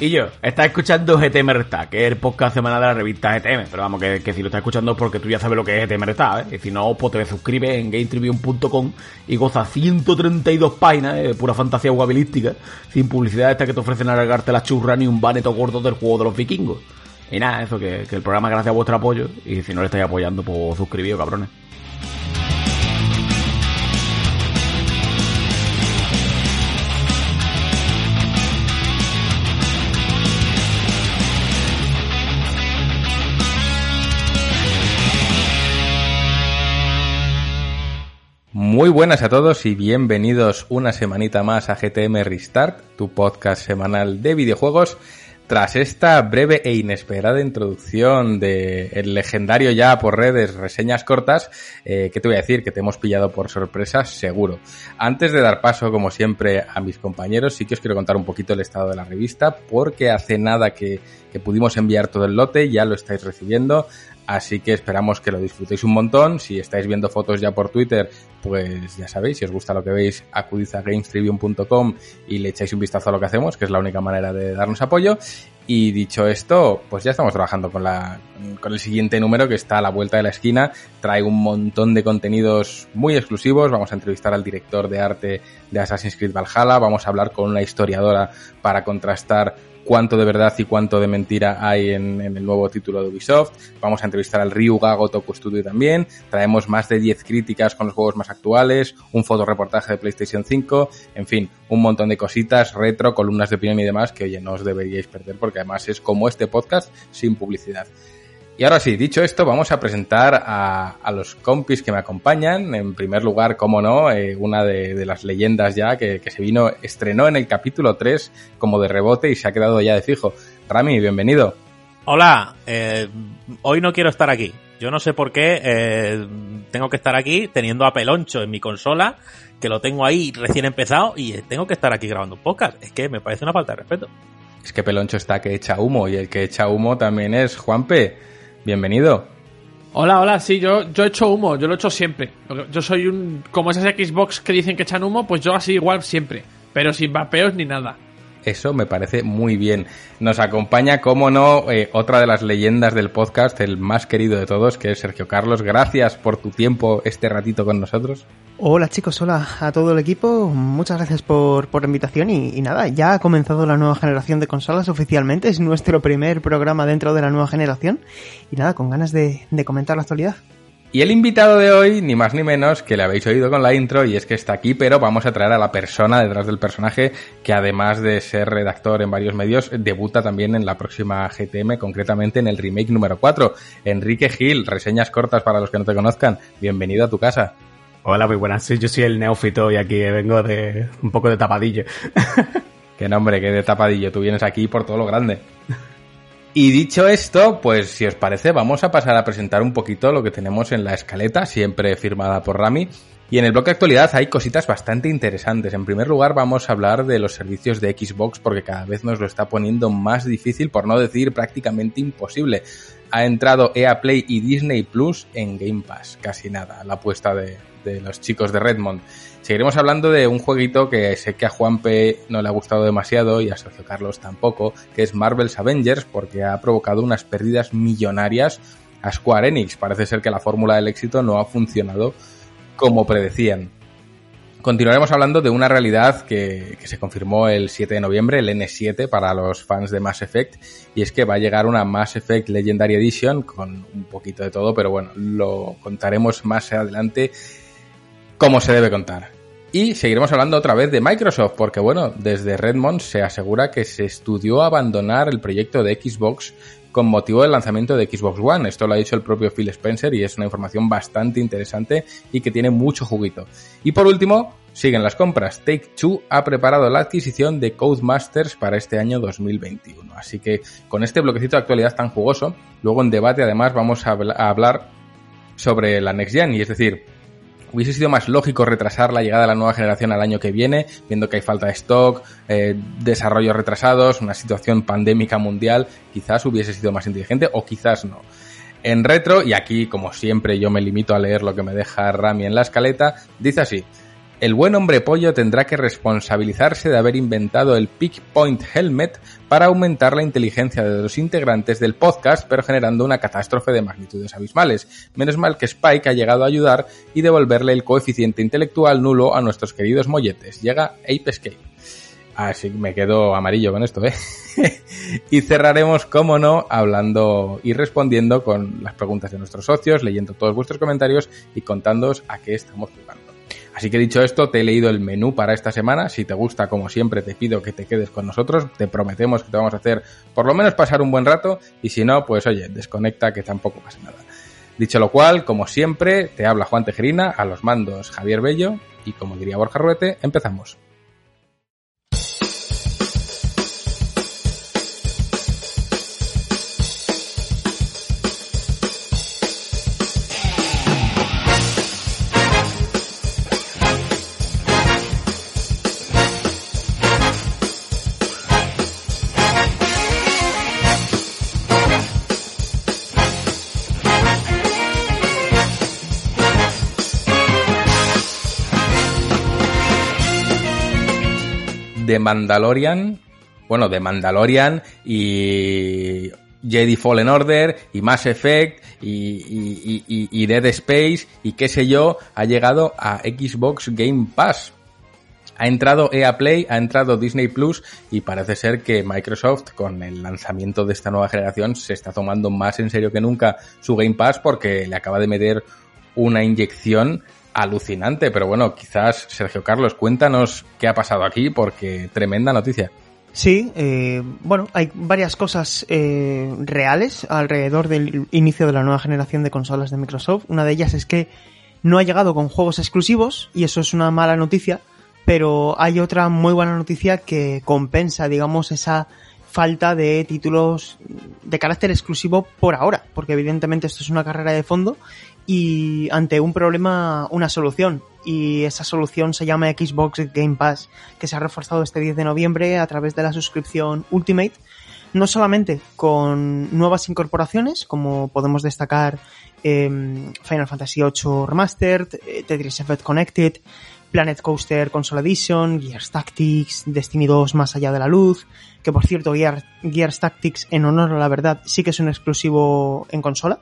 Y yo, estás escuchando GTM que es el podcast semanal de la revista GTM. Pero vamos, que, si lo estás escuchando es porque tú ya sabes lo que es GTM ¿eh? Y si no, pues te suscribes en GameTribune.com y goza 132 páginas de pura fantasía guabilística, sin publicidad esta que te ofrecen alargarte la churra ni un baneto gordo del juego de los vikingos. Y nada, eso, que, que el programa gracias a vuestro apoyo. Y si no le estáis apoyando, pues suscribíos, cabrones. Muy buenas a todos y bienvenidos una semanita más a GTM Restart, tu podcast semanal de videojuegos. Tras esta breve e inesperada introducción de el legendario ya por redes reseñas cortas, eh, ¿qué te voy a decir? Que te hemos pillado por sorpresa, seguro. Antes de dar paso, como siempre, a mis compañeros, sí que os quiero contar un poquito el estado de la revista, porque hace nada que, que pudimos enviar todo el lote, ya lo estáis recibiendo. Así que esperamos que lo disfrutéis un montón. Si estáis viendo fotos ya por Twitter, pues ya sabéis, si os gusta lo que veis, acudid a gamestribune.com y le echáis un vistazo a lo que hacemos, que es la única manera de darnos apoyo. Y dicho esto, pues ya estamos trabajando con, la, con el siguiente número que está a la vuelta de la esquina. Trae un montón de contenidos muy exclusivos. Vamos a entrevistar al director de arte de Assassin's Creed Valhalla. Vamos a hablar con una historiadora para contrastar cuánto de verdad y cuánto de mentira hay en, el nuevo título de Ubisoft. Vamos a entrevistar al Ryuga Gotoku Studio también. Traemos más de 10 críticas con los juegos más actuales, un fotoreportaje de PlayStation 5, en fin, un montón de cositas, retro, columnas de opinión y demás que, oye, no os deberíais perder porque además es como este podcast sin publicidad. Y ahora sí, dicho esto, vamos a presentar a, a, los compis que me acompañan. En primer lugar, como no, eh, una de, de, las leyendas ya que, que, se vino, estrenó en el capítulo 3 como de rebote y se ha quedado ya de fijo. Rami, bienvenido. Hola, eh, hoy no quiero estar aquí. Yo no sé por qué eh, tengo que estar aquí teniendo a Peloncho en mi consola, que lo tengo ahí recién empezado y tengo que estar aquí grabando un podcast. Es que me parece una falta de respeto. Es que Peloncho está que echa humo y el que echa humo también es Juanpe bienvenido. Hola, hola, sí, yo, yo echo humo, yo lo echo siempre. Yo soy un. Como esas Xbox que dicen que echan humo, pues yo así igual siempre. Pero sin vapeos ni nada. Eso me parece muy bien. Nos acompaña, como no, eh, otra de las leyendas del podcast, el más querido de todos, que es Sergio Carlos. Gracias por tu tiempo este ratito con nosotros. Hola chicos, hola a todo el equipo. Muchas gracias por, por la invitación y, nada, ya ha comenzado la nueva generación de consolas oficialmente. Es nuestro primer programa dentro de la nueva generación. Y nada, con ganas de comentar la actualidad. Y el invitado de hoy, ni más ni menos, que le habéis oído con la intro, y es que está aquí, pero vamos a traer a la persona detrás del personaje, que además de ser redactor en varios medios, debuta también en la próxima GTM, concretamente en el remake número 4. Enrique Gil, reseñas cortas para los que no te conozcan. Bienvenido a tu casa. Hola, muy buenas. Yo soy el neófito y aquí vengo de un poco de tapadillo. Qué nombre, qué de tapadillo. Tú vienes aquí por todo lo grande. Y dicho esto, pues si os parece, vamos a pasar a presentar un poquito lo que tenemos en la escaleta, siempre firmada por Rami. Y en el bloque de actualidad hay cositas bastante interesantes. En primer lugar, vamos a hablar de los servicios de Xbox porque cada vez nos lo está poniendo más difícil, por no decir prácticamente imposible. Ha entrado EA Play y Disney Plus en Game Pass, casi nada, la apuesta de, de los chicos de Redmond. Seguiremos hablando de un jueguito que sé que a Juanpe no le ha gustado demasiado y a Sergio Carlos tampoco, que es Marvel's Avengers, porque ha provocado unas pérdidas millonarias a Square Enix. Parece ser que la fórmula del éxito no ha funcionado como predecían. Continuaremos hablando de una realidad que, que, se confirmó el 7 de noviembre, el N7 para los fans de Mass Effect, y es que va a llegar una Mass Effect Legendary Edition con un poquito de todo, pero bueno, lo contaremos más adelante como se debe contar. Y seguiremos hablando otra vez de Microsoft, porque bueno, desde Redmond se asegura que se estudió abandonar el proyecto de Xbox con motivo del lanzamiento de Xbox One. Esto lo ha dicho el propio Phil Spencer y es una información bastante interesante y que tiene mucho juguito. Y por último, siguen las compras. Take Two ha preparado la adquisición de Codemasters para este año 2021. Así que con este bloquecito de actualidad tan jugoso, luego en debate además vamos a hablar sobre la Next Gen y es decir, Hubiese sido más lógico retrasar la llegada de la nueva generación al año que viene, viendo que hay falta de stock, eh, desarrollos retrasados, una situación pandémica mundial, quizás hubiese sido más inteligente o quizás no. En retro, y aquí como siempre yo me limito a leer lo que me deja Rami en la escaleta, dice así, el buen hombre pollo tendrá que responsabilizarse de haber inventado el Peak Point Helmet para aumentar la inteligencia de los integrantes del podcast, pero generando una catástrofe de magnitudes abismales. Menos mal que Spike ha llegado a ayudar y devolverle el coeficiente intelectual nulo a nuestros queridos molletes. Llega Ape Escape. Así me quedo amarillo con esto, ¿eh? y cerraremos, como no, hablando y respondiendo con las preguntas de nuestros socios, leyendo todos vuestros comentarios y contándoos a qué estamos jugando. Así que dicho esto, te he leído el menú para esta semana. Si te gusta, como siempre, te pido que te quedes con nosotros. Te prometemos que te vamos a hacer por lo menos pasar un buen rato. Y si no, pues oye, desconecta que tampoco pasa nada. Dicho lo cual, como siempre, te habla Juan Tejerina, a los mandos Javier Bello. Y como diría Borja Ruete, empezamos. De Mandalorian, bueno, de Mandalorian y Jedi Fallen Order y Mass Effect y, y, Dead Space y qué sé yo, ha llegado a Xbox Game Pass. Ha entrado EA Play, ha entrado Disney Plus y parece ser que Microsoft con el lanzamiento de esta nueva generación se está tomando más en serio que nunca su Game Pass porque le acaba de meter una inyección alucinante, pero bueno, quizás Sergio Carlos, cuéntanos qué ha pasado aquí porque tremenda noticia. Sí, eh, bueno, hay varias cosas eh, reales alrededor del inicio de la nueva generación de consolas de Microsoft. Una de ellas es que no ha llegado con juegos exclusivos y eso es una mala noticia, pero hay otra muy buena noticia que compensa, digamos, esa falta de títulos de carácter exclusivo por ahora, porque evidentemente esto es una carrera de fondo y ante un problema una solución. Y esa solución se llama Xbox Game Pass que se ha reforzado este 10 de noviembre a través de la suscripción Ultimate no solamente con nuevas incorporaciones como podemos destacar eh, Final Fantasy VIII Remastered, eh, Tetris Effect Connected, Planet Coaster Console Edition, Gears Tactics, Destiny 2 Más allá de la luz, que por cierto Gears Tactics en honor a la verdad sí que es un exclusivo en consola,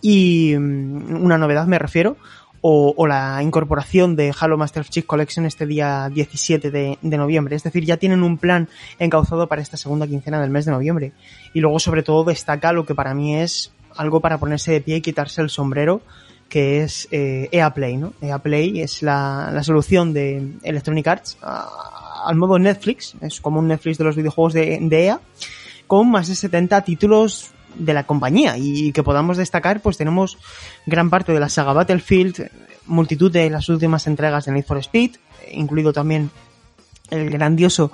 y mm, una novedad me refiero, o, la incorporación de Halo Master Chief Collection este día 17 de, de, noviembre. Es decir, ya tienen un plan encauzado para esta segunda quincena del mes de noviembre. Y luego, sobre todo, destaca lo que para mí es algo para ponerse de pie y quitarse el sombrero, que es eh, EA Play, ¿no? EA Play es la, la solución de Electronic Arts al modo Netflix, es como un Netflix de los videojuegos de, de EA, con más de 70 títulos de la compañía y que podamos destacar, pues tenemos gran parte de la saga Battlefield, multitud de las últimas entregas de Need for Speed, incluido también el grandioso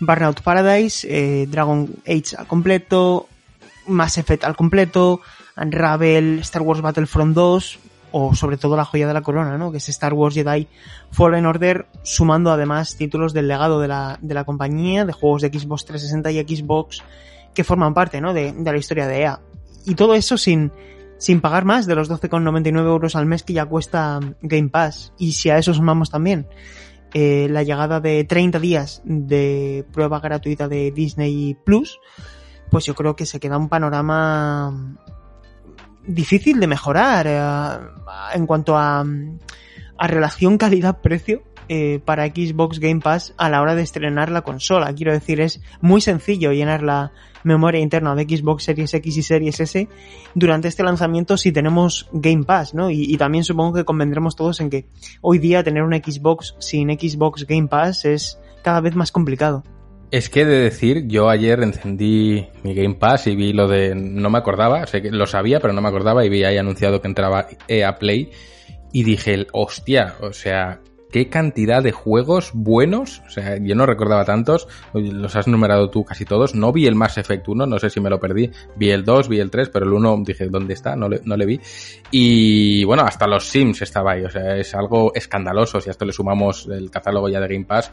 Burnout Paradise, eh, Dragon Age al completo, Mass Effect al completo, Unravel, Star Wars Battlefront 2 o sobre todo la joya de la corona, ¿no? Que es Star Wars Jedi Fallen Order, sumando además títulos del legado de la, de la compañía, de juegos de Xbox 360 y Xbox que forman parte ¿no? de, de la historia de EA. Y todo eso sin, sin pagar más de los 12,99 euros al mes que ya cuesta Game Pass. Y si a eso sumamos también eh, la llegada de 30 días de prueba gratuita de Disney Plus, pues yo creo que se queda un panorama difícil de mejorar eh, en cuanto a, a relación calidad-precio eh, para Xbox Game Pass a la hora de estrenar la consola. Quiero decir, es muy sencillo llenar la memoria interna de Xbox Series X y Series S durante este lanzamiento si tenemos Game Pass, ¿no? Y, también supongo que convendremos todos en que hoy día tener una Xbox sin Xbox Game Pass es cada vez más complicado. Es que de decir, yo ayer encendí mi Game Pass y vi lo de. No me acordaba, sé que lo sabía, pero no me acordaba y vi ahí anunciado que entraba EA Play y dije, hostia, o sea, qué cantidad de juegos buenos, o sea, yo no recordaba tantos, los has numerado tú casi todos, no vi el Mass Effect 1, no sé si me lo perdí, vi el 2, vi el 3, pero el 1 dije, ¿dónde está? No le, no le vi. Y bueno, hasta los Sims estaba ahí, o sea, es algo escandaloso, si a esto le sumamos el catálogo ya de Game Pass,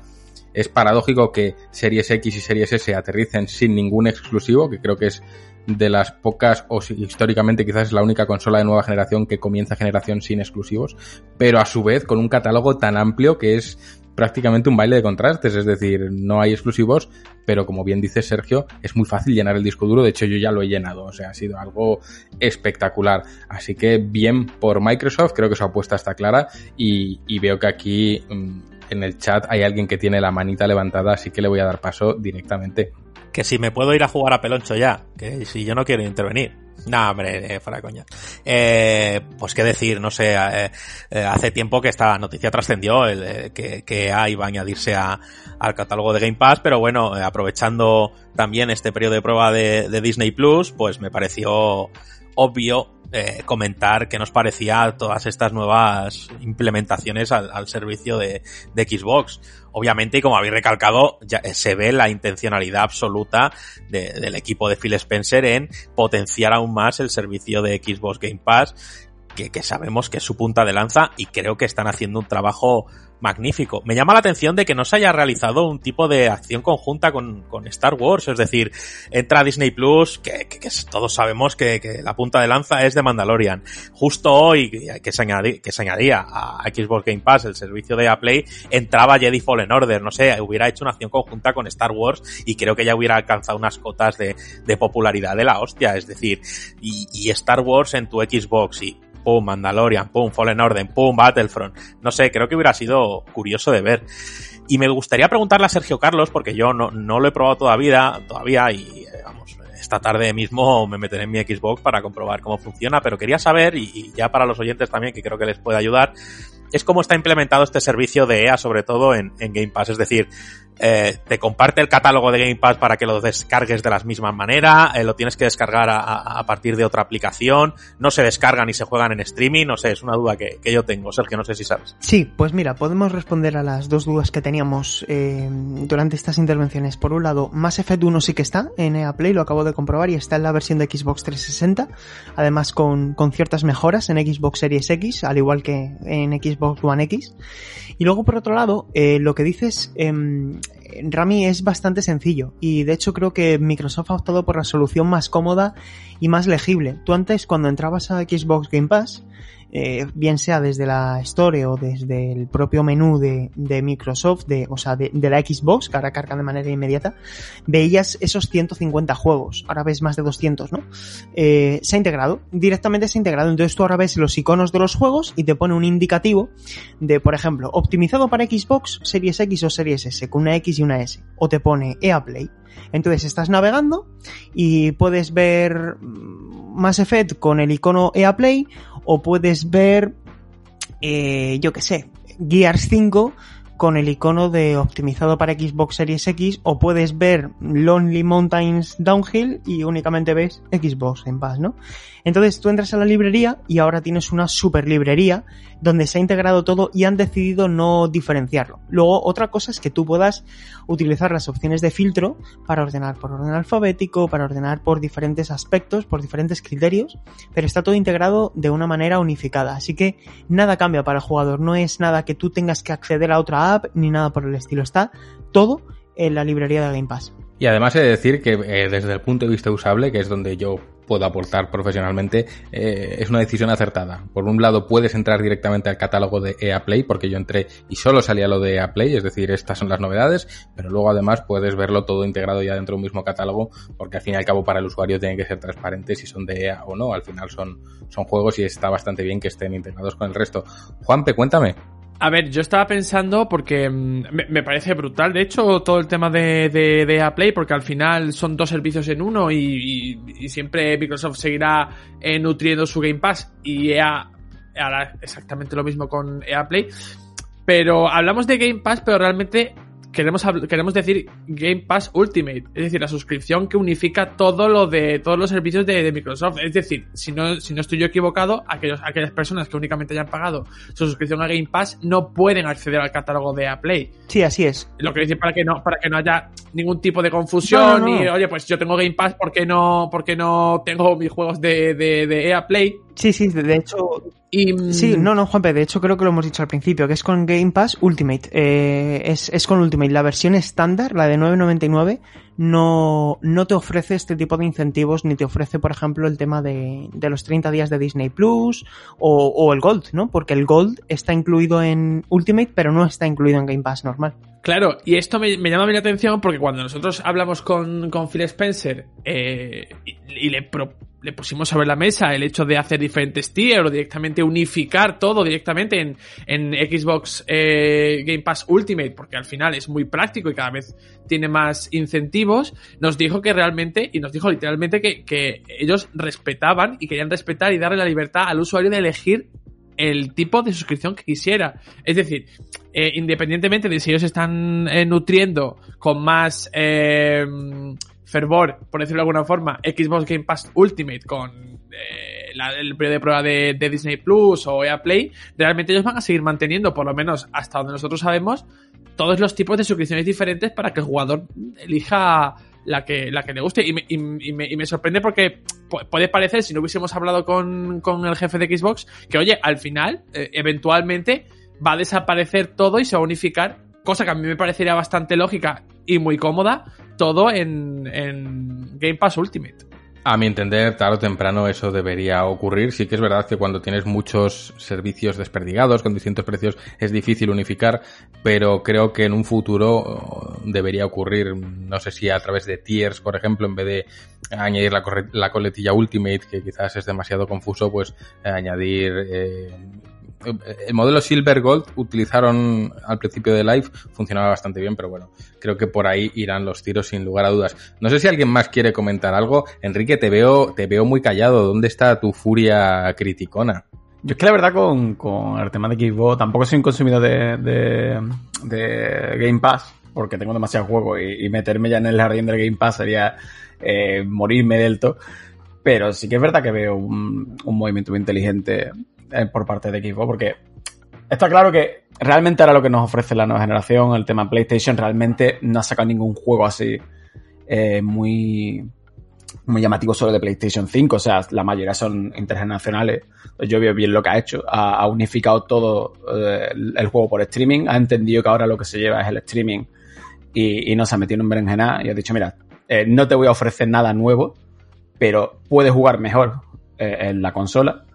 es paradójico que Series X y Series S aterricen sin ningún exclusivo, que creo que es de las pocas, o históricamente quizás es la única consola de nueva generación que comienza generación sin exclusivos, pero a su vez con un catálogo tan amplio que es prácticamente un baile de contrastes, es decir, no hay exclusivos, pero como bien dice Sergio, es muy fácil llenar el disco duro, de hecho yo ya lo he llenado, o sea, ha sido algo espectacular. Así que bien por Microsoft, creo que su apuesta está clara y, y veo que aquí mm, en el chat hay alguien que tiene la manita levantada, así que le voy a dar paso directamente que si me puedo ir a jugar a Peloncho ya, que si yo no quiero intervenir. No, hombre, eh, fuera de coña. Eh, pues qué decir, no sé, eh, eh hace tiempo que esta noticia trascendió, eh, que, que A iba a añadirse a, al catálogo de Game Pass, pero bueno, aprovechando también este periodo de prueba de, de Disney Plus, pues me pareció obvio eh, comentar qué nos parecía todas estas nuevas implementaciones al, servicio de, Xbox. Obviamente, y como habéis recalcado, ya se ve la intencionalidad absoluta de, del equipo de Phil Spencer en potenciar aún más el servicio de Xbox Game Pass, que, sabemos que es su punta de lanza y creo que están haciendo un trabajo magnífico. Me llama la atención de que no se haya realizado un tipo de acción conjunta con, con Star Wars, es decir, entra Disney Plus, que, todos sabemos que, la punta de lanza es de Mandalorian. Justo hoy, que se, añadí, que se añadía a Xbox Game Pass, el servicio de Play, entraba Jedi Fallen Order, no sé, hubiera hecho una acción conjunta con Star Wars y creo que ya hubiera alcanzado unas cotas de, de popularidad de la hostia, es decir, y, y Star Wars en tu Xbox y pum, Mandalorian, pum, Fallen Order, pum, Battlefront. No sé, creo que hubiera sido curioso de ver. Y me gustaría preguntarle a Sergio Carlos, porque yo no, no lo he probado todavía, todavía y vamos, esta tarde mismo me meteré en mi Xbox para comprobar cómo funciona, pero quería saber, y, ya para los oyentes también, que creo que les puede ayudar, es cómo está implementado este servicio de EA, sobre todo en Game Pass. Es decir, eh, te comparte el catálogo de Game Pass para que lo descargues de la misma manera, eh, lo tienes que descargar a, partir de otra aplicación, no se descargan y se juegan en streaming, no sé, es una duda que, yo tengo, Sergio, no sé si sabes. Sí, pues mira, podemos responder a las dos dudas que teníamos eh, durante estas intervenciones. Por un lado, Mass Effect 1 sí que está en EA Play, lo acabo de comprobar y está en la versión de Xbox 360, además con, con ciertas mejoras en Xbox Series X, al igual que en Xbox One X. Y luego, por otro lado, eh, lo que dices, eh, Rami es bastante sencillo y de hecho creo que Microsoft ha optado por la solución más cómoda y más legible. Tú antes cuando entrabas a Xbox Game Pass, eh, bien sea desde la Store o desde el propio menú de, Microsoft, de, o sea, de, de, la Xbox, que ahora carga de manera inmediata, veías esos 150 juegos. Ahora ves más de 200, ¿no? Eh, se ha integrado, directamente se ha integrado. Entonces tú ahora ves los iconos de los juegos y te pone un indicativo de, por ejemplo, optimizado para Xbox, Series X o Series S, con una X y una S. O te pone EA Play. Entonces estás navegando y puedes ver Mass Effect con el icono EA Play o puedes ver, eh, yo que sé, Gears 5 con el icono de optimizado para Xbox Series X o puedes ver Lonely Mountains Downhill y únicamente ves Xbox en paz, ¿no? Entonces tú entras a la librería y ahora tienes una super librería donde se ha integrado todo y han decidido no diferenciarlo. Luego otra cosa es que tú puedas utilizar las opciones de filtro para ordenar por orden alfabético, para ordenar por diferentes aspectos, por diferentes criterios, pero está todo integrado de una manera unificada. Así que nada cambia para el jugador, no es nada que tú tengas que acceder a otra ni nada por el estilo, está todo en la librería de Game Pass. Y además he de decir que eh, desde el punto de vista usable, que es donde yo puedo aportar profesionalmente, eh, es una decisión acertada. Por un lado, puedes entrar directamente al catálogo de EA Play, porque yo entré y solo salía lo de EA Play, es decir, estas son las novedades, pero luego además puedes verlo todo integrado ya dentro de un mismo catálogo, porque al fin y al cabo para el usuario tienen que ser transparentes si son de EA o no. Al final son, son juegos y está bastante bien que estén integrados con el resto. Juanpe, cuéntame. A ver, yo estaba pensando porque me, me, parece brutal, de hecho, todo el tema de, de, Play, porque al final son dos servicios en uno y, y, y siempre Microsoft seguirá eh, nutriendo su Game Pass y EA hará exactamente lo mismo con EA Play. Pero hablamos de Game Pass, pero realmente queremos, queremos decir Game Pass Ultimate, es decir, la suscripción que unifica todo lo de todos los servicios de, de Microsoft. Es decir, si no, si no estoy yo equivocado, aquellos, aquellas personas que únicamente hayan pagado su suscripción a Game Pass no pueden acceder al catálogo de Play. Sí, así es. Lo que decir para que no, para que no haya ningún tipo de confusión no, no, no. y oye, pues yo tengo Game Pass, ¿por qué no, por qué no tengo mis juegos de, de, de EA Play? Sí, sí, de hecho, Y, mm, Sí, no, no, Juanpe, de hecho creo que lo hemos dicho al principio, que es con Game Pass Ultimate. Eh, es, es con Ultimate. La versión estándar, la de 9.99, no, no te ofrece este tipo de incentivos, ni te ofrece, por ejemplo, el tema de, de los 30 días de Disney Plus o, o el Gold, ¿no? Porque el Gold está incluido en Ultimate, pero no está incluido en Game Pass normal. Claro, y esto me, me llama la atención porque cuando nosotros hablamos con, con Phil Spencer eh, y, y le, pro- le pusimos sobre la mesa el hecho de hacer diferentes tiers o directamente unificar todo directamente en, en Xbox eh, Game Pass Ultimate, porque al final es muy práctico y cada vez tiene más incentivos, nos dijo que realmente, y nos dijo literalmente que, que ellos respetaban y querían respetar y darle la libertad al usuario de elegir el tipo de suscripción que quisiera. Es decir, eh, independientemente de si ellos están eh, nutriendo con más fervor, por decirlo de alguna forma, Xbox Game Pass Ultimate con eh, la- el periodo de prueba de, Disney Plus o EA Play, realmente ellos van a seguir manteniendo, por lo menos hasta donde nosotros sabemos, todos los tipos de suscripciones diferentes para que el jugador elija la que, la que le guste. Y me, sorprende porque pu- puede parecer, si no hubiésemos hablado con, con el jefe de Xbox, que oye, al final, eh, eventualmente, va a desaparecer todo y se va a unificar, cosa que a mí me parecería bastante lógica y muy cómoda, todo en, en Game Pass Ultimate. A mi entender, tarde o temprano eso debería ocurrir. Sí que es verdad que cuando tienes muchos servicios desperdigados con distintos precios es difícil unificar, pero creo que en un futuro oh, debería ocurrir, no sé si a través de tiers, por ejemplo, en vez de añadir la, la coletilla Ultimate, que quizás es demasiado confuso, pues añadir... eh, el modelo Silver Gold utilizaron al principio de Live, funcionaba bastante bien, pero bueno, creo que por ahí irán los tiros sin lugar a dudas. No sé si alguien más quiere comentar algo. Enrique, te veo, te veo muy callado. ¿Dónde está tu furia criticona? Yo es que la verdad con, con el tema de Xbox tampoco soy un consumidor de, de, Game Pass porque tengo demasiados juegos y, meterme ya en el jardín del Game Pass sería eh, morirme del todo. Pero sí que es verdad que veo un movimiento muy inteligente eh, por parte de Xbox porque está claro que realmente ahora lo que nos ofrece la nueva generación, el tema PlayStation, realmente no ha sacado ningún juego así eh, muy muy llamativo solo de PlayStation 5, o sea, la mayoría son intergeneracionales. Yo veo bien lo que ha hecho, ha, unificado todo eh, el, juego por streaming, ha entendido que ahora lo que se lleva es el streaming y, y no se ha metido en un berenjena y ha dicho, mira, no te voy a ofrecer nada nuevo, pero puedes jugar mejor en la consola.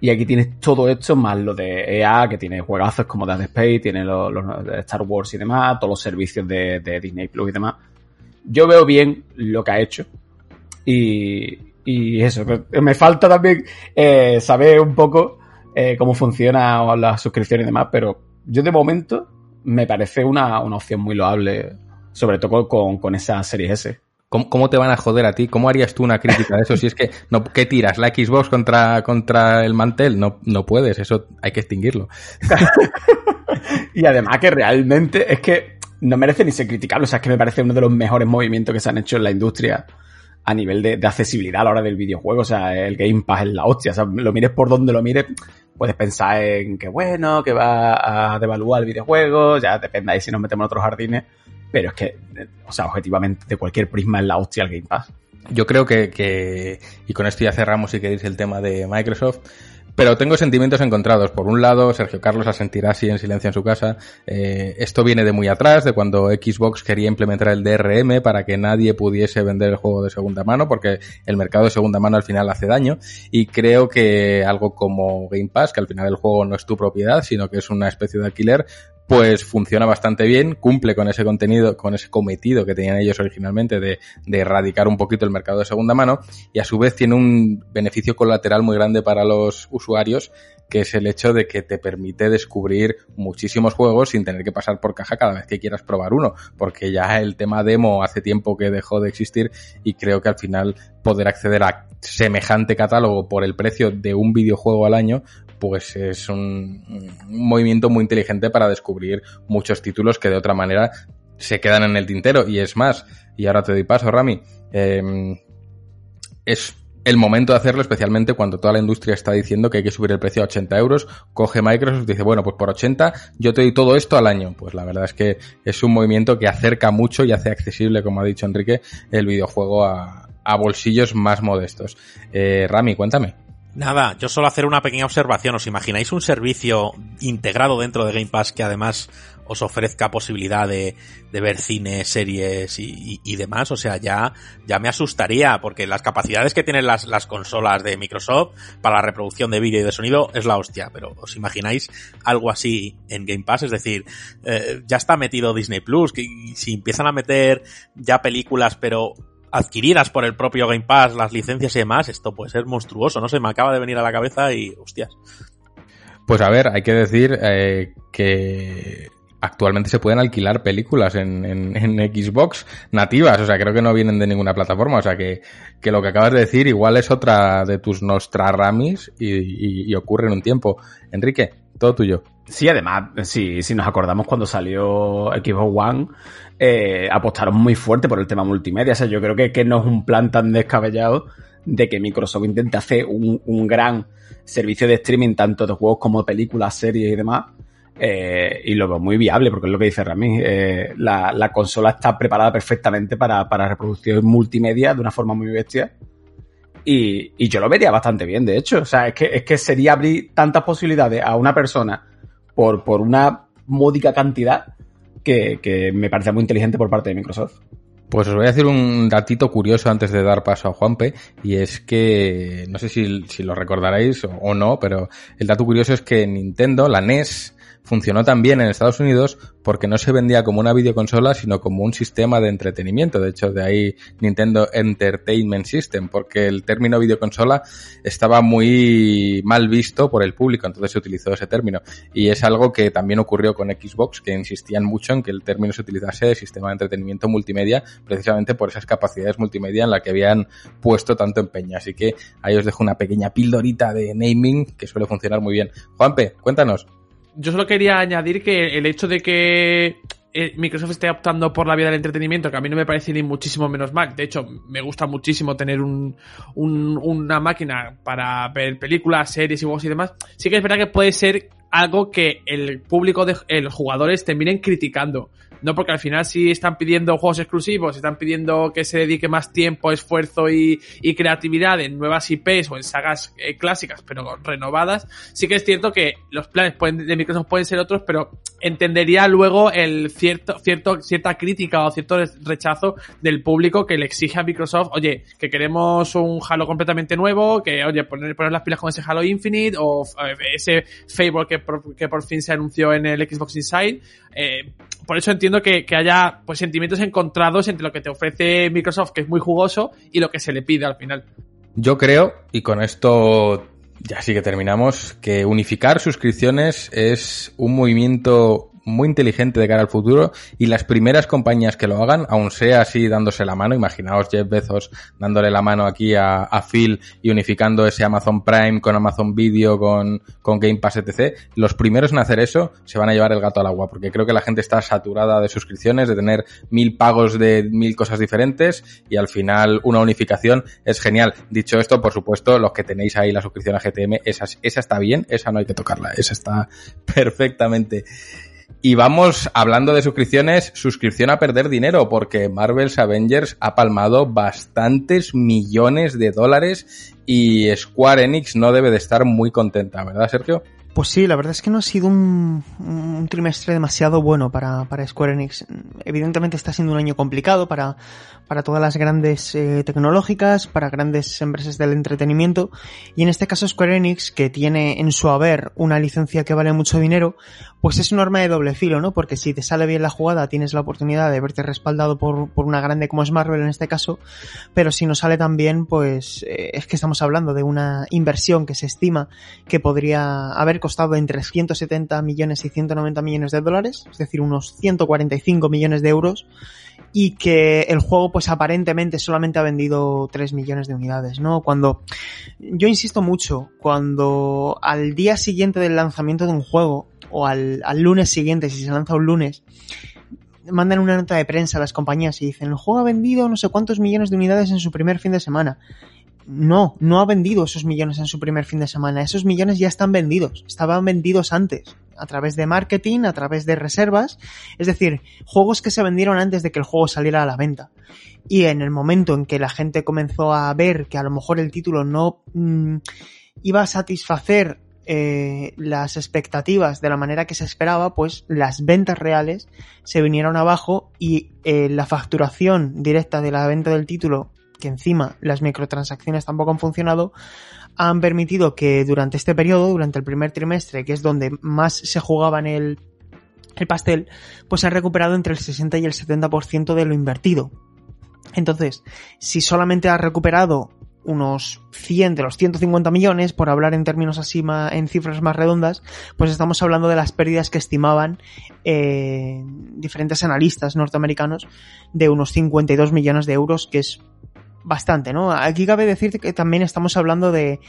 Y aquí tienes todo esto, más lo de EA, que tiene juegazos como Dead Space, tiene los, de Star Wars y demás, todos los servicios de, Disney Plus y demás. Yo veo bien lo que ha hecho. Y, y eso, me falta también eh, saber un poco eh, cómo funciona la suscripción y demás, pero yo de momento me parece una, una opción muy loable, sobre todo con, con esa serie S. ¿Cómo, ¿Cómo, te van a joder a ti? ¿Cómo harías tú una crítica de eso? Si es que, no, ¿qué tiras? ¿La Xbox contra, contra el mantel? No, no puedes, eso hay que extinguirlo. y además que realmente es que no merece ni ser criticable, o sea, es que me parece uno de los mejores movimientos que se han hecho en la industria a nivel de, de accesibilidad a la hora del videojuego, o sea, el Game Pass es la hostia, o sea, lo mires por donde lo mires, puedes pensar en que bueno, que va a devaluar el videojuego, ya depende ahí si nos metemos en otros jardines, pero es que, o sea, objetivamente de cualquier prisma es la hostia el Game Pass. Yo creo que, que, y con esto ya cerramos si queréis el tema de Microsoft, pero tengo sentimientos encontrados. Por un lado, Sergio Carlos asentirá así en silencio en su casa. Eh, esto viene de muy atrás, de cuando Xbox quería implementar el DRM para que nadie pudiese vender el juego de segunda mano, porque el mercado de segunda mano al final hace daño. Y creo que algo como Game Pass, que al final el juego no es tu propiedad, sino que es una especie de alquiler, pues funciona bastante bien, cumple con ese contenido, con ese cometido que tenían ellos originalmente de, de, erradicar un poquito el mercado de segunda mano y a su vez tiene un beneficio colateral muy grande para los usuarios que es el hecho de que te permite descubrir muchísimos juegos sin tener que pasar por caja cada vez que quieras probar uno, porque ya el tema demo hace tiempo que dejó de existir y creo que al final poder acceder a semejante catálogo por el precio de un videojuego al año pues es un, movimiento muy inteligente para descubrir muchos títulos que de otra manera se quedan en el tintero. Y es más, y ahora te doy paso, Rami, eh, es el momento de hacerlo, especialmente cuando toda la industria está diciendo que hay que subir el precio a 80 euros. Coge Microsoft y dice, bueno, pues por 80 yo te doy todo esto al año. Pues la verdad es que es un movimiento que acerca mucho y hace accesible, como ha dicho Enrique, el videojuego a, a bolsillos más modestos. Eh, Rami, cuéntame. Nada, yo solo hacer una pequeña observación. ¿Os imagináis un servicio integrado dentro de Game Pass que además os ofrezca posibilidad de, ver cine, series y, y, y, demás? O sea, ya, ya me asustaría porque las capacidades que tienen las, las consolas de Microsoft para la reproducción de vídeo y de sonido es la hostia. Pero ¿os imagináis algo así en Game Pass? Es decir, eh, ya está metido Disney Plus, que si empiezan a meter ya películas, pero adquiridas por el propio Game Pass, las licencias y demás, esto puede ser monstruoso, no sé, me acaba de venir a la cabeza y hostias. Pues a ver, hay que decir eh, que actualmente se pueden alquilar películas en, en, en, Xbox nativas, o sea, creo que no vienen de ninguna plataforma, o sea, que, que lo que acabas de decir igual es otra de tus Nostradamus y, y, y ocurre en un tiempo. Enrique, todo tuyo. Sí, además, sí, si nos acordamos cuando salió Xbox One, eh, apostaron muy fuerte por el tema multimedia. O sea, yo creo que, que no es un plan tan descabellado de que Microsoft intente hacer un, un gran servicio de streaming tanto de juegos como de películas, series y demás. Eh, y lo veo muy viable, porque es lo que dice Rami. Eh, la, la, consola está preparada perfectamente para, para reproducción multimedia de una forma muy bestia. Y, y, yo lo vería bastante bien, de hecho. O sea, es que, es que sería abrir tantas posibilidades a una persona por, por una módica cantidad que, me parece muy inteligente por parte de Microsoft. Pues os voy a decir un datito curioso antes de dar paso a Juanpe, y es que, no sé si, si lo recordaréis o, o, no, pero el dato curioso es que Nintendo, la NES, funcionó también en Estados Unidos porque no se vendía como una videoconsola, sino como un sistema de entretenimiento. De hecho, de ahí Nintendo Entertainment System, porque el término videoconsola estaba muy mal visto por el público, entonces se utilizó ese término. Y es algo que también ocurrió con Xbox, que insistían mucho en que el término se utilizase de sistema de entretenimiento multimedia, precisamente por esas capacidades multimedia en la que habían puesto tanto empeño. Así que ahí os dejo una pequeña pildorita de naming que suele funcionar muy bien. Juanpe, cuéntanos yo solo quería añadir que el hecho de que eh, Microsoft esté optando por la vía del entretenimiento, que a mí no me parece ni muchísimo menos mal. De hecho, me gusta muchísimo tener un, un, una máquina para ver películas, series y juegos y demás. Sí que es verdad que puede ser algo que el público de los jugadores terminen criticando. No porque al final si están pidiendo juegos exclusivos, están pidiendo que se dedique más tiempo, esfuerzo y, creatividad en nuevas IPs o en sagas eh, clásicas, pero renovadas, sí que es cierto que los planes de Microsoft pueden ser otros, pero entendería luego el cierto, cierto, cierta crítica o cierto rechazo del público que le exige a Microsoft, oye, que queremos un Halo completamente nuevo, que oye, poner, poner las pilas con ese Halo Infinite o eh, ese Fable que por, que por fin se anunció en el Xbox Inside. Eh, por eso entiendo que, que, haya pues sentimientos encontrados entre lo que te ofrece Microsoft, que es muy jugoso, y lo que se le pide al final. Yo creo, y con esto ya sí que terminamos, que unificar suscripciones es un movimiento muy inteligente de cara al futuro y las primeras compañías que lo hagan, aun sea así dándose la mano, imaginaos Jeff Bezos dándole la mano aquí a, a Phil y unificando ese Amazon Prime con Amazon Video, con, con Game Pass, etc. Los primeros en hacer eso se van a llevar el gato al agua, porque creo que la gente está saturada de suscripciones, de tener mil pagos de mil cosas diferentes y al final una unificación es genial. Dicho esto, por supuesto, los que tenéis ahí la suscripción a GTM, esa, esa está bien, esa no hay que tocarla, esa está perfectamente. Y vamos, hablando de suscripciones, suscripción a perder dinero, porque Marvel's Avengers ha palmado bastantes millones de dólares y Square Enix no debe de estar muy contenta, ¿verdad, Sergio? Pues sí, la verdad es que no ha sido un, trimestre demasiado bueno para, para, Square Enix. Evidentemente está siendo un año complicado para, para todas las grandes eh, tecnológicas, para grandes empresas del entretenimiento. Y en este caso Square Enix, que tiene en su haber una licencia que vale mucho dinero, pues es un arma de doble filo, ¿no? Porque si te sale bien la jugada, tienes la oportunidad de verte respaldado por, por una grande como es Marvel en este caso. Pero si no sale tan bien, pues eh, es que estamos hablando de una inversión que se estima que podría haber costado entre 170 millones y 190 millones de dólares, es decir, unos 145 millones de euros, y que el juego pues aparentemente solamente ha vendido 3 millones de unidades, ¿no? Cuando, yo insisto mucho, cuando al día siguiente del lanzamiento de un juego, o al, al lunes siguiente, si se lanza un lunes, mandan una nota de prensa a las compañías y dicen, el juego ha vendido no sé cuántos millones de unidades en su primer fin de semana no, no ha vendido esos millones en su primer fin de semana. Esos millones ya están vendidos. Estaban vendidos antes. A través de marketing, a través de reservas. Es decir, juegos que se vendieron antes de que el juego saliera a la venta. Y en el momento en que la gente comenzó a ver que a lo mejor el título no, mmm, iba a satisfacer eh, las expectativas de la manera que se esperaba, pues las ventas reales se vinieron abajo y eh, la facturación directa de la venta del título, que encima las microtransacciones tampoco han funcionado, han permitido que durante este periodo, durante el primer trimestre, que es donde más se jugaba en el, el pastel, pues han recuperado entre el 60 y el 70% de lo invertido. Entonces, si solamente ha recuperado unos 100 de los 150 millones, por hablar en términos así en cifras más redondas, pues estamos hablando de las pérdidas que estimaban eh, diferentes analistas norteamericanos de unos 52 millones de euros, que es bastante, ¿no? Aquí cabe decir que también estamos hablando de,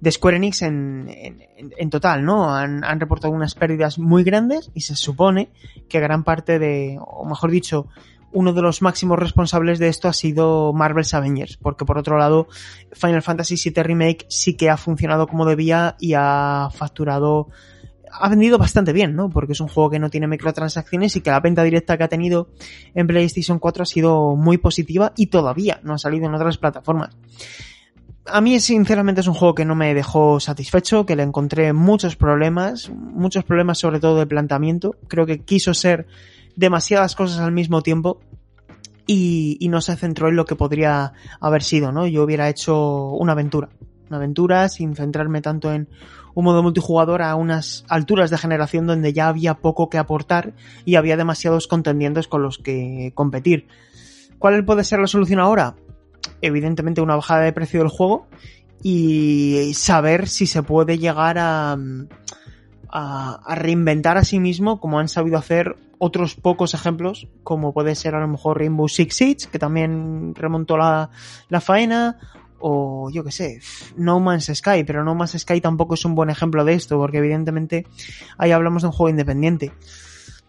de Square Enix en, en, en total, ¿no? Han, han, reportado unas pérdidas muy grandes y se supone que gran parte de, o mejor dicho, uno de los máximos responsables de esto ha sido Marvel's Avengers, porque por otro lado, Final Fantasy VII Remake sí que ha funcionado como debía y ha facturado ha vendido bastante bien, ¿no? Porque es un juego que no tiene microtransacciones y que la venta directa que ha tenido en PlayStation 4 ha sido muy positiva y todavía no ha salido en otras plataformas. A mí, sinceramente, es un juego que no me dejó satisfecho, que le encontré muchos problemas, muchos problemas sobre todo de planteamiento. Creo que quiso ser demasiadas cosas al mismo tiempo y, y no se centró en lo que podría haber sido, ¿no? Yo hubiera hecho una aventura, una aventura sin centrarme tanto en un modo multijugador a unas alturas de generación donde ya había poco que aportar y había demasiados contendientes con los que competir. ¿Cuál puede ser la solución ahora? Evidentemente una bajada de precio del juego y saber si se puede llegar a, a, a reinventar a sí mismo como han sabido hacer otros pocos ejemplos, como puede ser a lo mejor Rainbow Six Siege, que también remontó la, la faena, o yo que sé, No Man's Sky, pero No Man's Sky tampoco es un buen ejemplo de esto, porque evidentemente ahí hablamos de un juego independiente.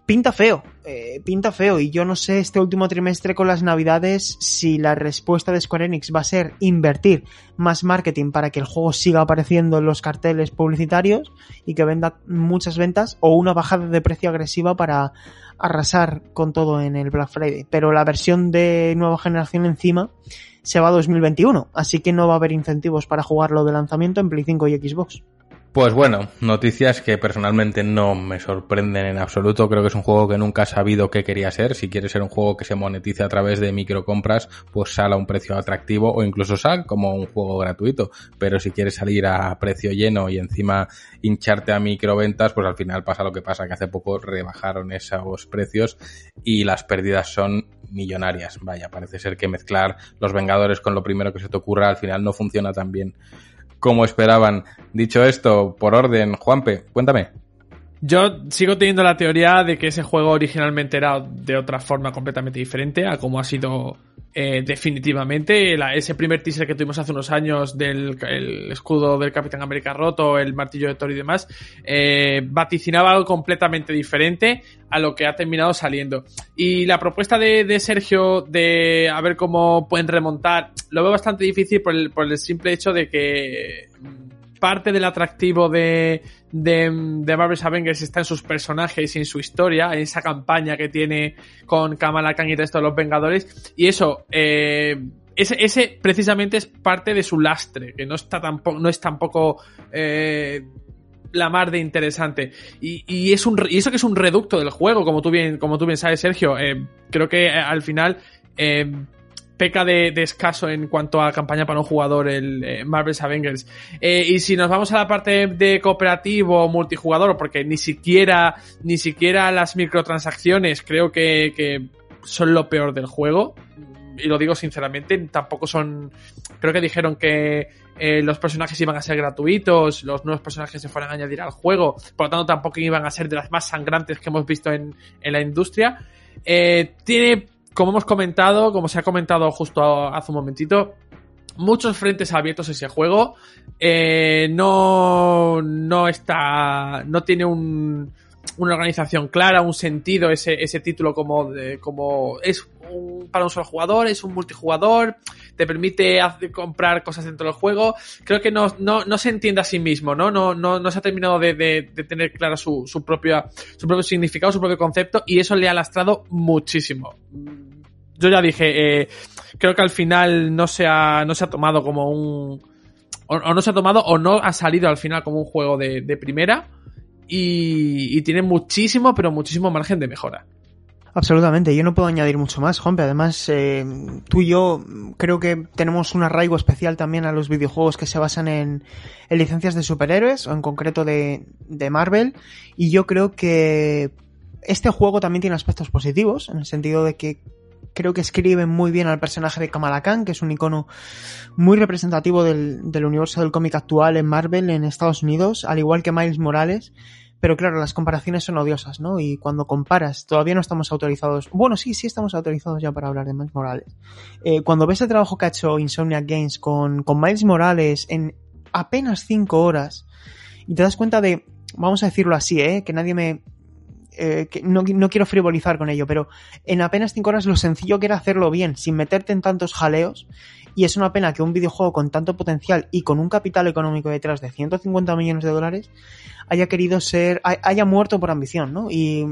Pinta feo, eh, pinta feo, y yo no sé este último trimestre con las navidades si la respuesta de Square Enix va a ser invertir más marketing para que el juego siga apareciendo en los carteles publicitarios y que venda muchas ventas, o una bajada de precio agresiva para arrasar con todo en el Black Friday. Pero la versión de nueva generación encima se va a 2021, así que no va a haber incentivos para jugarlo de lanzamiento en Play 5 y Xbox. Pues bueno, noticias que personalmente no me sorprenden en absoluto. Creo que es un juego que nunca ha sabido qué quería ser. Si quiere ser un juego que se monetice a través de microcompras, pues sale a un precio atractivo o incluso sal como un juego gratuito. Pero si quieres salir a precio lleno y encima hincharte a microventas, pues al final pasa lo que pasa, que hace poco rebajaron esos precios y las pérdidas son millonarias. Vaya, parece ser que mezclar los Vengadores con lo primero que se te ocurra al final no funciona tan bien como esperaban. Dicho esto, por orden, Juanpe, cuéntame. Yo sigo teniendo la teoría de que ese juego originalmente era de otra forma completamente diferente a como ha sido eh, definitivamente. Ese primer teaser que tuvimos hace unos años del el escudo del Capitán América roto, el martillo de Thor y demás, eh, vaticinaba algo completamente diferente a lo que ha terminado saliendo. Y la propuesta de, Sergio de a ver cómo pueden remontar, lo veo bastante difícil por el simple hecho de que parte del atractivo de, de, de Marvel's Avengers está en sus personajes y en su historia, en esa campaña que tiene con Kamala Khan y el resto de los Vengadores. Y eso, eh, ese, ese precisamente es parte de su lastre, que no está tampoco, no es tampoco, eh, la mar de interesante. Y, y, es un, y eso que es un reducto del juego, como tú bien, como tú sabes, Sergio. Eh, creo que al final, eh, peca de, de, escaso en cuanto a campaña para un jugador el eh, Marvel's Avengers. Eh, y si nos vamos a la parte de cooperativo o multijugador, porque ni siquiera, ni siquiera las microtransacciones creo que, que son lo peor del juego. Y lo digo sinceramente, tampoco son. Creo que dijeron que eh, los personajes iban a ser gratuitos, los nuevos personajes se fueran a añadir al juego, por lo tanto tampoco iban a ser de las más sangrantes que hemos visto en, en la industria. Eh, tiene como hemos comentado, como se ha comentado justo hace un momentito, muchos frentes abiertos ese juego. Eh, no, no está, no tiene un, una organización clara, un sentido ese, ese título como, como es un, para un solo jugador, es un multijugador, te permite comprar cosas dentro del juego. Creo que no, no, no se entiende a sí mismo, ¿no? No, no, no se ha terminado de, de, de tener clara su, su, propia, su propio significado, su propio concepto, y eso le ha lastrado muchísimo. Yo ya dije, eh, creo que al final no se ha, no se ha tomado como un, o, no se ha tomado o no ha salido al final como un juego de, primera y, y tiene muchísimo, pero muchísimo margen de mejora. Absolutamente, yo no puedo añadir mucho más, Juanpe. Además, eh, tú y yo creo que tenemos un arraigo especial también a los videojuegos que se basan en, en licencias de superhéroes, o en concreto de, de, Marvel, y yo creo que este juego también tiene aspectos positivos, en el sentido de que creo que escribe muy bien al personaje de Kamala Khan, que es un icono muy representativo del, universo del cómic actual en Marvel en Estados Unidos, al igual que Miles Morales, pero claro, las comparaciones son odiosas, ¿no? Y cuando comparas, todavía no estamos autorizados. Bueno, sí, sí estamos autorizados ya para hablar de Miles Morales. Eh, cuando ves el trabajo que ha hecho Insomniac Games con, con Miles Morales en apenas 5 horas, y te das cuenta de, vamos a decirlo así, ¿eh? Que nadie me... Eh, no, no, quiero frivolizar con ello, pero en apenas 5 horas lo sencillo que era hacerlo bien, sin meterte en tantos jaleos, y es una pena que un videojuego con tanto potencial y con un capital económico detrás de 150 millones de dólares haya querido ser, haya muerto por ambición, ¿no? Y,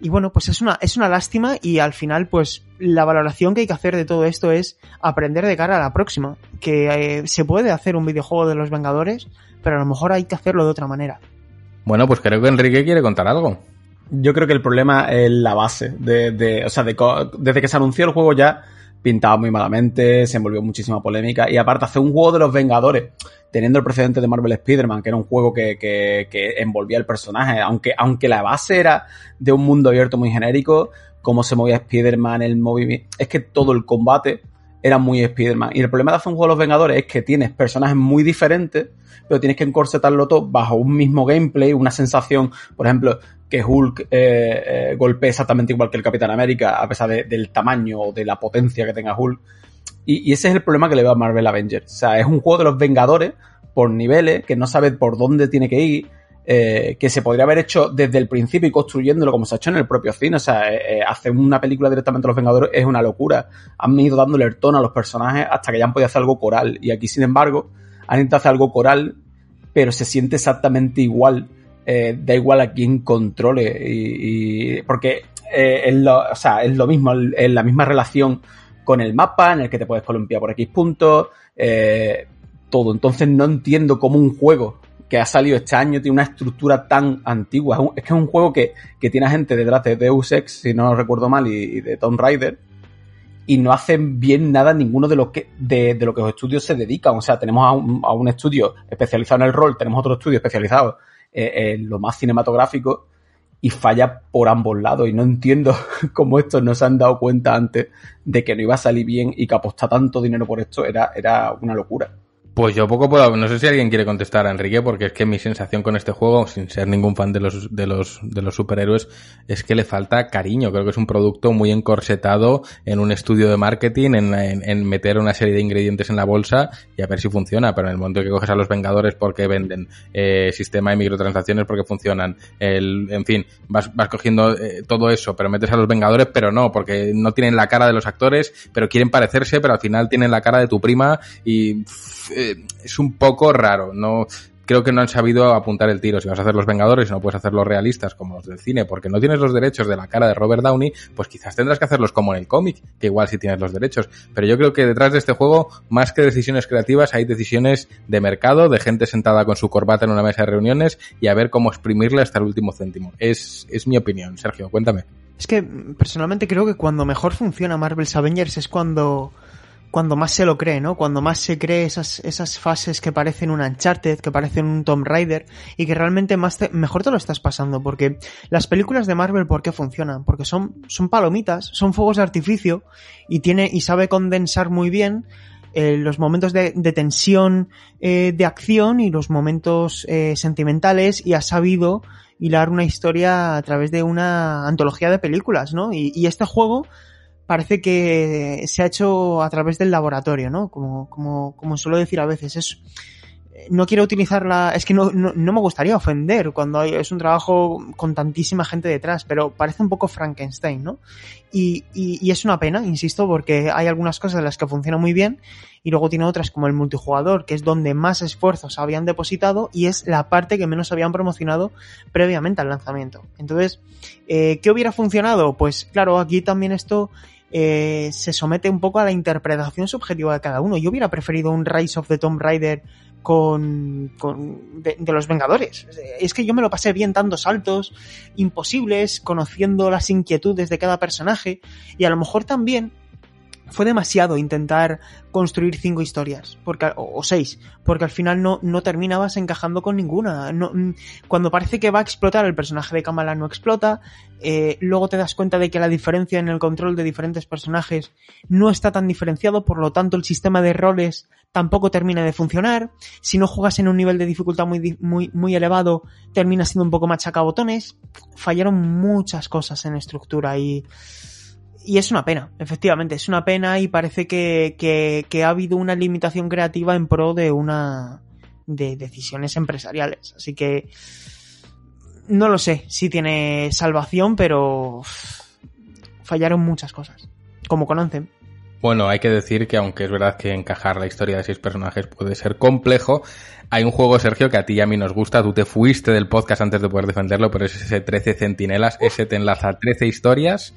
y bueno, pues es una, es una lástima y al final, pues la valoración que hay que hacer de todo esto es aprender de cara a la próxima. Que eh, se puede hacer un videojuego de los Vengadores, pero a lo mejor hay que hacerlo de otra manera. Bueno, pues creo que Enrique quiere contar algo. Yo creo que el problema es la base. De, de, o sea, de, desde que se anunció el juego ya pintaba muy malamente, se envolvió muchísima polémica. Y aparte, hacer un juego de los Vengadores teniendo el precedente de Marvel Spider-Man, que era un juego que, que, que, envolvía el personaje, aunque, aunque la base era de un mundo abierto muy genérico, cómo se movía Spider-Man, el movimiento, es que todo el combate era muy Spider-Man. Y el problema de hacer un juego de los Vengadores es que tienes personajes muy diferentes, pero tienes que encorsetarlo todo bajo un mismo gameplay, una sensación, por ejemplo, que Hulk eh, eh, golpea exactamente igual que el Capitán América, a pesar de, del tamaño o de la potencia que tenga Hulk. Y, y, ese es el problema que le veo a Marvel Avengers. O sea, es un juego de los Vengadores por niveles, que no sabe por dónde tiene que ir, eh, que se podría haber hecho desde el principio y construyéndolo como se ha hecho en el propio cine. O sea, eh, hacer una película directamente a los Vengadores es una locura. Han ido dándole el tono a los personajes hasta que ya han podido hacer algo coral. Y aquí, sin embargo, han intentado hacer algo coral, pero se siente exactamente igual. Eh, da igual a quién controle. Y, porque es, lo, es lo mismo, es la misma relación con el mapa en el que te puedes columpiar por X puntos, eh, todo. Entonces no entiendo cómo un juego que ha salido este año tiene una estructura tan antigua. Es, que es un juego que, que, tiene gente detrás de Deus Ex, si no recuerdo mal, y, y de Tomb Raider, y no hacen bien nada ninguno de lo que, de, de lo que los estudios se dedican. O sea, tenemos a un, a un estudio especializado en el rol, tenemos otro estudio especializado eh, en lo más cinematográfico, y falla por ambos lados. Y no entiendo cómo estos no se han dado cuenta antes de que no iba a salir bien y que apostar tanto dinero por esto era, era una locura. Pues yo poco puedo, no sé si alguien quiere contestar a Enrique, porque es que mi sensación con este juego, sin ser ningún fan de los, de los, de los superhéroes, es que le falta cariño. Creo que es un producto muy encorsetado en un estudio de marketing, en, en, en meter una serie de ingredientes en la bolsa y a ver si funciona. Pero en el momento que coges a los Vengadores porque venden, eh, sistema de microtransacciones porque funcionan, el, en fin, vas, vas cogiendo eh, todo eso, pero metes a los Vengadores, pero no, porque no tienen la cara de los actores, pero quieren parecerse, pero al final tienen la cara de tu prima y, es un poco raro. No creo que no han sabido apuntar el tiro. Si vas a hacer los Vengadores y no puedes hacerlos realistas como los del cine, porque no tienes los derechos de la cara de Robert Downey, pues quizás tendrás que hacerlos como en el cómic, que igual sí tienes los derechos. Pero yo creo que detrás de este juego, más que decisiones creativas, hay decisiones de mercado, de gente sentada con su corbata en una mesa de reuniones y a ver cómo exprimirle hasta el último céntimo. Es, es mi opinión. Sergio, cuéntame. Es que personalmente creo que cuando mejor funciona Marvel's Avengers es cuando cuando más se lo cree, ¿no? Cuando más se cree esas, esas fases que parecen un Uncharted, que parecen un Tomb Raider, y que realmente más te, mejor te lo estás pasando, porque las películas de Marvel, ¿por qué funcionan? Porque son, son palomitas, son fuegos de artificio, y tiene, y sabe condensar muy bien eh, los momentos de, de tensión, eh, de acción y los momentos eh, sentimentales, y ha sabido hilar una historia a través de una antología de películas, ¿no? Y, y este juego, parece que se ha hecho a través del laboratorio, ¿no? Como, como, como suelo decir a veces, es, no quiero utilizar la, es que no, no, me gustaría ofender cuando es un trabajo con tantísima gente detrás, pero parece un poco Frankenstein, ¿no? Y, y, es una pena, insisto, porque hay algunas cosas en las que funciona muy bien y luego tiene otras como el multijugador, que es donde más esfuerzos habían depositado y es la parte que menos habían promocionado previamente al lanzamiento. Entonces, eh, ¿qué hubiera funcionado? Pues claro, aquí también esto eh, se somete un poco a la interpretación subjetiva de cada uno. Yo hubiera preferido un Rise of the Tomb Raider con, con de, de, los Vengadores. Es que yo me lo pasé bien dando saltos imposibles, conociendo las inquietudes de cada personaje y a lo mejor también fue demasiado intentar construir cinco historias porque, o, o, seis, porque al final no, no terminabas encajando con ninguna. No, cuando parece que va a explotar, el personaje de Kamala no explota. Eh, luego te das cuenta de que la diferencia en el control de diferentes personajes no está tan diferenciado, por lo tanto el sistema de roles tampoco termina de funcionar. Si no juegas en un nivel de dificultad muy, muy, muy elevado, termina siendo un poco machacabotones. Fallaron muchas cosas en estructura y y es una pena, efectivamente, es una pena y parece que, que, ha habido una limitación creativa en pro de una de decisiones empresariales. Así que no lo sé si tiene salvación, pero fallaron muchas cosas, como conocen. Bueno, hay que decir que aunque es verdad que encajar la historia de seis personajes puede ser complejo, hay un juego, Sergio, que a ti y a mí nos gusta. Tú te fuiste del podcast antes de poder defenderlo, pero es ese 13 centinelas, ese te enlaza 13 historias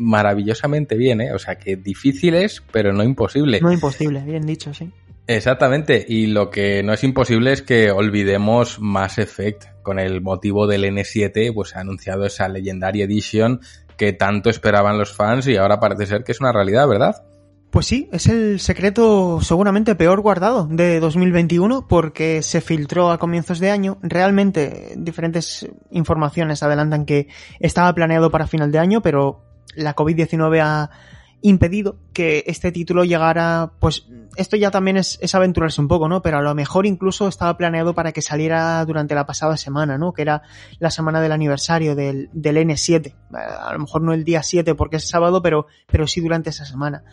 maravillosamente bien, ¿eh? O sea, que difícil es, pero no imposible. No imposible, bien dicho, sí. Exactamente, y lo que no es imposible es que olvidemos Mass Effect. Con el motivo del N7, pues ha anunciado esa Legendary Edition que tanto esperaban los fans y ahora parece ser que es una realidad, ¿verdad? Pues sí, es el secreto seguramente peor guardado de 2021 porque se filtró a comienzos de año. Realmente diferentes informaciones adelantan que estaba planeado para final de año, pero la COVID-19 ha impedido que este título llegara, pues esto ya también es, aventurarse un poco, ¿no? Pero a lo mejor incluso estaba planeado para que saliera durante la pasada semana, ¿no? Que era la semana del aniversario del, del N7. A lo mejor no el día 7 porque es sábado, pero, pero sí durante esa semana.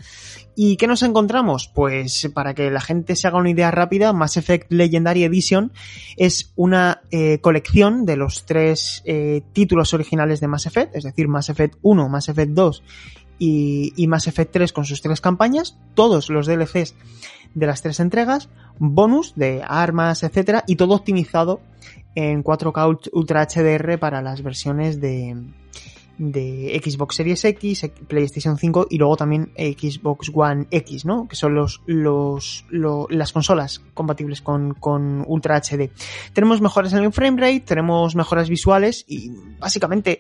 ¿Y qué nos encontramos? Pues para que la gente se haga una idea rápida, Mass Effect Legendary Edition es una eh, colección de los tres eh, títulos originales de Mass Effect, es decir, Mass Effect 1, Mass Effect 2 y, y Mass Effect 3 con sus tres campañas, todos los DLCs de las tres entregas, bonus de armas, etcétera, y todo optimizado en 4K Ultra HDR para las versiones de, de Xbox Series X, PlayStation 5 y luego también Xbox One X, ¿no? Que son los, los, los las consolas compatibles con, con Ultra HD. Tenemos mejoras en el frame rate, tenemos mejoras visuales y básicamente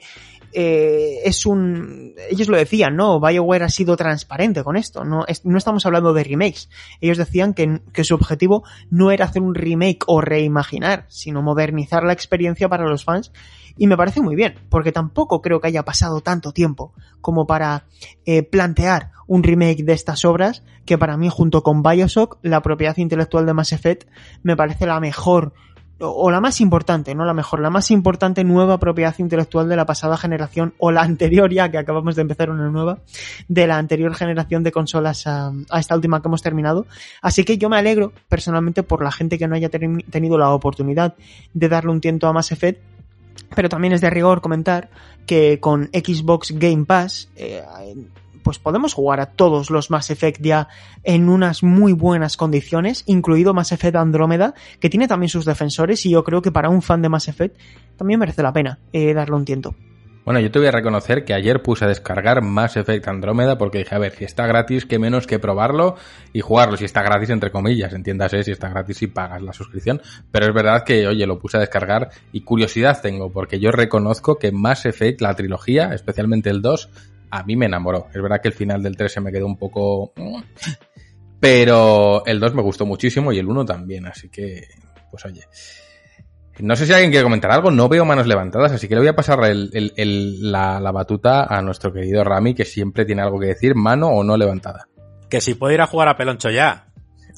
eh, es un... Ellos lo decían, ¿no? BioWare ha sido transparente con esto. No, no estamos hablando de remakes. Ellos decían que, que su objetivo no era hacer un remake o reimaginar, sino modernizar la experiencia para los fans y me parece muy bien, porque tampoco creo que haya pasado tanto tiempo como para eh, plantear un remake de estas obras, que para mí junto con Bioshock, la propiedad intelectual de Mass Effect, me parece la mejor o la más importante, no la mejor, la más importante nueva propiedad intelectual de la pasada generación o la anterior ya que acabamos de empezar una nueva de la anterior generación de consolas a, a esta última que hemos terminado. Así que yo me alegro personalmente por la gente que no haya tenido la oportunidad de darle un tiento a Mass Effect pero también es de rigor comentar que con Xbox Game Pass eh, pues podemos jugar a todos los Mass Effect ya en unas muy buenas condiciones, incluido Mass Effect Andrómeda, que tiene también sus defensores y yo creo que para un fan de Mass Effect también merece la pena eh, darle un tiento. Bueno, yo te voy a reconocer que ayer puse a descargar Mass Effect Andrómeda porque dije, a ver, si está gratis, qué menos que probarlo y jugarlo. Si está gratis, entre comillas, entiéndase, si está gratis y pagas la suscripción. Pero es verdad que, oye, lo puse a descargar y curiosidad tengo porque yo reconozco que Mass Effect, la trilogía, especialmente el 2, a mí me enamoró. Es verdad que el final del 3 se me quedó un poco... Pero el 2 me gustó muchísimo y el 1 también, así que, pues oye. No sé si alguien quiere comentar algo, no veo manos levantadas, así que le voy a pasar el, el, el, la, la, batuta a nuestro querido Rami, que siempre tiene algo que decir, mano o no levantada. Que si puede ir a jugar a Peloncho ya.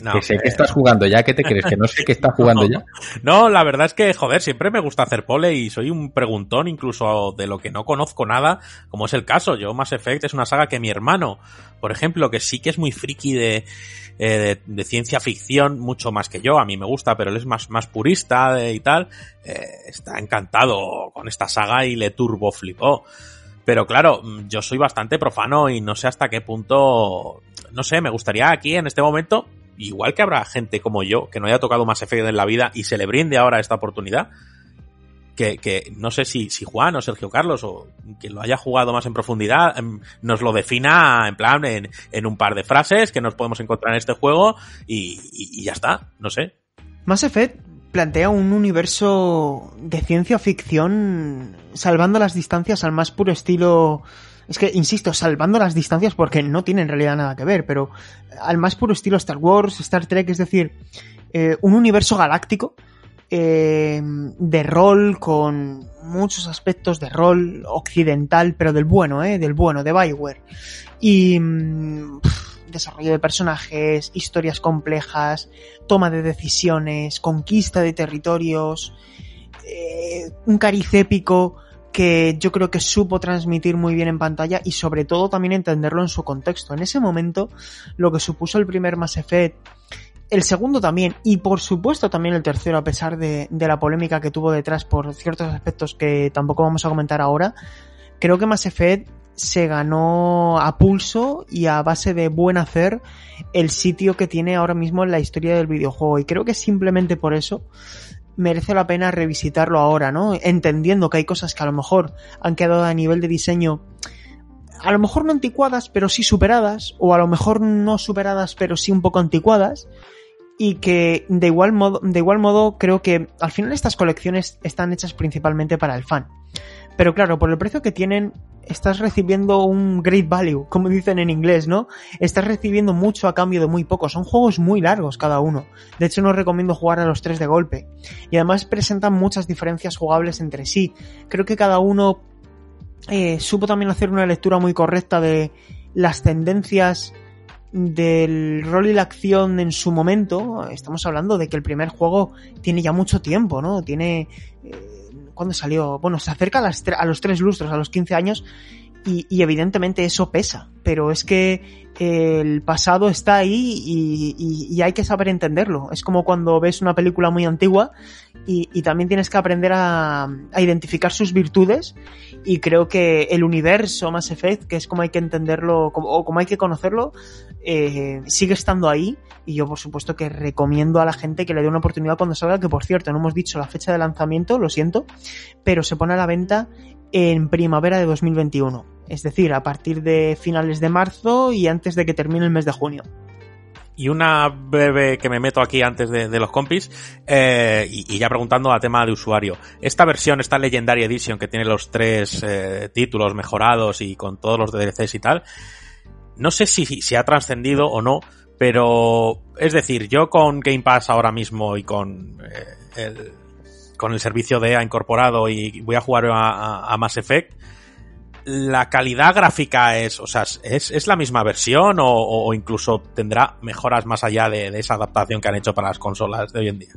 No, que sé que estás jugando ya, ¿qué te crees? Que no sé que estás jugando no, ya. No, la verdad es que, joder, siempre me gusta hacer pole y soy un preguntón incluso de lo que no conozco nada, como es el caso. Yo, Mass Effect es una saga que mi hermano, por ejemplo, que sí que es muy friki de, eh, de, ciencia ficción mucho más que yo, a mí me gusta, pero él es más, más purista de, y tal, eh, está encantado con esta saga y le turbo flipó. Pero claro, yo soy bastante profano y no sé hasta qué punto, no sé, me gustaría aquí en este momento, igual que habrá gente como yo que no haya tocado más Effect en la vida y se le brinde ahora esta oportunidad, que, que no sé si, si Juan o Sergio Carlos o quien lo haya jugado más en profundidad em, nos lo defina en plan en, en un par de frases que nos podemos encontrar en este juego y, y- ya está, no sé. Mass Effect plantea un universo de ciencia ficción salvando las distancias al más puro estilo... Es que, insisto, salvando las distancias porque no tiene en realidad nada que ver, pero al más puro estilo Star Wars, Star Trek, es decir, eh, un universo galáctico eh, de rol con muchos aspectos de rol occidental, pero del bueno, ¿eh? Del bueno, de Bioware. Y... mm, desarrollo de personajes, historias complejas, toma de decisiones, conquista de territorios, eh, un cariz épico que yo creo que supo transmitir muy bien en pantalla y sobre todo también entenderlo en su contexto. En ese momento, lo que supuso el primer Mass Effect, el segundo también y por supuesto también el tercero a pesar de, de la polémica que tuvo detrás por ciertos aspectos que tampoco vamos a comentar ahora, creo que Mass Effect se ganó a pulso y a base de buen hacer el sitio que tiene ahora mismo en la historia del videojuego. Y creo que simplemente por eso merece la pena revisitarlo ahora, ¿no? Entendiendo que hay cosas que a lo mejor han quedado a nivel de diseño a lo mejor no anticuadas, pero sí superadas, o a lo mejor no superadas, pero sí un poco anticuadas, y que de igual modo, de igual modo creo que al final estas colecciones están hechas principalmente para el fan. Pero claro, por el precio que tienen, estás recibiendo un great value, como dicen en inglés, ¿no? Estás recibiendo mucho a cambio de muy poco. Son juegos muy largos cada uno. De hecho, no recomiendo jugar a los tres de golpe. Y además presentan muchas diferencias jugables entre sí. Creo que cada uno eh, supo también hacer una lectura muy correcta de las tendencias del rol y la acción en su momento. Estamos hablando de que el primer juego tiene ya mucho tiempo, ¿no? Tiene... Eh, ¿Cuándo salió? Bueno, se acerca a, las a los tres lustros, a los 15 años, y, evidentemente eso pesa. Pero es que el pasado está ahí y, hay que saber entenderlo. Es como cuando ves una película muy antigua y, también tienes que aprender a, a identificar sus virtudes. Y creo que el universo Mass Effect, que es como hay que entenderlo o como hay que conocerlo, eh, sigue estando ahí. Y yo, por supuesto, que recomiendo a la gente que le dé una oportunidad cuando salga. Que por cierto, no hemos dicho la fecha de lanzamiento, lo siento, pero se pone a la venta en primavera de 2021. Es decir, a partir de finales de marzo y antes de que termine el mes de junio. Y una breve que me meto aquí antes de, los compis, eh, y, y ya preguntando a tema de usuario. Esta versión, esta Legendary Edition que tiene los tres eh, títulos mejorados y con todos los DLCs y tal, no sé si, si ha trascendido o no, pero es decir, yo con Game Pass ahora mismo y con eh, el, con el servicio de EA incorporado y voy a jugar a, Mass Effect, la calidad gráfica es, o sea, es, es la misma versión o, o- o incluso tendrá mejoras más allá de, de esa adaptación que han hecho para las consolas de hoy en día.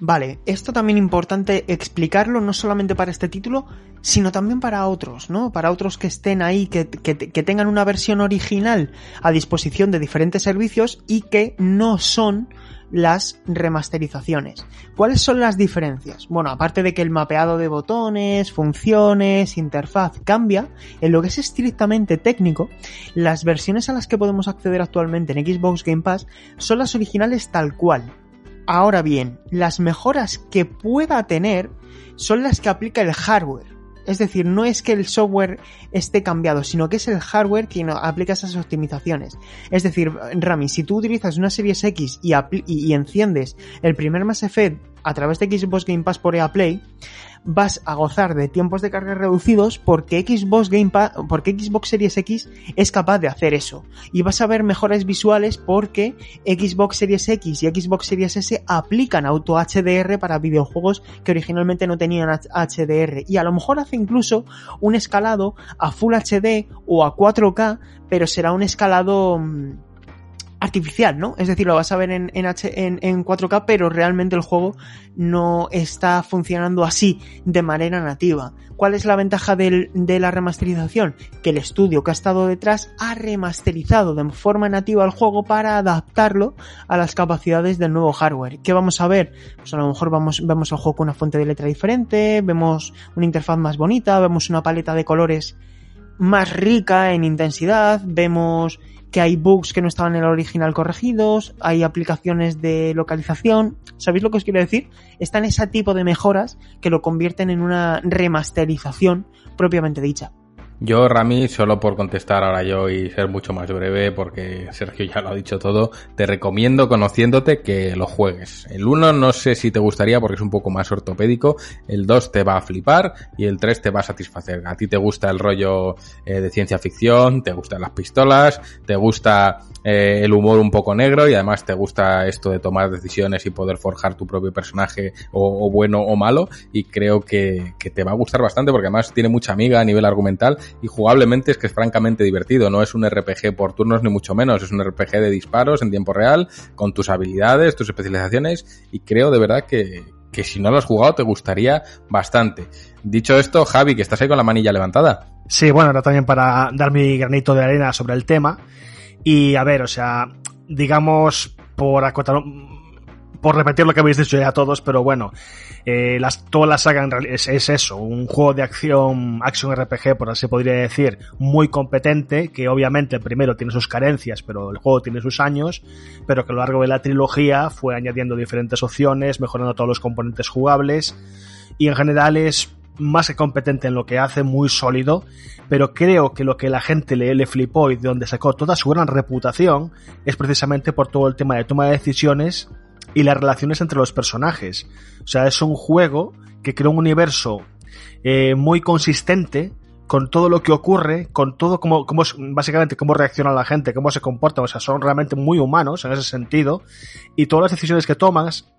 Vale, esto también importante explicarlo no solamente para este título, sino también para otros, ¿no? Para otros que estén ahí, que, que- que tengan una versión original a disposición de diferentes servicios y que no son las remasterizaciones. ¿Cuáles son las diferencias? Bueno, aparte de que el mapeado de botones, funciones, interfaz cambia, en lo que es estrictamente técnico, las versiones a las que podemos acceder actualmente en Xbox Game Pass son las originales tal cual, Ahora bien, las mejoras que pueda tener son las que aplica el hardware. Es decir, no es que el software esté cambiado, sino que es el hardware quien aplica esas optimizaciones. Es decir, Rami, si tú utilizas una Series X y, y enciendes el primer Mass Effect a través de Xbox Game Pass por EA Play, vas a gozar de tiempos de carga reducidos porque Xbox Game Pass, porque Xbox Series X es capaz de hacer eso. Y vas a ver mejoras visuales porque Xbox Series X y Xbox Series S aplican auto HDR para videojuegos que originalmente no tenían HDR. Y a lo mejor hace incluso un escalado a Full HD o a 4K, pero será un escalado mm, artificial, ¿no? Es decir, lo vas a ver en, en, en, en 4K, pero realmente el juego no está funcionando así, de manera nativa. ¿Cuál es la ventaja del- de la remasterización? Que el estudio que ha estado detrás ha remasterizado de forma nativa el juego para adaptarlo a las capacidades del nuevo hardware. ¿Qué vamos a ver? Pues a lo mejor vamos, vemos el juego con una fuente de letra diferente, vemos una interfaz más bonita, vemos una paleta de colores más rica en intensidad, vemos que hay bugs que no estaban en el original corregidos, hay aplicaciones de localización. ¿Sabéis lo que os quiero decir? Están ese tipo de mejoras que lo convierten en una remasterización propiamente dicha. Yo, Rami, solo por contestar ahora yo y ser mucho más breve, porque Sergio ya lo ha dicho todo, te recomiendo, conociéndote, que lo juegues. El 1 no sé si te gustaría porque es un poco más ortopédico, el 2 te va a flipar y el 3 te va a satisfacer. A ti te gusta el rollo eh, de ciencia ficción, te gustan las pistolas, te gusta eh, el humor un poco negro y además te gusta esto de tomar decisiones y poder forjar tu propio personaje o, o bueno o malo y creo que, que te va a gustar bastante porque además tiene mucha amiga a nivel argumental y jugablemente es que es francamente divertido. No es un RPG por turnos ni mucho menos. Es un RPG de disparos en tiempo real, con tus habilidades, tus especializaciones y creo de verdad que, que si no lo has jugado te gustaría bastante. Dicho esto, Javi, que estás ahí con la manilla levantada. Sí, bueno, ahora también para dar mi granito de arena sobre el tema. Y a ver, o sea, digamos, por acotar, por repetir lo que habéis dicho ya todos, pero bueno, eh, las, toda la saga es, eso, un juego de acción, action RPG, por así podría decir, muy competente, que obviamente primero tiene sus carencias, pero el juego tiene sus años, pero que a lo largo de la trilogía fue añadiendo diferentes opciones, mejorando todos los componentes jugables, y en general es más que competente en lo que hace, muy sólido, pero creo que lo que la gente le, le flipó y de donde sacó toda su gran reputación es precisamente por todo el tema de toma de decisiones y las relaciones entre los personajes. O sea, es un juego que crea un universo eh, muy consistente con todo lo que ocurre, con todo como, como básicamente cómo reacciona la gente, cómo se comporta, o sea, son realmente muy humanos en ese sentido, y todas las decisiones que tomas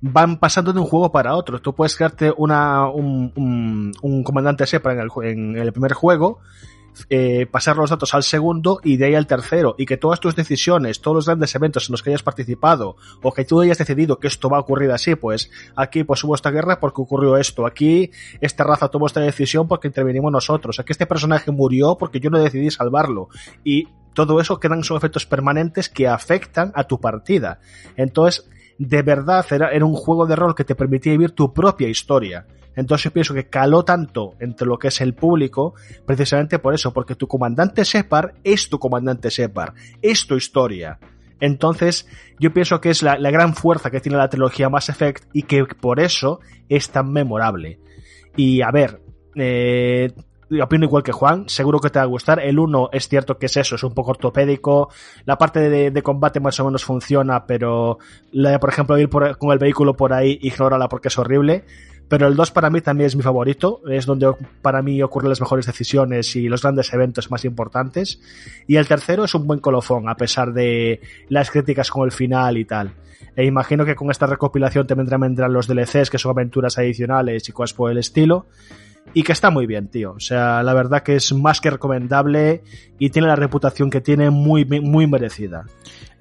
van pasando de un juego para otro. Tú puedes crearte una, un, comandante SEPA en el, en el primer juego, eh, pasar los datos al segundo y de ahí al tercero y que todas tus decisiones, todos los grandes eventos en los que hayas participado o que tú hayas decidido que esto va a ocurrir así, pues aquí pues hubo esta guerra porque ocurrió esto, aquí esta raza tomó esta decisión porque intervenimos nosotros, aquí este personaje murió porque yo no decidí salvarlo y todo eso quedan son efectos permanentes que afectan a tu partida. Entonces, de verdad era, era un juego de rol que te permitía vivir tu propia historia. Entonces pienso que caló tanto entre lo que es el público, precisamente por eso, porque tu comandante Separ es tu comandante Separ, es tu historia. Entonces, yo pienso que es la, gran fuerza que tiene la trilogía Mass Effect y que por eso es tan memorable. Y a ver, eh, opino igual que Juan, seguro que te va a gustar. El 1 es cierto que es eso, es un poco ortopédico. La parte de, combate más o menos funciona, pero la de, por ejemplo, ir con el vehículo por ahí, ignórala porque es horrible. Pero el 2 para mí también es mi favorito, es donde para mí ocurren las mejores decisiones y los grandes eventos más importantes. Y el tercero es un buen colofón, a pesar de las críticas con el final y tal. E imagino que con esta recopilación también vendrán los DLCs, que son aventuras adicionales y cosas por el estilo y que está muy bien, tío. O sea, la verdad que es más que recomendable y tiene la reputación que tiene muy, muy merecida.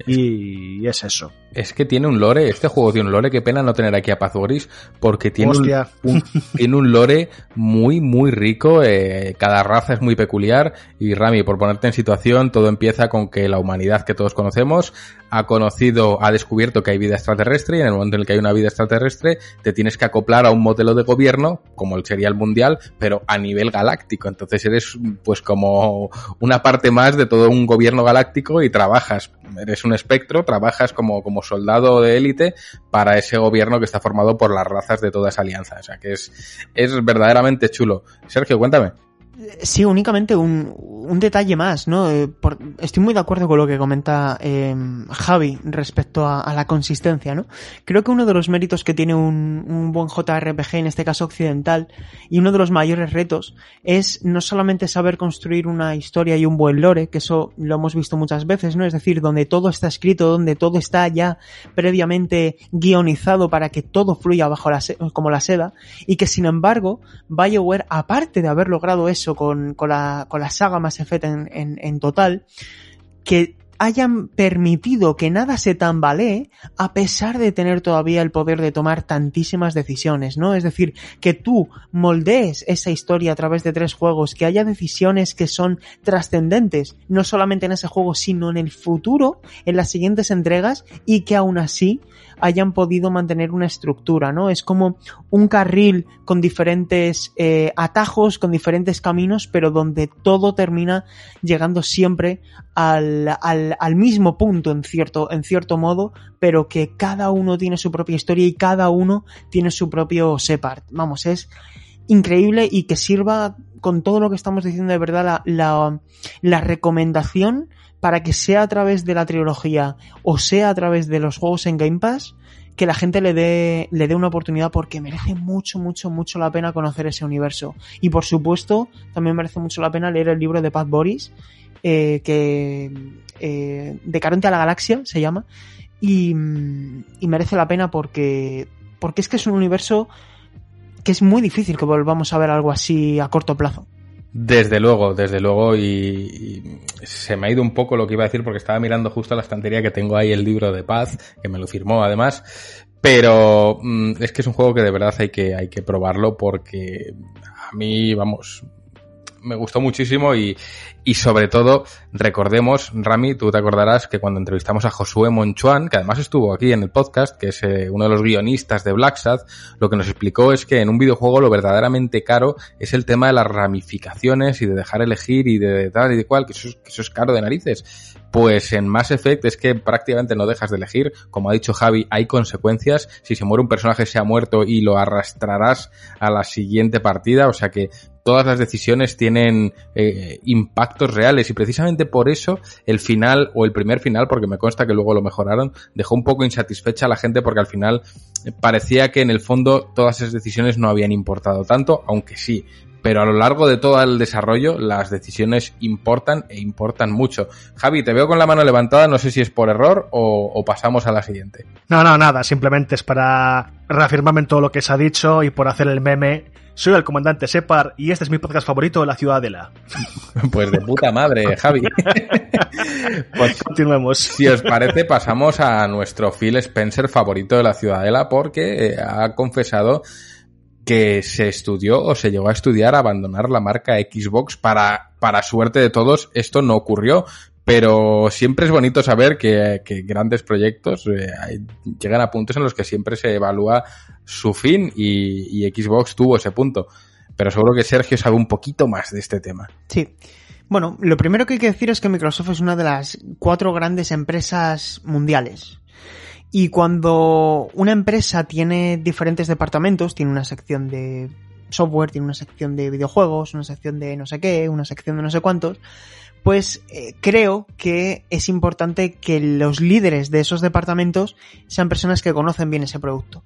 Y es eso. Es que tiene un lore, este juego tiene un lore, qué pena no tener aquí a Paz Goris, porque tiene un, un, tiene un lore muy, muy rico, eh, cada raza es muy peculiar, y Rami, por ponerte en situación, todo empieza con que la humanidad que todos conocemos ha conocido, ha descubierto que hay vida extraterrestre, y en el momento en el que hay una vida extraterrestre, te tienes que acoplar a un modelo de gobierno, como sería el mundial, pero a nivel galáctico, entonces eres pues como una parte más de todo un gobierno galáctico y trabajas, eres un espectro, trabajas como, como soldado de élite para ese gobierno que está formado por las razas de toda esa alianza. O sea que es, es verdaderamente chulo. Sergio, cuéntame. Sí, únicamente un, un detalle más, ¿no? Eh, por, estoy muy de acuerdo con lo que comenta eh, Javi respecto a, la consistencia, ¿no? Creo que uno de los méritos que tiene un, un, buen JRPG, en este caso occidental, y uno de los mayores retos es no solamente saber construir una historia y un buen lore, que eso lo hemos visto muchas veces, ¿no? Es decir, donde todo está escrito, donde todo está ya previamente guionizado para que todo fluya bajo la, como la seda, y que sin embargo, BioWare, aparte de haber logrado eso, con, la, con la saga Mass Effect en, en, en total, que hayan permitido que nada se tambalee a pesar de tener todavía el poder de tomar tantísimas decisiones, ¿no? Es decir, que tú moldees esa historia a través de tres juegos, que haya decisiones que son trascendentes, no solamente en ese juego, sino en el futuro, en las siguientes entregas, y que aún así hayan podido mantener una estructura, ¿no? Es como un carril con diferentes eh, atajos, con diferentes caminos, pero donde todo termina llegando siempre al, al, al mismo punto en cierto, en cierto modo, pero que cada uno tiene su propia historia y cada uno tiene su propio Separt. Vamos, es increíble y que sirva con todo lo que estamos diciendo de verdad la, la, la, recomendación para que sea a través de la trilogía o sea a través de los juegos en Game Pass que la gente le dé le dé una oportunidad porque merece mucho mucho mucho la pena conocer ese universo y por supuesto también merece mucho la pena leer el libro de Pat Boris eh, que eh, de Caronte a la Galaxia se llama y, y merece la pena porque porque es que es un universo que es muy difícil que volvamos a ver algo así a corto plazo. Desde luego, desde luego, y, se me ha ido un poco lo que iba a decir porque estaba mirando justo la estantería que tengo ahí el libro de paz, que me lo firmó además, pero mmm, es que es un juego que de verdad hay que, hay que probarlo porque a mí, vamos, me gustó muchísimo y, y sobre todo, recordemos, Rami, tú te acordarás que cuando entrevistamos a Josué Monchuan, que además estuvo aquí en el podcast, que es eh, uno de los guionistas de Black Sad, lo que nos explicó es que en un videojuego lo verdaderamente caro es el tema de las ramificaciones y de dejar elegir y de tal y de cual, que eso, que eso es caro de narices. Pues en Mass Effect es que prácticamente no dejas de elegir. Como ha dicho Javi, hay consecuencias. Si se muere un personaje se ha muerto y lo arrastrarás a la siguiente partida. O sea que todas las decisiones tienen eh, impactos reales. Y precisamente por eso el final o el primer final, porque me consta que luego lo mejoraron, dejó un poco insatisfecha a la gente porque al final parecía que en el fondo todas esas decisiones no habían importado tanto, aunque sí, pero a lo largo de todo el desarrollo las decisiones importan e importan mucho. Javi, te veo con la mano levantada, no sé si es por error o, o, pasamos a la siguiente. No, no, nada, simplemente es para reafirmarme en todo lo que se ha dicho y por hacer el meme. Soy el comandante Separ y este es mi podcast favorito, La Ciudadela. Pues de puta madre, Javi. pues continuemos. Si os parece, pasamos a nuestro Phil Spencer favorito de La Ciudadela porque ha confesado que se estudió o se llegó a estudiar abandonar la marca Xbox para, para suerte de todos, esto no ocurrió. Pero siempre es bonito saber que, que grandes proyectos eh, llegan a puntos en los que siempre se evalúa su fin y, y Xbox tuvo ese punto. Pero seguro que Sergio sabe un poquito más de este tema. Sí. Bueno, lo primero que hay que decir es que Microsoft es una de las cuatro grandes empresas mundiales. Y cuando una empresa tiene diferentes departamentos, tiene una sección de software, tiene una sección de videojuegos, una sección de no sé qué, una sección de no sé cuántos, pues eh, creo que es importante que los líderes de esos departamentos sean personas que conocen bien ese producto.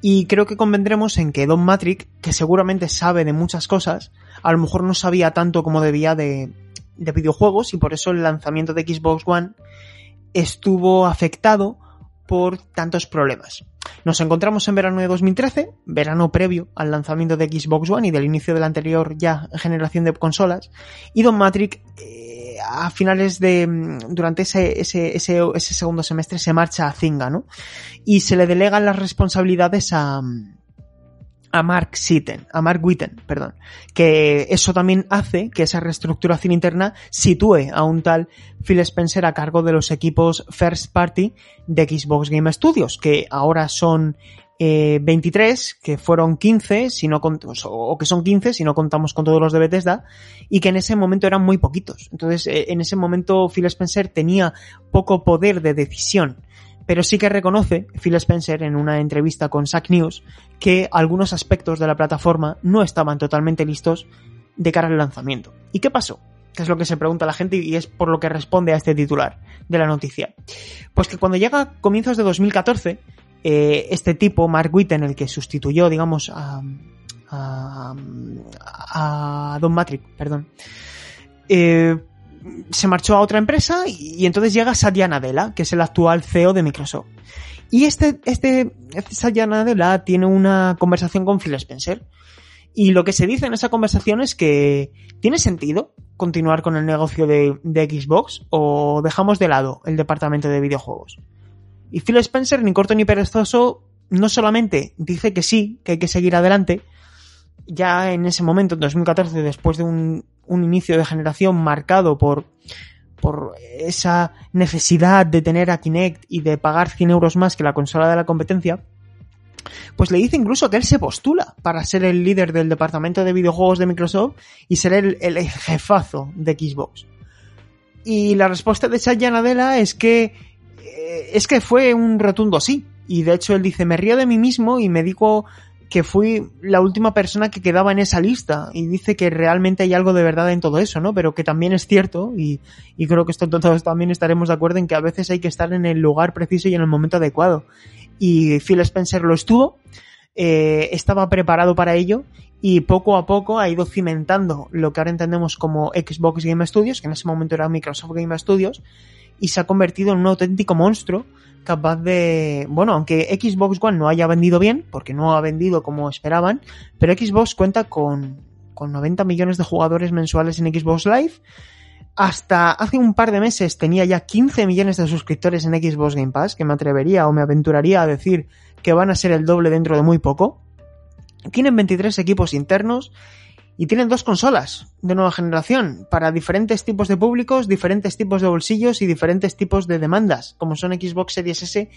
Y creo que convendremos en que Don Matrix, que seguramente sabe de muchas cosas, a lo mejor no sabía tanto como debía de, de videojuegos y por eso el lanzamiento de Xbox One estuvo afectado por tantos problemas. Nos encontramos en verano de 2013, verano previo al lanzamiento de Xbox One y del inicio de la anterior ya generación de consolas, y Don Matrix eh, a finales de durante ese, ese, ese, ese, segundo semestre se marcha a Zinga, ¿no? Y se le delegan las responsabilidades a a Mark Sitten, a Mark Witten, perdón, que eso también hace que esa reestructuración interna sitúe a un tal Phil Spencer a cargo de los equipos first party de Xbox Game Studios, que ahora son eh, 23, que fueron 15, si no o que son 15 si no contamos con todos los de Bethesda, y que en ese momento eran muy poquitos. Entonces, eh, en ese momento Phil Spencer tenía poco poder de decisión pero sí que reconoce Phil Spencer en una entrevista con Sack News que algunos aspectos de la plataforma no estaban totalmente listos de cara al lanzamiento. ¿Y qué pasó? Que es lo que se pregunta la gente y es por lo que responde a este titular de la noticia. Pues que cuando llega a comienzos de 2014, eh, este tipo, Mark Witten, el que sustituyó, digamos, a, a, a Don Matrix, perdón, eh, se marchó a otra empresa y, entonces llega Satya Nadella, que es el actual CEO de Microsoft. Y este, este, este Satya Nadella tiene una conversación con Phil Spencer. Y lo que se dice en esa conversación es que tiene sentido continuar con el negocio de, de Xbox o dejamos de lado el departamento de videojuegos. Y Phil Spencer, ni corto ni perezoso, no solamente dice que sí, que hay que seguir adelante, ya en ese momento, en 2014, después de un, un inicio de generación marcado por, por esa necesidad de tener a Kinect y de pagar 100 euros más que la consola de la competencia, pues le dice incluso que él se postula para ser el líder del departamento de videojuegos de Microsoft y ser el, el jefazo de Xbox. Y la respuesta de Satya Nadella es que eh, es que fue un rotundo sí. Y de hecho él dice, me río de mí mismo y me digo que fui la última persona que quedaba en esa lista y dice que realmente hay algo de verdad en todo eso, ¿no? Pero que también es cierto y, y creo que esto todos también estaremos de acuerdo en que a veces hay que estar en el lugar preciso y en el momento adecuado. Y Phil Spencer lo estuvo, eh, estaba preparado para ello y poco a poco ha ido cimentando lo que ahora entendemos como Xbox Game Studios, que en ese momento era Microsoft Game Studios, y se ha convertido en un auténtico monstruo capaz de, bueno, aunque Xbox One no haya vendido bien, porque no ha vendido como esperaban, pero Xbox cuenta con, con 90 millones de jugadores mensuales en Xbox Live. Hasta hace un par de meses tenía ya 15 millones de suscriptores en Xbox Game Pass, que me atrevería o me aventuraría a decir que van a ser el doble dentro de muy poco. Tienen 23 equipos internos y tienen dos consolas de nueva generación para diferentes tipos de públicos, diferentes tipos de bolsillos y diferentes tipos de demandas, como son Xbox Series S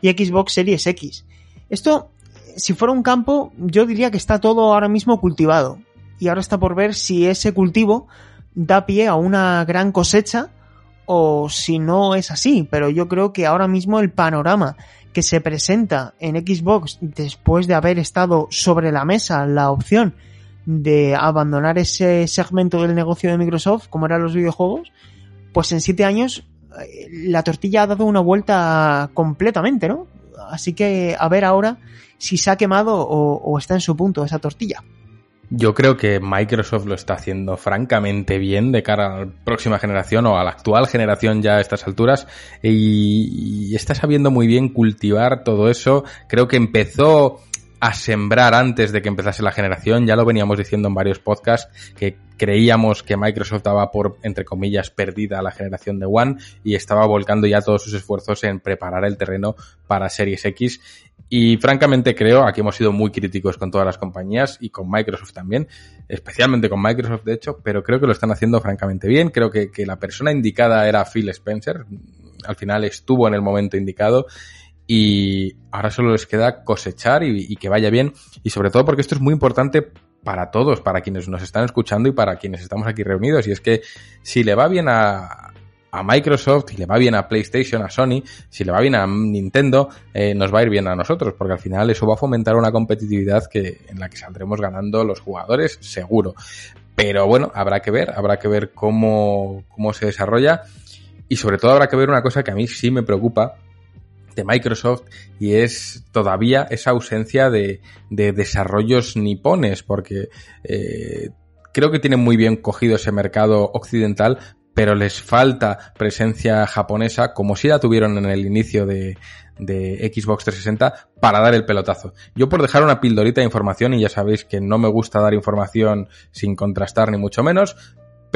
y Xbox Series X. Esto, si fuera un campo, yo diría que está todo ahora mismo cultivado. Y ahora está por ver si ese cultivo da pie a una gran cosecha o si no es así. Pero yo creo que ahora mismo el panorama que se presenta en Xbox después de haber estado sobre la mesa la opción de abandonar ese segmento del negocio de Microsoft, como eran los videojuegos, pues en siete años eh, la tortilla ha dado una vuelta completamente, ¿no? Así que a ver ahora si se ha quemado o, está en su punto esa tortilla. Yo creo que Microsoft lo está haciendo francamente bien de cara a la próxima generación o a la actual generación ya a estas alturas y está sabiendo muy bien cultivar todo eso. Creo que empezó a sembrar antes de que empezase la generación. Ya lo veníamos diciendo en varios podcasts que creíamos que Microsoft daba por, entre comillas, perdida la generación de One y estaba volcando ya todos sus esfuerzos en preparar el terreno para Series X. Y francamente creo, aquí hemos sido muy críticos con todas las compañías y con Microsoft también, especialmente con Microsoft de hecho, pero creo que lo están haciendo francamente bien. Creo que, que la persona indicada era Phil Spencer. Al final estuvo en el momento indicado y ahora solo les queda cosechar y, que vaya bien. Y sobre todo porque esto es muy importante para todos, para quienes nos están escuchando y para quienes estamos aquí reunidos. Y es que si le va bien a, a Microsoft, si le va bien a PlayStation, a Sony, si le va bien a Nintendo, eh, nos va a ir bien a nosotros, porque al final eso va a fomentar una competitividad que, en la que saldremos ganando los jugadores, seguro. Pero bueno, habrá que ver, habrá que ver cómo, cómo se desarrolla. Y sobre todo habrá que ver una cosa que a mí sí me preocupa, de Microsoft y es todavía esa ausencia de, de desarrollos nipones porque eh, creo que tienen muy bien cogido ese mercado occidental pero les falta presencia japonesa como si la tuvieron en el inicio de, de Xbox 360 para dar el pelotazo. Yo por dejar una pildorita de información y ya sabéis que no me gusta dar información sin contrastar ni mucho menos,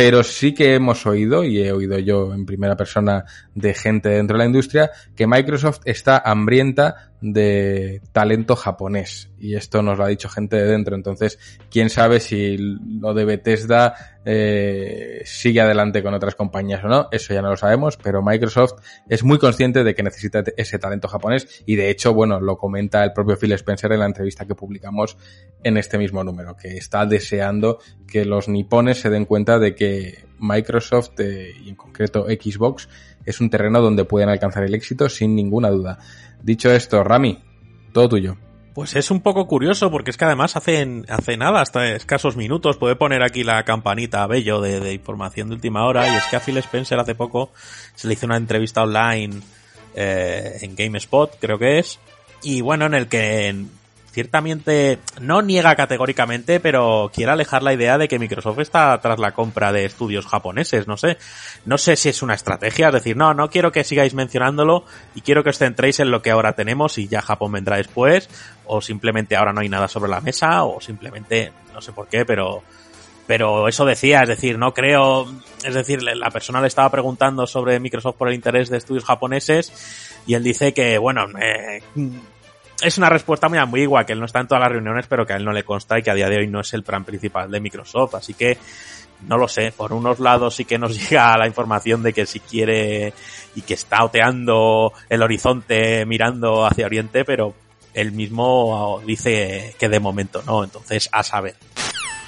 pero sí que hemos oído, y he oído yo en primera persona de gente dentro de la industria, que Microsoft está hambrienta de talento japonés. Y esto nos lo ha dicho gente de dentro. Entonces, quién sabe si lo de Bethesda eh, sigue adelante con otras compañías o no. Eso ya no lo sabemos, pero Microsoft es muy consciente de que necesita ese talento japonés. Y de hecho, bueno, lo comenta el propio Phil Spencer en la entrevista que publicamos en este mismo número, que está deseando que los nipones se den cuenta de que Microsoft eh, y en concreto Xbox es un terreno donde pueden alcanzar el éxito sin ninguna duda. Dicho esto, Rami, todo tuyo. Pues es un poco curioso porque es que además hace, hace nada, hasta escasos minutos, puede poner aquí la campanita bello de, información de última hora y es que a Phil Spencer hace poco se le hizo una entrevista online eh, en GameSpot, creo que es, y bueno, en el que ciertamente no niega categóricamente, pero quiere alejar la idea de que Microsoft está tras la compra de estudios japoneses, no sé. No sé si es una estrategia, es decir, no, no quiero que sigáis mencionándolo y quiero que os centréis en lo que ahora tenemos y ya Japón vendrá después, o simplemente ahora no hay nada sobre la mesa, o simplemente, no sé por qué, pero pero eso decía, es decir, no creo, es decir, la persona le estaba preguntando sobre Microsoft por el interés de estudios japoneses y él dice que, bueno, eh, es una respuesta muy ambigua, que él no está en todas las reuniones, pero que a él no le consta y que a día de hoy no es el plan principal de Microsoft. Así que no lo sé, por unos lados sí que nos llega la información de que si quiere y que está oteando el horizonte mirando hacia Oriente, pero él mismo dice que de momento no, entonces a saber.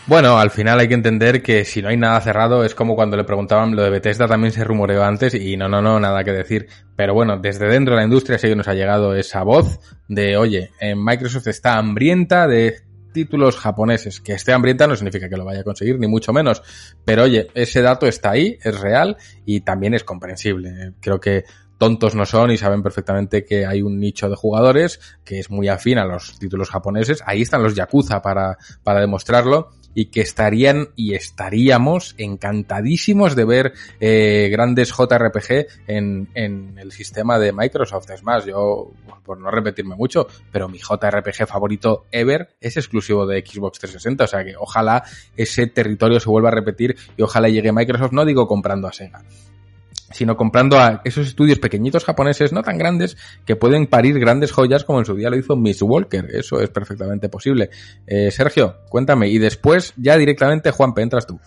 Bueno, al final hay que entender que si no hay nada cerrado es como cuando le preguntaban lo de Bethesda también se rumoreó antes y no, no, no, nada que decir. Pero bueno, desde dentro de la industria sí que nos ha llegado esa voz de, oye, en Microsoft está hambrienta de títulos japoneses. Que esté hambrienta no significa que lo vaya a conseguir, ni mucho menos. Pero oye, ese dato está ahí, es real y también es comprensible. Creo que tontos no son y saben perfectamente que hay un nicho de jugadores que es muy afín a los títulos japoneses. Ahí están los Yakuza para, para demostrarlo y que estarían y estaríamos encantadísimos de ver eh, grandes JRPG en, en el sistema de Microsoft. Es más, yo, por no repetirme mucho, pero mi JRPG favorito ever es exclusivo de Xbox 360, o sea que ojalá ese territorio se vuelva a repetir y ojalá llegue Microsoft, no digo comprando a Sega, sino comprando a esos estudios pequeñitos japoneses, no tan grandes, que pueden parir grandes joyas como en su día lo hizo Miss Walker. Eso es perfectamente posible. Eh, Sergio, cuéntame. Y después, ya directamente, Juan, entras tú.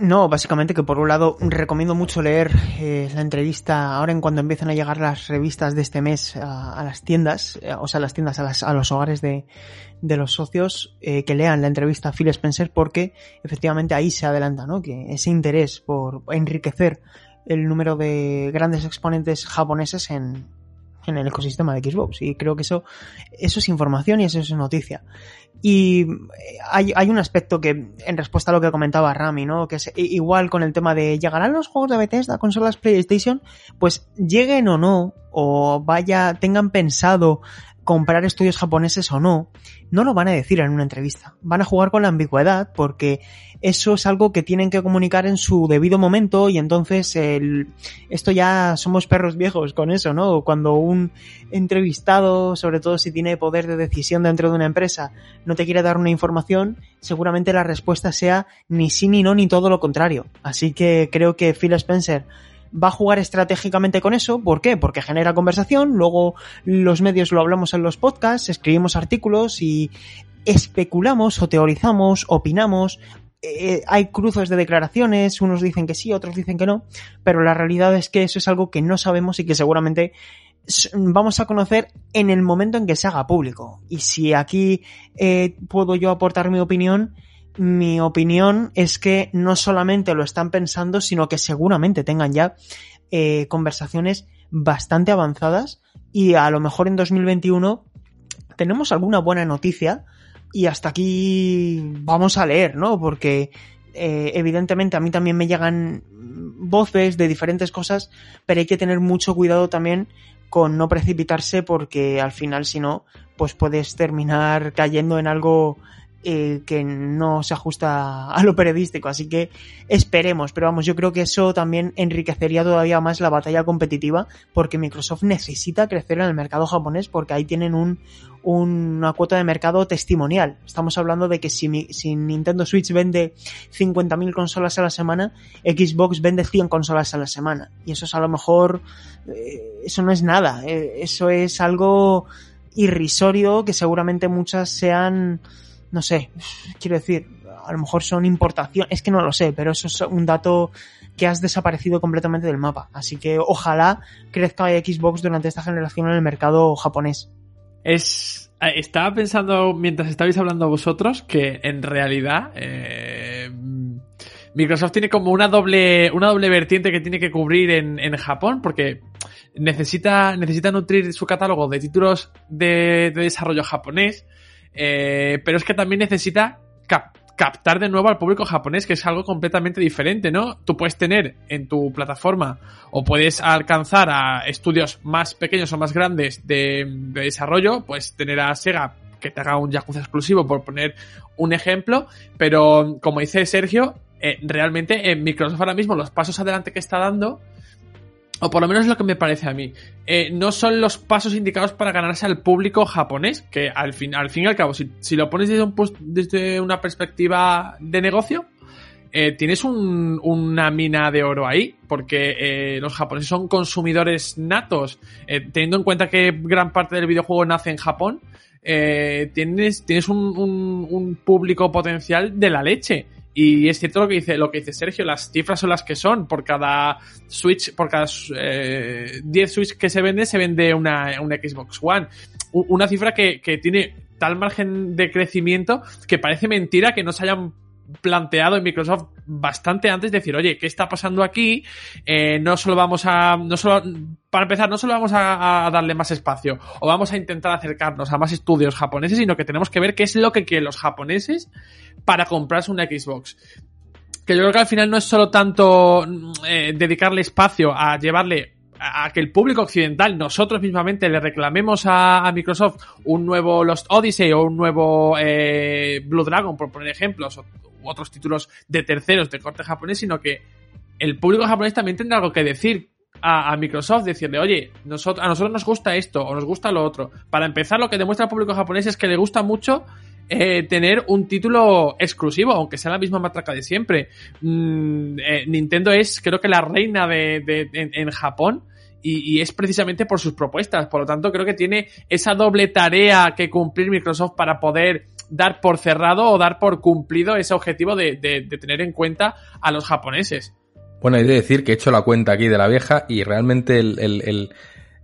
No, básicamente que por un lado recomiendo mucho leer eh, la entrevista ahora en cuando empiezan a llegar las revistas de este mes a, las tiendas, eh, o sea, las tiendas a, los hogares de, los socios, que lean la entrevista a Phil Spencer porque efectivamente ahí se adelanta, ¿no? Que ese interés por enriquecer el número de grandes exponentes japoneses en, en el ecosistema de Xbox. Y creo que eso, eso es información y eso es noticia. Y hay, hay, un aspecto que, en respuesta a lo que comentaba Rami, ¿no? Que es igual con el tema de ¿llegarán los juegos de Bethesda consolas PlayStation? Pues lleguen o no, o vaya, tengan pensado comprar estudios japoneses o no, no lo van a decir en una entrevista. Van a jugar con la ambigüedad porque eso es algo que tienen que comunicar en su debido momento y entonces el, esto ya somos perros viejos con eso, ¿no? Cuando un entrevistado, sobre todo si tiene poder de decisión dentro de una empresa, no te quiere dar una información, seguramente la respuesta sea ni sí ni no ni todo lo contrario. Así que creo que Phil Spencer va a jugar estratégicamente con eso. ¿Por qué? Porque genera conversación, luego los medios lo hablamos en los podcasts, escribimos artículos y especulamos o teorizamos, opinamos. Eh, hay cruces de declaraciones, unos dicen que sí, otros dicen que no, pero la realidad es que eso es algo que no sabemos y que seguramente vamos a conocer en el momento en que se haga público. Y si aquí eh, puedo yo aportar mi opinión, mi opinión es que no solamente lo están pensando, sino que seguramente tengan ya eh, conversaciones bastante avanzadas y a lo mejor en 2021 tenemos alguna buena noticia y hasta aquí vamos a leer, ¿no? Porque eh, evidentemente a mí también me llegan voces de diferentes cosas, pero hay que tener mucho cuidado también con no precipitarse porque al final si no, pues puedes terminar cayendo en algo eh, que no se ajusta a lo periodístico. Así que esperemos, pero vamos, yo creo que eso también enriquecería todavía más la batalla competitiva porque Microsoft necesita crecer en el mercado japonés porque ahí tienen un, una cuota de mercado testimonial. Estamos hablando de que si, Nintendo Switch vende 50.000 consolas a la semana, Xbox vende 100 consolas a la semana. Y eso es a lo mejor, eh, eso no es nada, eh, eso es algo irrisorio que seguramente muchas sean no sé, quiero decir, a lo mejor son importaciones, es que no lo sé, pero eso es un dato que has desaparecido completamente del mapa. Así que ojalá crezca Xbox durante esta generación en el mercado japonés. Es. Eh, estaba pensando mientras estabais hablando vosotros que en realidad. Eh, Microsoft tiene como una doble, una doble vertiente que tiene que cubrir en, en Japón, porque necesita, necesita nutrir su catálogo de títulos de, de desarrollo japonés, eh, pero es que también necesita captar de nuevo al público japonés, que es algo completamente diferente, ¿no? Tú puedes tener en tu plataforma o puedes alcanzar a estudios más pequeños o más grandes de, desarrollo, pues tener a Sega que te haga un Yakuza exclusivo, por poner un ejemplo, pero como dice Sergio, eh, realmente en Microsoft ahora mismo los pasos adelante que está dando o por lo menos es lo que me parece a mí, eh, no son los pasos indicados para ganarse al público japonés, que al fin, al fin y al cabo, si, lo pones desde, un, una perspectiva de negocio, eh, tienes una mina de oro ahí, porque eh, los japoneses son consumidores natos, teniendo en cuenta que gran parte del videojuego nace en Japón, tienes, tienes un, un público potencial de la leche Y es cierto lo que dice, lo que dice Sergio, las cifras son las que son. Por cada Switch, por cada eh, 10 Switch que se vende, se vende una, Xbox One. Una cifra que, que tiene tal margen de crecimiento que parece mentira que no se hayan planteado en Microsoft bastante antes decir, oye, ¿qué está pasando aquí? Eh, no solo vamos a, no solo, para empezar, no solo vamos a, darle más espacio o vamos a intentar acercarnos a más estudios japoneses, sino que tenemos que ver qué es lo que quieren los japoneses para comprarse una Xbox. Que yo creo que al final no es solo tanto mm, eh, dedicarle espacio a llevarle a que el público occidental, nosotros mismamente le reclamemos a, Microsoft un nuevo Lost Odyssey o un nuevo eh, Blue Dragon, por poner ejemplos, otros títulos de terceros de corte japonés, sino que el público japonés también tendrá algo que decir a, Microsoft, decirle, oye, nosotros, a nosotros nos gusta esto o nos gusta lo otro. Para empezar, lo que demuestra el público japonés es que le gusta mucho eh, tener un título exclusivo, aunque sea la misma matraca de siempre. Mm, eh, Nintendo es, creo que la reina de, en, Japón. Y es precisamente por sus propuestas. Por lo tanto, creo que tiene esa doble tarea que cumplir Microsoft para poder dar por cerrado o dar por cumplido ese objetivo de, tener en cuenta a los japoneses. Bueno, hay de decir que he hecho la cuenta aquí de la vieja y realmente el,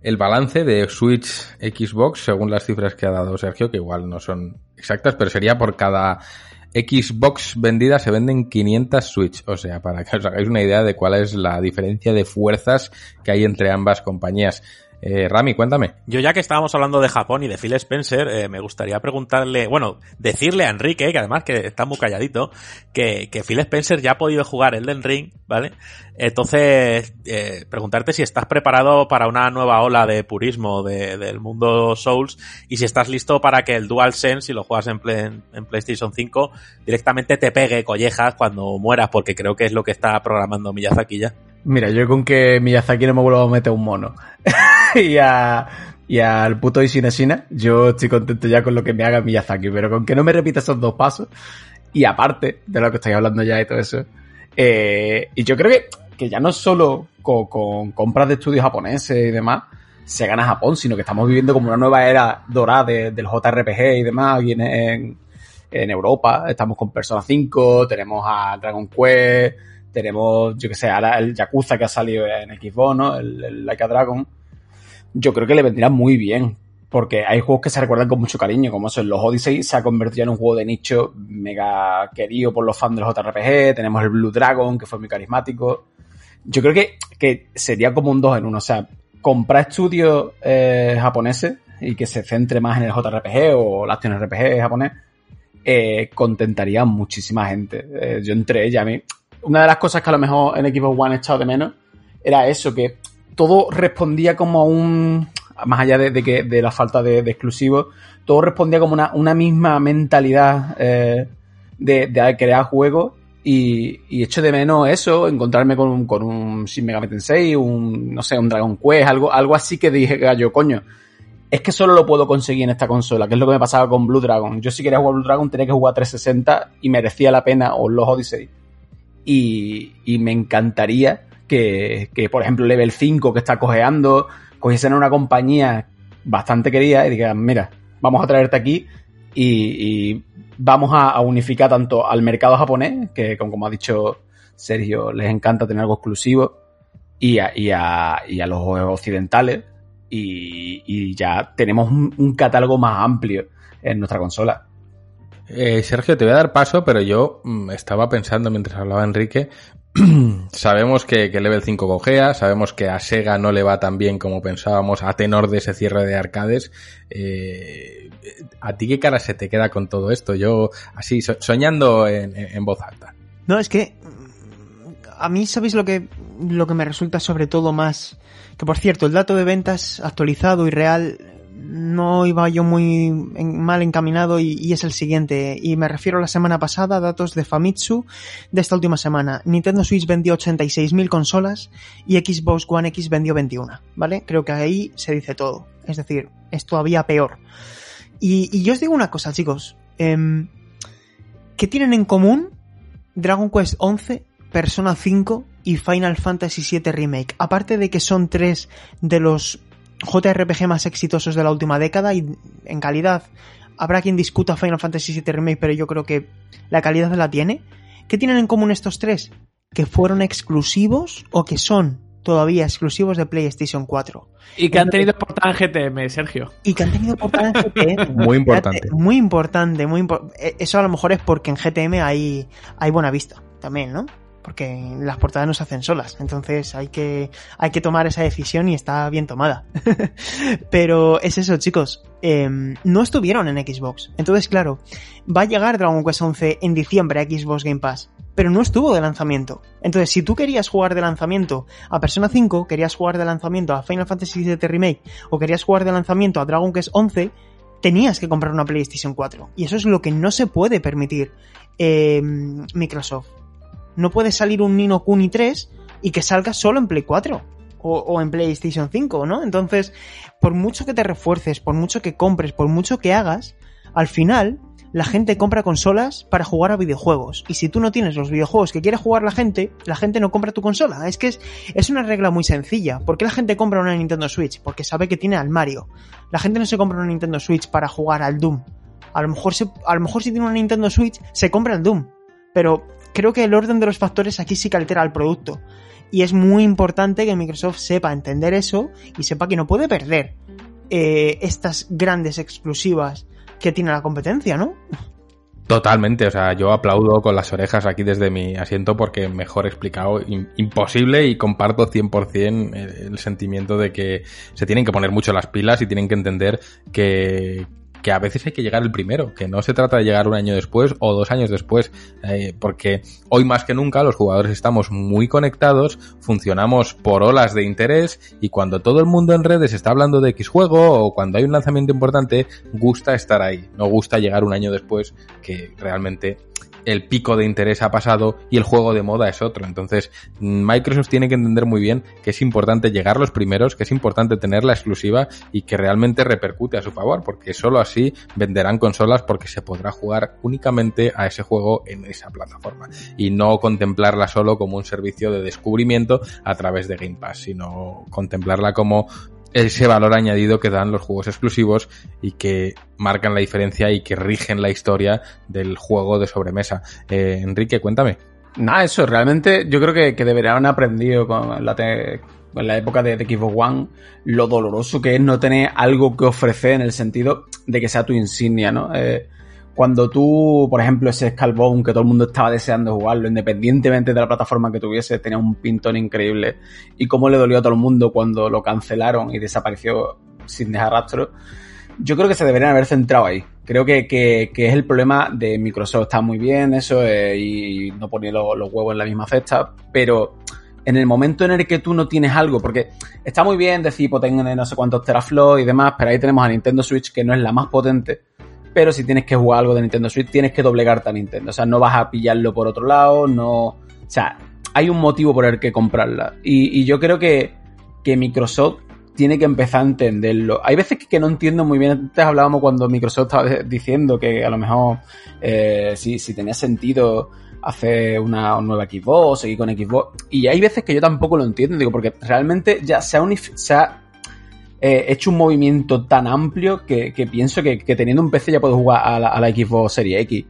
el balance de Switch Xbox, según las cifras que ha dado Sergio, que igual no son exactas, pero sería por cada Xbox vendida se venden 500 Switch. O sea, para que os hagáis una idea de cuál es la diferencia de fuerzas que hay entre ambas compañías. Eh, Rami, cuéntame. Yo ya que estábamos hablando de Japón y de Phil Spencer, eh, me gustaría preguntarle, bueno, decirle a Enrique, que además que está muy calladito, que, que Phil Spencer ya ha podido jugar Elden Ring, ¿vale? Entonces, eh, preguntarte si estás preparado para una nueva ola de purismo de- del mundo Souls y si estás listo para que el DualSense, si lo juegas en, en PlayStation 5, directamente te pegue collejas cuando mueras, porque creo que es lo que está programando Miyazaki ya. Mira, yo con que Miyazaki no me vuelva a meter un mono. y a y al puto Ishinashina, yo estoy contento ya con lo que me haga Miyazaki, pero con que no me repita esos dos pasos, y aparte de lo que estáis hablando ya y todo eso, eh, y yo creo que, que ya no solo con, con compras de estudios japoneses y demás se gana Japón, sino que estamos viviendo como una nueva era dorada de- del JRPG y demás aquí en, en, en Europa. Estamos con Persona 5, tenemos a Dragon Quest, tenemos, yo que sé, ahora el Yakuza que ha salido en Xbox, ¿no? El, el Dragon. Yo creo que le vendría muy bien. Porque hay juegos que se recuerdan con mucho cariño, como eso, los Odyssey se ha convertido en un juego de nicho mega querido por los fans de los JRPG. Tenemos el Blue Dragon, que fue muy carismático. Yo creo que, que sería como un dos en uno. O sea, comprar estudios eh, japoneses y que se centre más en el JRPG o el Action RPG japonés, eh, contentaría a muchísima gente. Eh, yo entre ellas, a mí, una de las cosas que a lo mejor en Xbox One he echado de menos era eso, que todo respondía como a un, más allá de, de que, de la falta de, de exclusivos, todo respondía como una, una misma mentalidad eh, de, de crear juegos y, y echo de menos eso, encontrarme con un, con un Shin Megami Tensei, un, no sé, un Dragon Quest, algo, algo así que dije, yo, coño, es que solo lo puedo conseguir en esta consola, que es lo que me pasaba con Blue Dragon. Yo si quería jugar Blue Dragon tenía que jugar 360 y merecía la pena, o los Odyssey. Y, y me encantaría que, que, por ejemplo, Level 5 que está cojeando, cogiesen a una compañía bastante querida y digan, mira, vamos a traerte aquí y, vamos a, unificar tanto al mercado japonés, que como, ha dicho Sergio, les encanta tener algo exclusivo, y a, y a, y a los occidentales, y, ya tenemos un, catálogo más amplio en nuestra consola. Eh, Sergio, te voy a dar paso, pero yo mmm, estaba pensando mientras hablaba Enrique. sabemos que, Level 5 cojea, sabemos que a Sega no le va tan bien como pensábamos a tenor de ese cierre de arcades. Eh, ¿A ti qué cara se te queda con todo esto? Yo, así, so soñando en, en, en voz alta. No, es que a mí, ¿sabéis lo que, lo que me resulta sobre todo más? Que por cierto, el dato de ventas actualizado y real no iba yo muy mal encaminado y, es el siguiente. Y me refiero a la semana pasada, datos de Famitsu de esta última semana. Nintendo Switch vendió 86.000 consolas y Xbox One X vendió 21, ¿vale? Creo que ahí se dice todo. Es decir, es todavía peor. Y, y yo os digo una cosa, chicos. Eh, ¿Qué tienen en común Dragon Quest 11, Persona 5 y Final Fantasy VII Remake? Aparte de que son tres de los JRPG más exitosos de la última década y en calidad habrá quien discuta Final Fantasy VII Remake, pero yo creo que la calidad la tiene. ¿Qué tienen en común estos tres? Que fueron exclusivos o que son todavía exclusivos de PlayStation 4. Y que han tenido portada en GTM, Sergio. Y que han tenido portada en GTM. Muy importante. Muy importante, muy impo- Eso a lo mejor es porque en GTM hay, hay buena vista también, ¿no? Porque las portadas no se hacen solas. Entonces hay que, hay que tomar esa decisión y está bien tomada. Pero es eso, chicos. Eh, no estuvieron en Xbox. Entonces, claro, va a llegar Dragon Quest 11 en diciembre a Xbox Game Pass. Pero no estuvo de lanzamiento. Entonces, si tú querías jugar de lanzamiento a Persona 5, querías jugar de lanzamiento a Final Fantasy VII Remake o querías jugar de lanzamiento a Dragon Quest 11, tenías que comprar una PlayStation 4. Y eso es lo que no se puede permitir eh, Microsoft. No puede salir un Nino Kuni 3 y que salga solo en Play 4 o, en PlayStation 5, ¿no? Entonces, por mucho que te refuerces, por mucho que compres, por mucho que hagas, al final la gente compra consolas para jugar a videojuegos. Y si tú no tienes los videojuegos que quiere jugar la gente, la gente no compra tu consola. Es que es, una regla muy sencilla. ¿Por qué la gente compra una Nintendo Switch? Porque sabe que tiene al Mario. La gente no se compra una Nintendo Switch para jugar al Doom. A lo mejor, a lo mejor si tiene una Nintendo Switch, se compra el Doom. Pero creo que el orden de los factores aquí sí que altera el producto. Y es muy importante que Microsoft sepa entender eso y sepa que no puede perder eh, estas grandes exclusivas que tiene la competencia, ¿no? Totalmente, o sea, yo aplaudo con las orejas aquí desde mi asiento porque mejor explicado, im- imposible y comparto 100% el, el sentimiento de que se tienen que poner mucho las pilas y tienen que entender que, que a veces hay que llegar el primero, que no se trata de llegar un año después o dos años después, eh, porque hoy más que nunca los jugadores estamos muy conectados, funcionamos por olas de interés y cuando todo el mundo en redes está hablando de X juego o cuando hay un lanzamiento importante, gusta estar ahí, no gusta llegar un año después que realmente el pico de interés ha pasado y el juego de moda es otro. Entonces, Microsoft tiene que entender muy bien que es importante llegar los primeros, que es importante tener la exclusiva y que realmente repercute a su favor, porque solo así venderán consolas porque se podrá jugar únicamente a ese juego en esa plataforma y no contemplarla solo como un servicio de descubrimiento a través de Game Pass, sino contemplarla como ese valor añadido que dan los juegos exclusivos y que marcan la diferencia y que rigen la historia del juego de sobremesa. Eh, Enrique, cuéntame. Nada, eso, realmente yo creo que, que deberían haber aprendido con la, con la época de, de Xbox One lo doloroso que es no tener algo que ofrecer en el sentido de que sea tu insignia, ¿no? Eh, cuando tú, por ejemplo, ese Skullbone que todo el mundo estaba deseando jugarlo, independientemente de la plataforma que tuviese, tenía un pintón increíble. Y cómo le dolió a todo el mundo cuando lo cancelaron y desapareció sin dejar rastro. Yo creo que se deberían haber centrado ahí. Creo que, que, que es el problema de Microsoft. Está muy bien eso eh, y no poner lo- los huevos en la misma cesta, pero en el momento en el que tú no tienes algo, porque está muy bien decir de no sé cuántos teraflops y demás, pero ahí tenemos a Nintendo Switch que no es la más potente. Pero si tienes que jugar algo de Nintendo Switch, tienes que doblegarte a Nintendo. O sea, no vas a pillarlo por otro lado, no. O sea, hay un motivo por el que comprarla. Y, yo creo que, que Microsoft tiene que empezar a entenderlo. Hay veces que, no entiendo muy bien. Antes hablábamos cuando Microsoft estaba diciendo que a lo mejor eh, si, tenía sentido hacer una nueva Xbox, seguir con Xbox. Y hay veces que yo tampoco lo entiendo, digo, porque realmente ya se ha, se ha eh, hecho un movimiento tan amplio que, pienso que, teniendo un PC ya puedo jugar a la, Xbox Series X.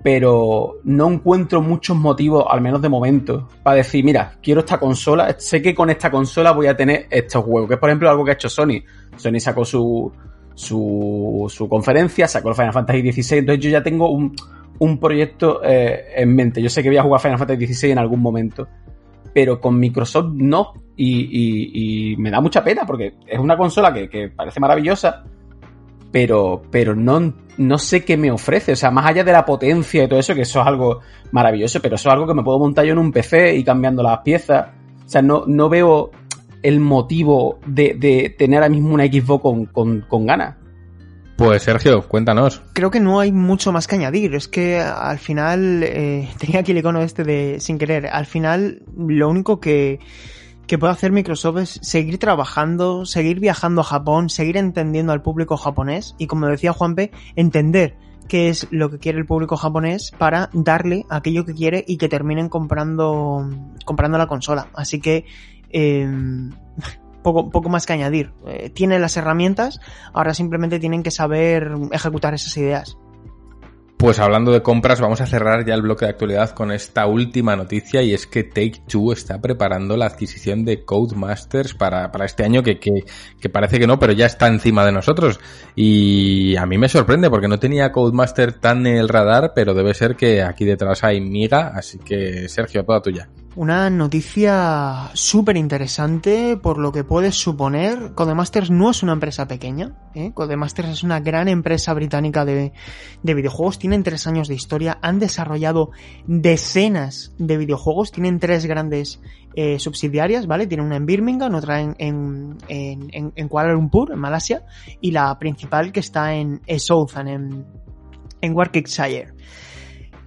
Pero no encuentro muchos motivos, al menos de momento, para decir, mira, quiero esta consola, sé que con esta consola voy a tener estos juegos, que es por ejemplo algo que ha hecho Sony. Sony sacó su, su, su conferencia, sacó el Final Fantasy XVI, entonces yo ya tengo un, un proyecto eh, en mente. Yo sé que voy a jugar Final Fantasy XVI en algún momento, pero con Microsoft no. Y, me da mucha pena porque es una consola que, que parece maravillosa, pero, pero no, no sé qué me ofrece. O sea, más allá de la potencia y todo eso, que eso es algo maravilloso, pero eso es algo que me puedo montar yo en un PC y cambiando las piezas. O sea, no, no veo el motivo de, de tener ahora mismo una Xbox con, con, con ganas. Pues Sergio, cuéntanos. Creo que no hay mucho más que añadir. Es que al final, eh, tenía aquí el icono este de sin querer. Al final, lo único que, que puede hacer Microsoft es seguir trabajando, seguir viajando a Japón, seguir entendiendo al público japonés y, como decía Juanpe, entender qué es lo que quiere el público japonés para darle aquello que quiere y que terminen comprando, comprando la consola. Así que, eh, poco, poco más que añadir. Eh, tienen las herramientas, ahora simplemente tienen que saber ejecutar esas ideas. Pues hablando de compras, vamos a cerrar ya el bloque de actualidad con esta última noticia y es que Take Two está preparando la adquisición de Codemasters para, para este año que, que, que, parece que no, pero ya está encima de nosotros. Y a mí me sorprende porque no tenía Codemaster tan en el radar, pero debe ser que aquí detrás hay miga, así que Sergio, toda tuya. Una noticia súper interesante por lo que puedes suponer. Codemasters no es una empresa pequeña. ¿eh? Codemasters es una gran empresa británica de, de, videojuegos. Tienen tres años de historia. Han desarrollado decenas de videojuegos. Tienen tres grandes eh, subsidiarias, ¿vale? Tienen una en Birmingham, otra en, en, en, en, Kuala Lumpur, en Malasia, y la principal que está en Southampton, en, en Warwickshire.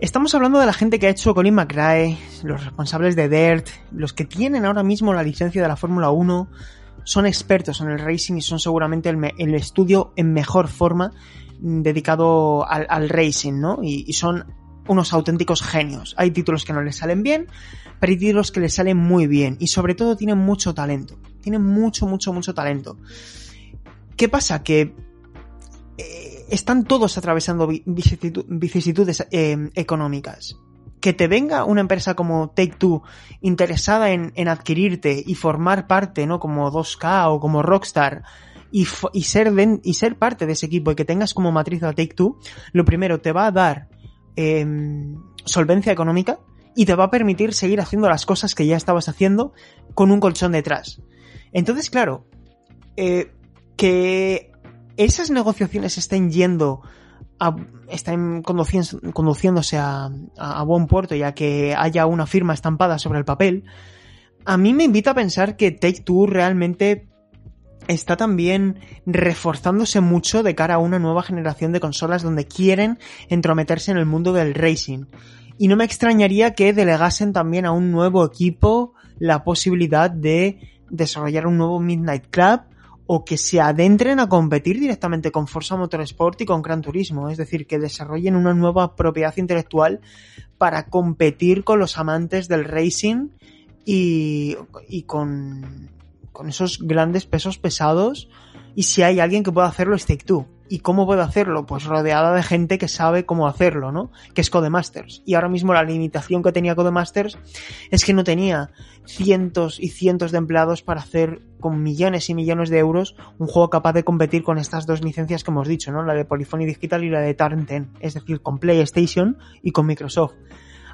Estamos hablando de la gente que ha hecho Colin McRae, los responsables de Dirt, los que tienen ahora mismo la licencia de la Fórmula 1, son expertos en el racing y son seguramente el, estudio en mejor forma dedicado al, racing, ¿no? Y, y, son unos auténticos genios. Hay títulos que no les salen bien, pero hay títulos que les salen muy bien y sobre todo tienen mucho talento. Tienen mucho, mucho, mucho talento. ¿Qué pasa? Que están todos atravesando vicisitudes eh, económicas. Que te venga una empresa como Take Two interesada en, adquirirte y formar parte, ¿no? Como 2K o como Rockstar y, ser y ser parte de ese equipo y que tengas como matriz a Take Two, lo primero te va a dar eh, solvencia económica y te va a permitir seguir haciendo las cosas que ya estabas haciendo con un colchón detrás. Entonces, claro, eh, que esas negociaciones estén yendo a, están conduciéndose a, a, a, buen puerto ya que haya una firma estampada sobre el papel, a mí me invita a pensar que Take Two realmente está también reforzándose mucho de cara a una nueva generación de consolas donde quieren entrometerse en el mundo del racing. Y no me extrañaría que delegasen también a un nuevo equipo la posibilidad de desarrollar un nuevo Midnight Club o que se adentren a competir directamente con Forza Motorsport y con Gran Turismo, es decir, que desarrollen una nueva propiedad intelectual para competir con los amantes del racing y, y con, con esos grandes pesos pesados y si hay alguien que pueda hacerlo es Take. ¿Y cómo puede hacerlo? Pues rodeada de gente que sabe cómo hacerlo, ¿no? Que es Codemasters. Y ahora mismo la limitación que tenía Codemasters es que no tenía cientos y cientos de empleados para hacer con millones y millones de euros un juego capaz de competir con estas dos licencias que hemos dicho, ¿no? La de Polyphony Digital y la de Turn 10. Es decir, con PlayStation y con Microsoft.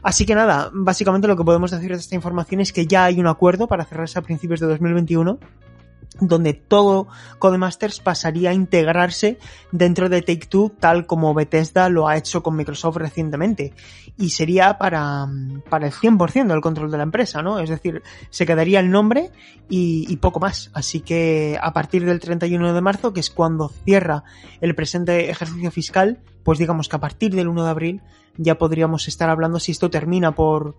Así que nada, básicamente lo que podemos decir de esta información es que ya hay un acuerdo para cerrarse a principios de 2021 donde todo Codemasters pasaría a integrarse dentro de Take Two tal como Bethesda lo ha hecho con Microsoft recientemente y sería para, para el 100% del control de la empresa, ¿no? Es decir, se quedaría el nombre y, poco más. Así que a partir del 31 de marzo, que es cuando cierra el presente ejercicio fiscal, pues digamos que a partir del 1 de abril ya podríamos estar hablando si esto termina por,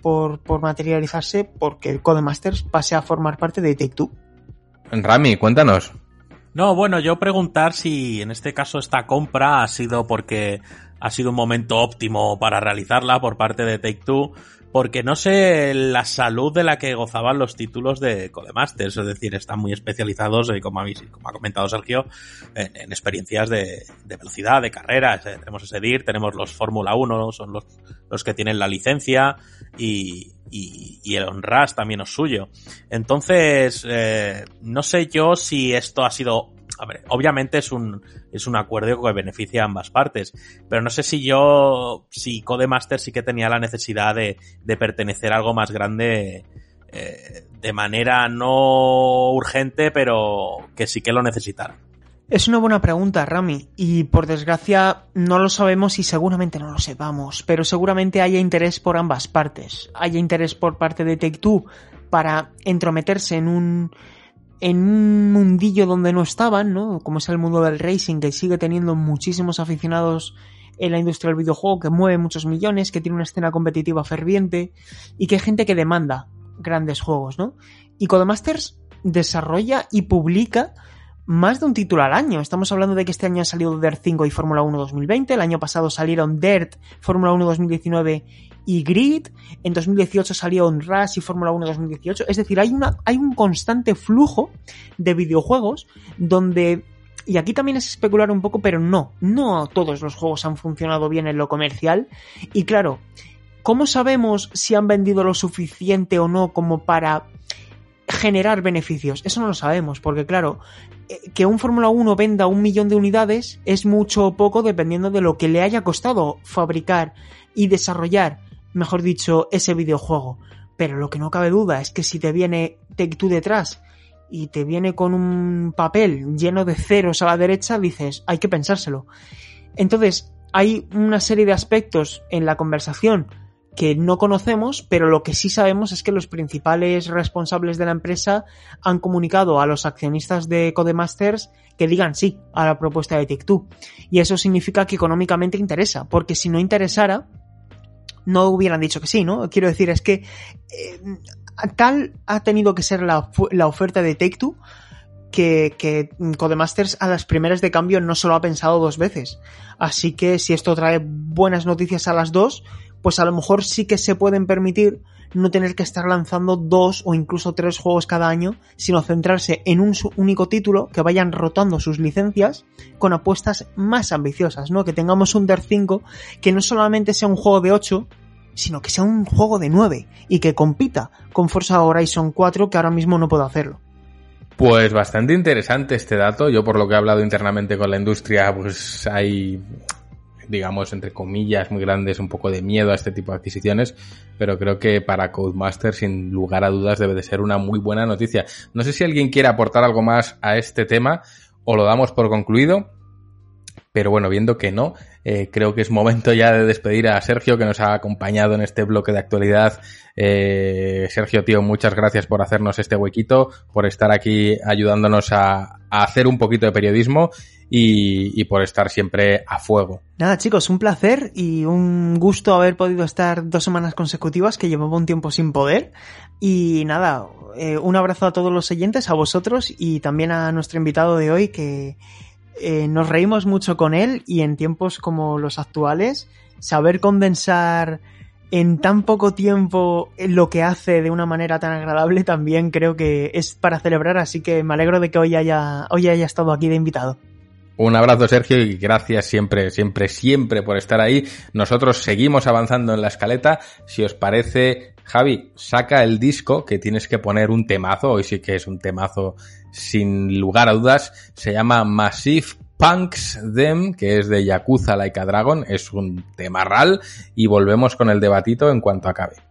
por, por materializarse porque el Codemasters pase a formar parte de Take Two. Rami, cuéntanos. No, bueno, yo preguntar si en este caso esta compra ha sido porque ha sido un momento óptimo para realizarla por parte de Take Two, porque no sé la salud de la que gozaban los títulos de Codemasters, es decir, están muy especializados, eh, como, ha comentado Sergio, en, en experiencias de, velocidad, de carreras. Tenemos ese DIR, tenemos los Fórmula 1, son los que tienen la licencia y, y, el Onrush también es suyo. Entonces, eh, no sé yo si esto ha sido a ver, obviamente es un, es un acuerdo que beneficia a ambas partes, pero no sé si yo, si Codemaster sí que tenía la necesidad de, de pertenecer a algo más grande eh, de manera no urgente, pero que sí que lo necesitara. Es una buena pregunta, Rami, y por desgracia no lo sabemos y seguramente no lo sepamos, pero seguramente haya interés por ambas partes. Haya interés por parte de Take Two para entrometerse en un en un mundillo donde no estaban, ¿no? Como es el mundo del racing, que sigue teniendo muchísimos aficionados en la industria del videojuego, que mueve muchos millones, que tiene una escena competitiva ferviente y que hay gente que demanda grandes juegos, ¿no? Y Codemasters desarrolla y publica más de un título al año. Estamos hablando de que este año ha salido Dirt 5 y Fórmula 1 2020. El año pasado salieron Dirt, Fórmula 1 2019 y Grid. En 2018 salió Rush y Fórmula 1 2018. Es decir, hay, una, hay un constante flujo de videojuegos donde y aquí también es especular un poco, pero no, no todos los juegos han funcionado bien en lo comercial. Y claro, ¿cómo sabemos si han vendido lo suficiente o no como para generar beneficios? Eso no lo sabemos, porque claro, que un Fórmula 1 venda un millón de unidades es mucho o poco dependiendo de lo que le haya costado fabricar y desarrollar, mejor dicho, ese videojuego. Pero lo que no cabe duda es que si te viene Take detrás y te viene con un papel lleno de ceros a la derecha, dices, hay que pensárselo. Entonces, hay una serie de aspectos en la conversación que no conocemos, pero lo que sí sabemos es que los principales responsables de la empresa han comunicado a los accionistas de Codemasters que digan sí a la propuesta de TikTok. Y eso significa que económicamente interesa, porque si no interesara, no hubieran dicho que sí, ¿no? Quiero decir, es que eh, tal ha tenido que ser la, oferta de Take Two que, que, Codemasters a las primeras de cambio no solo ha pensado dos veces. Así que si esto trae buenas noticias a las dos, pues a lo mejor sí que se pueden permitir no tener que estar lanzando dos o incluso tres juegos cada año, sino centrarse en un único título que vayan rotando sus licencias con apuestas más ambiciosas, ¿no? Que tengamos un DER 5 que no solamente sea un juego de 8, sino que sea un juego de 9 y que compita con Forza Horizon 4 que ahora mismo no puedo hacerlo. Pues bastante interesante este dato. Yo por lo que he hablado internamente con la industria, pues hay, digamos, entre comillas, muy grandes, un poco de miedo a este tipo de adquisiciones, pero creo que para Codemaster, sin lugar a dudas, debe de ser una muy buena noticia. No sé si alguien quiere aportar algo más a este tema o lo damos por concluido. Pero bueno, viendo que no, eh, creo que es momento ya de despedir a Sergio que nos ha acompañado en este bloque de actualidad. Eh, Sergio, tío, muchas gracias por hacernos este huequito, por estar aquí ayudándonos a, a hacer un poquito de periodismo y, por estar siempre a fuego. Nada, chicos, un placer y un gusto haber podido estar dos semanas consecutivas que llevaba un tiempo sin poder. Y nada, eh, un abrazo a todos los oyentes, a vosotros y también a nuestro invitado de hoy que eh, nos reímos mucho con él y en tiempos como los actuales, saber condensar en tan poco tiempo lo que hace de una manera tan agradable también creo que es para celebrar, así que me alegro de que hoy haya, hoy haya estado aquí de invitado. Un abrazo Sergio y gracias siempre, siempre, siempre por estar ahí. Nosotros seguimos avanzando en la escaleta. Si os parece, Javi, saca el disco que tienes que poner un temazo. Hoy sí que es un temazo sin lugar a dudas. Se llama Massive Punks Them, que es de Yakuza Like a Dragon. Es un temarral y volvemos con el debatito en cuanto acabe.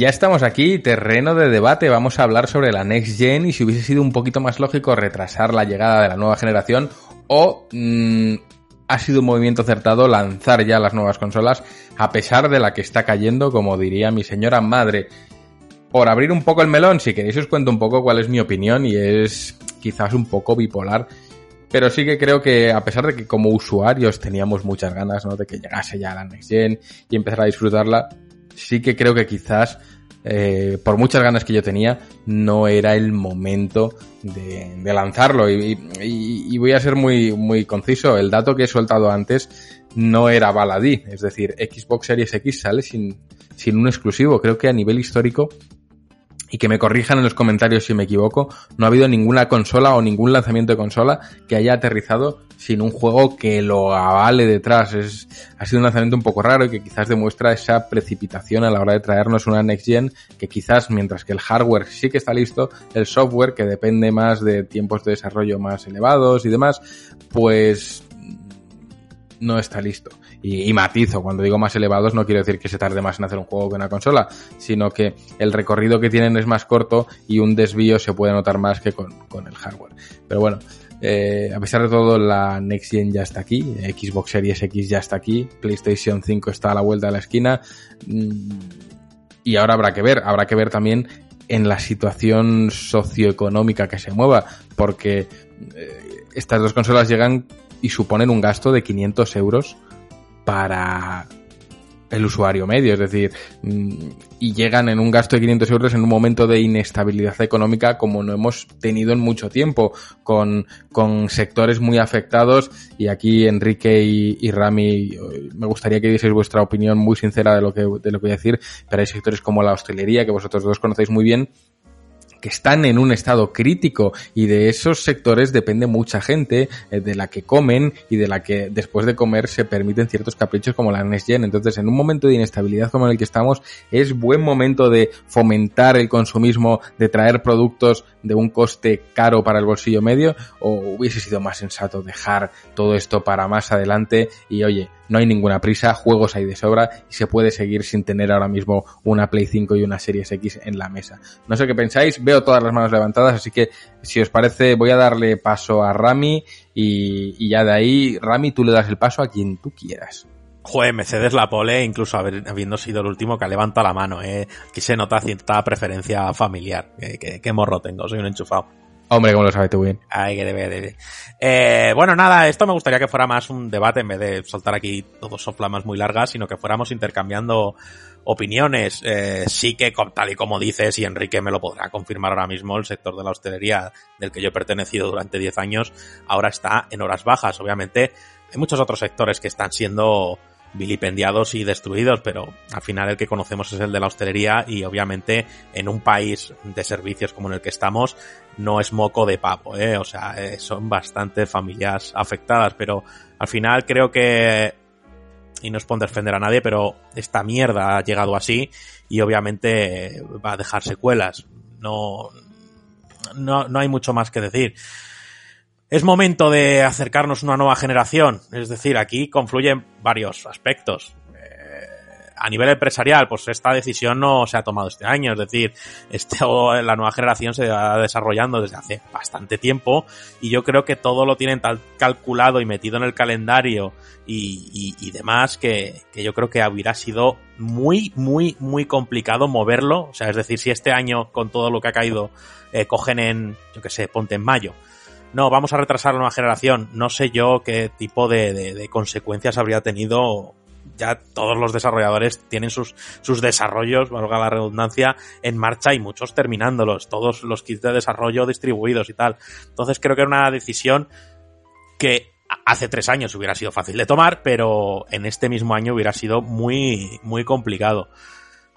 Ya estamos aquí, terreno de debate, vamos a hablar sobre la Next Gen y si hubiese sido un poquito más lógico retrasar la llegada de la nueva generación o mm, ha sido un movimiento acertado lanzar ya las nuevas consolas a pesar de la que está cayendo, como diría mi señora madre. Por abrir un poco el melón, si queréis os cuento un poco cuál es mi opinión y es quizás un poco bipolar. Pero sí que creo que a pesar de que como usuarios teníamos muchas ganas ¿no? de que llegase ya la Next Gen y empezar a disfrutarla, sí que creo que quizás, eh, por muchas ganas que yo tenía, no era el momento de, lanzarlo. Y, voy a ser muy, muy conciso. El dato que he soltado antes no era baladí. Es decir, Xbox Series X sale sin, sin un exclusivo. Creo que a nivel histórico y que me corrijan en los comentarios si me equivoco, no ha habido ninguna consola o ningún lanzamiento de consola que haya aterrizado sin un juego que lo avale detrás. Es, ha sido un lanzamiento un poco raro y que quizás demuestra esa precipitación a la hora de traernos una next gen que quizás mientras que el hardware sí que está listo, el software que depende más de tiempos de desarrollo más elevados y demás, pues no está listo. Y, matizo, cuando digo más elevados no quiero decir que se tarde más en hacer un juego que una consola, sino que el recorrido que tienen es más corto y un desvío se puede notar más que con, con el hardware. Pero bueno, eh, a pesar de todo, la Next Gen ya está aquí, Xbox Series X ya está aquí, PlayStation 5 está a la vuelta de la esquina, mm, y ahora habrá que ver, habrá que ver también en la situación socioeconómica que se mueva, porque eh, estas dos consolas llegan y suponen un gasto de 500 euros para el usuario medio, es decir, y llegan en un gasto de 500 euros en un momento de inestabilidad económica como no hemos tenido en mucho tiempo, con, con sectores muy afectados. Y aquí Enrique y, y, Rami me gustaría que dieseis vuestra opinión muy sincera de lo que, de lo que voy a decir, pero hay sectores como la hostelería que vosotros dos conocéis muy bien que están en un estado crítico y de esos sectores depende mucha gente eh, de la que comen y de la que después de comer se permiten ciertos caprichos como la Next Gen. Entonces, en un momento de inestabilidad como en el que estamos, es buen momento de fomentar el consumismo, de traer productos de un coste caro para el bolsillo medio o hubiese sido más sensato dejar todo esto para más adelante y oye, no hay ninguna prisa, juegos hay de sobra y se puede seguir sin tener ahora mismo una Play 5 y una Series X en la mesa. No sé qué pensáis, veo todas las manos levantadas, así que si os parece voy a darle paso a Rami y, y ya de ahí, Rami, tú le das el paso a quien tú quieras. Joder, me cedes la pole, incluso haber, habiendo sido el último que levanta la mano, eh. Aquí se nota cierta preferencia familiar. ¿Qué, qué, qué morro tengo? Soy un enchufado. Hombre, como lo sabes tú bien. Ay, que debe, debe. Eh, bueno, nada, esto me gustaría que fuera más un debate en vez de soltar aquí todos soflamas muy largas, sino que fuéramos intercambiando opiniones. Eh, sí que, tal y como dices, y Enrique me lo podrá confirmar ahora mismo, el sector de la hostelería del que yo he pertenecido durante 10 años, ahora está en horas bajas. Obviamente, hay muchos otros sectores que están siendo vilipendiados y destruidos, pero al final el que conocemos es el de la hostelería y obviamente en un país de servicios como en el que estamos no es moco de papo, ¿eh? o sea, eh, son bastantes familias afectadas, pero al final creo que, y no es por defender a nadie, pero esta mierda ha llegado así y obviamente va a dejar secuelas, no, no, no hay mucho más que decir. Es momento de acercarnos a una nueva generación. Es decir, aquí confluyen varios aspectos. Eh, a nivel empresarial, pues esta decisión no se ha tomado este año, es decir, este, la nueva generación se va desarrollando desde hace bastante tiempo y yo creo que todo lo tienen tal calculado y metido en el calendario y, demás que, que yo creo que hubiera sido muy, muy, muy complicado moverlo, o sea, es decir, si este año con todo lo que ha caído eh, cogen en, yo que sé, ponte en mayo, no, vamos a retrasar nueva generación. No sé yo qué tipo de, de, consecuencias habría tenido. Ya todos los desarrolladores tienen sus, sus desarrollos, valga la redundancia, en marcha y muchos terminándolos. Todos los kits de desarrollo distribuidos y tal. Entonces creo que era una decisión que hace tres años hubiera sido fácil de tomar, pero en este mismo año hubiera sido muy, muy complicado.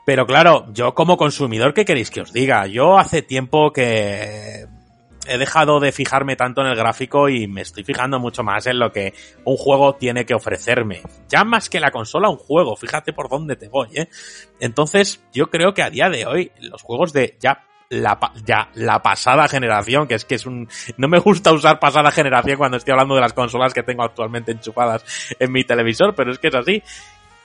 Pero claro, yo como consumidor, ¿qué queréis que os diga? Yo hace tiempo que he dejado de fijarme tanto en el gráfico y me estoy fijando mucho más en lo que un juego tiene que ofrecerme. Ya más que la consola, un juego. Fíjate por dónde te voy, ¿eh? Entonces, yo creo que a día de hoy, los juegos de ya la, ya la pasada generación, que es que es un, no me gusta usar pasada generación cuando estoy hablando de las consolas que tengo actualmente enchufadas en mi televisor, pero es que es así.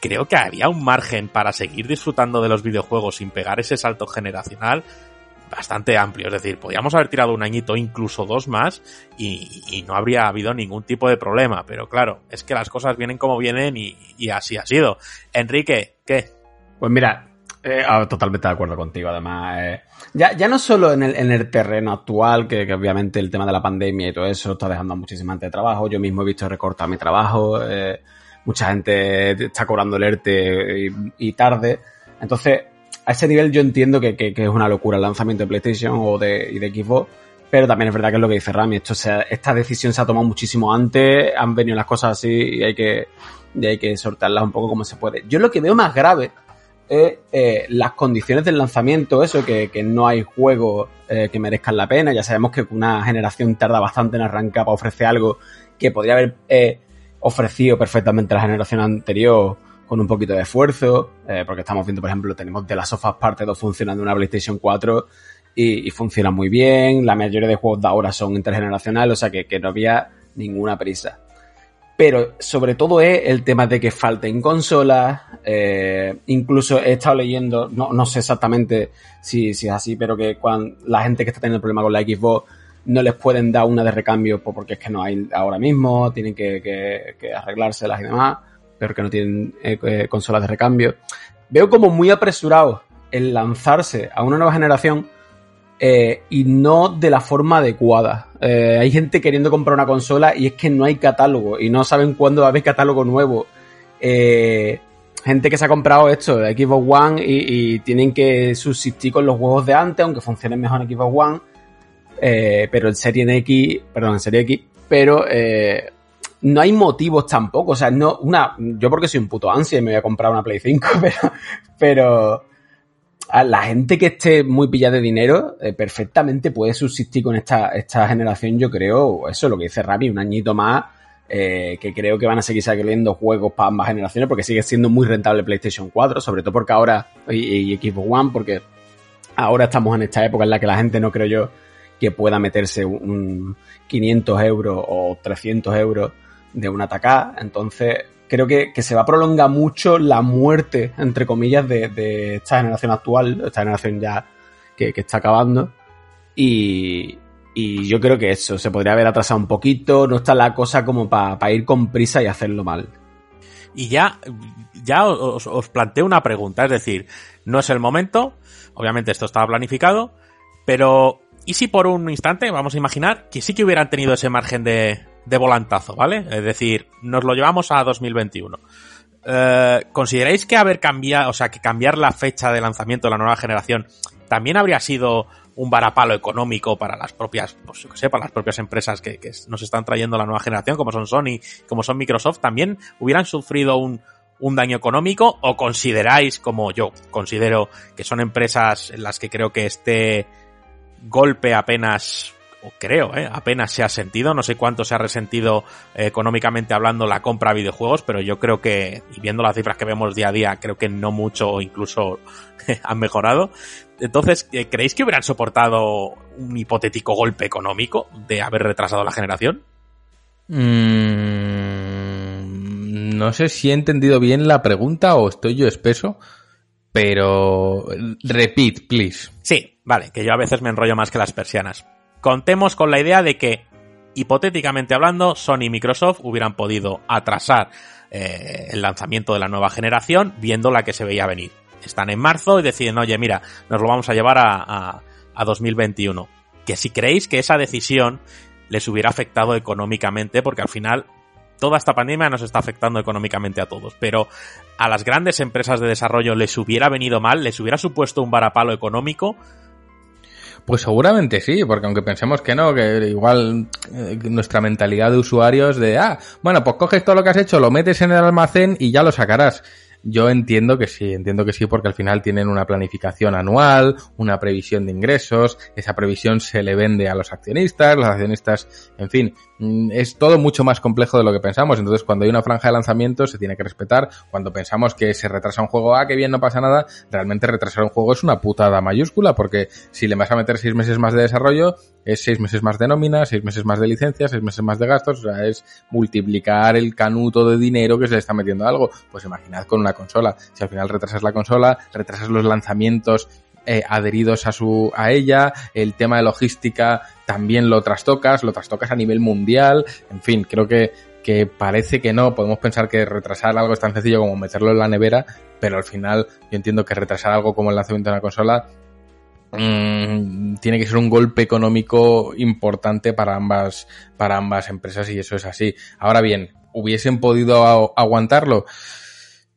Creo que había un margen para seguir disfrutando de los videojuegos sin pegar ese salto generacional bastante amplio. Es decir, podíamos haber tirado un añito, incluso dos más, y, no habría habido ningún tipo de problema. Pero claro, es que las cosas vienen como vienen y, así ha sido. Enrique, ¿qué? Pues mira, eh, ah, totalmente de acuerdo contigo, además. Eh, ya, ya no solo en el, en el terreno actual, que, obviamente el tema de la pandemia y todo eso está dejando a muchísima gente de trabajo. Yo mismo he visto recortar mi trabajo. Eh, mucha gente está cobrando el ERTE y, y tarde. Entonces, a ese nivel yo entiendo que, es una locura el lanzamiento de PlayStation o de, y de Xbox, pero también es verdad que es lo que dice Rami, esto esta decisión se ha tomado muchísimo antes, han venido las cosas así y hay que, y hay que sortearlas un poco como se puede. Yo lo que veo más grave es eh, las condiciones del lanzamiento, eso, que, no hay juegos eh, que merezcan la pena, ya sabemos que una generación tarda bastante en arrancar para ofrecer algo que podría haber eh, ofrecido perfectamente la generación anterior con un poquito de esfuerzo, eh, porque estamos viendo, por ejemplo, tenemos de las sofas parte 2 funcionando en una PlayStation 4 y, funciona muy bien, la mayoría de juegos de ahora son intergeneracionales, o sea que, no había ninguna prisa. Pero sobre todo es el tema de que falten consolas, eh, incluso he estado leyendo, no, no sé exactamente si, si, es así, pero que cuando la gente que está teniendo problema con la Xbox no les pueden dar una de recambio pues, porque es que no hay ahora mismo, tienen que, que, que arreglárselas y demás pero que no tienen eh, eh, consolas de recambio. Veo como muy apresurado el lanzarse a una nueva generación eh, y no de la forma adecuada. hay gente queriendo comprar una consola y es que no hay catálogo y no saben cuándo va a haber catálogo nuevo. gente que se ha comprado esto de Xbox One y, tienen que subsistir con los juegos de antes, aunque funcionen mejor en Xbox One. pero en Serie X, perdón, en Serie X, pero no hay motivos tampoco. O sea, no, una, yo porque soy un puto ansia y me voy a comprar una Play 5, pero, pero a la gente que esté muy pillada de dinero, eh, perfectamente puede subsistir con esta, esta generación, yo creo, eso es lo que dice Rami, un añito más, eh, que creo que van a seguir saliendo juegos para ambas generaciones, porque sigue siendo muy rentable PlayStation 4, sobre todo porque ahora, y, y One, porque ahora estamos en esta época en la que la gente no creo yo que pueda meterse un 500 euros o 300 euros de un atacá. Entonces, creo que, se va a prolongar mucho la muerte, entre comillas, de, esta generación actual, esta generación ya que, está acabando. Y, yo creo que eso, se podría haber atrasado un poquito, no está la cosa como para ir con prisa y hacerlo mal. Y ya, ya os, os planteo una pregunta, es decir, no es el momento, obviamente esto estaba planificado, pero ¿y si por un instante, vamos a imaginar, que sí que hubieran tenido ese margen de, de volantazo, ¿vale? Es decir, nos lo llevamos a 2021. Eh, ¿Consideráis que haber cambiado, o sea, que cambiar la fecha de lanzamiento de la nueva generación también habría sido un varapalo económico para las propias, pues yo que sé, para las propias empresas que, nos están trayendo la nueva generación, como son Sony, como son Microsoft, también hubieran sufrido un, un daño económico o consideráis, como yo considero, que son empresas en las que creo que este golpe apenas o creo, ¿eh? apenas se ha sentido, no sé cuánto se ha resentido eh, económicamente hablando la compra de videojuegos, pero yo creo que, y viendo las cifras que vemos día a día, creo que no mucho o incluso han mejorado. Entonces, eh, ¿creéis que hubieran soportado un hipotético golpe económico de haber retrasado la generación? Mm, no sé si he entendido bien la pregunta o estoy yo espeso, pero repeat, please. Sí, vale, que yo a veces me enrollo más que las persianas. Contemos con la idea de que, hipotéticamente hablando, Sony y Microsoft hubieran podido atrasar eh, el lanzamiento de la nueva generación viendo la que se veía venir. Están en marzo y deciden, oye, mira, nos lo vamos a llevar a, a, a 2021. Que si creéis que esa decisión les hubiera afectado económicamente, porque al final toda esta pandemia nos está afectando económicamente a todos, pero a las grandes empresas de desarrollo les hubiera venido mal, les hubiera supuesto un varapalo económico. Pues seguramente sí, porque aunque pensemos que no, que igual eh, nuestra mentalidad de usuarios de, ah, bueno, pues coges todo lo que has hecho, lo metes en el almacén y ya lo sacarás. Yo entiendo que sí, entiendo que sí, porque al final tienen una planificación anual, una previsión de ingresos, esa previsión se le vende a los accionistas, los accionistas, en fin, mm, es todo mucho más complejo de lo que pensamos. Entonces, cuando hay una franja de lanzamiento, se tiene que respetar. Cuando pensamos que se retrasa un juego, ah, que bien, no pasa nada, realmente retrasar un juego es una putada mayúscula, porque si le vas a meter seis meses más de desarrollo, es seis meses más de nómina, seis meses más de licencia, seis meses más de gastos, o sea, es multiplicar el canuto de dinero que se le está metiendo a algo. Pues imaginad con una consola. Si al final retrasas la consola, retrasas los lanzamientos eh, adheridos a su a ella, el tema de logística también lo trastocas, lo trastocas a nivel mundial, en fin, creo que que parece que no, podemos pensar que retrasar algo es tan sencillo como meterlo en la nevera, pero al final yo entiendo que retrasar algo como el lanzamiento de una consola mmm, tiene que ser un golpe económico importante para ambas para ambas empresas y eso es así. Ahora bien, hubiesen podido aguantarlo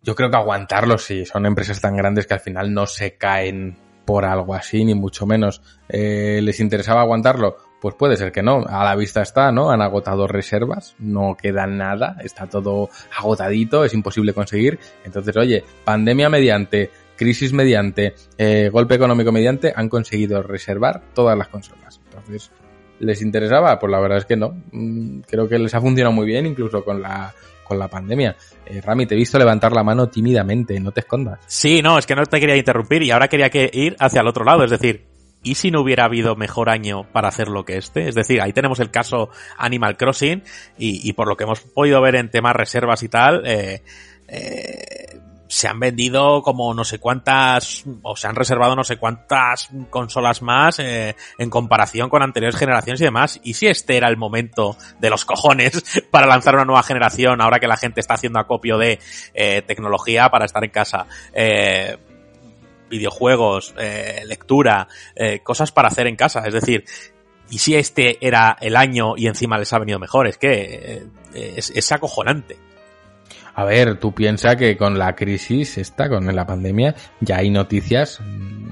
yo creo que aguantarlo sí, son empresas tan grandes que al final no se caen por algo así, ni mucho menos. Eh, ¿Les interesaba aguantarlo? Pues puede ser que no. A la vista está, ¿no? Han agotado reservas, no queda nada, está todo agotadito, es imposible conseguir. Entonces, oye, pandemia mediante, crisis mediante, eh, golpe económico mediante, han conseguido reservar todas las consolas. Entonces, ¿les interesaba? Pues la verdad es que no. Mm, creo que les ha funcionado muy bien, incluso con la con la pandemia. Eh, Rami, te he visto levantar la mano tímidamente, no te escondas. Sí, no, es que no te quería interrumpir y ahora quería que ir hacia el otro lado, es decir, ¿y si no hubiera habido mejor año para hacer lo que este? Es decir, ahí tenemos el caso Animal Crossing y, y por lo que hemos podido ver en temas reservas y tal, eh, eh, se han vendido como no sé cuántas, o se han reservado no sé cuántas consolas más eh, en comparación con anteriores generaciones y demás. Y si este era el momento de los cojones para lanzar una nueva generación, ahora que la gente está haciendo acopio de eh, tecnología para estar en casa. Eh, videojuegos, eh, lectura, eh, cosas para hacer en casa. Es decir, y si este era el año y encima les ha venido mejor, es que es, es acojonante. A ver, tú piensas que con la crisis esta, con la pandemia, ya hay noticias mm,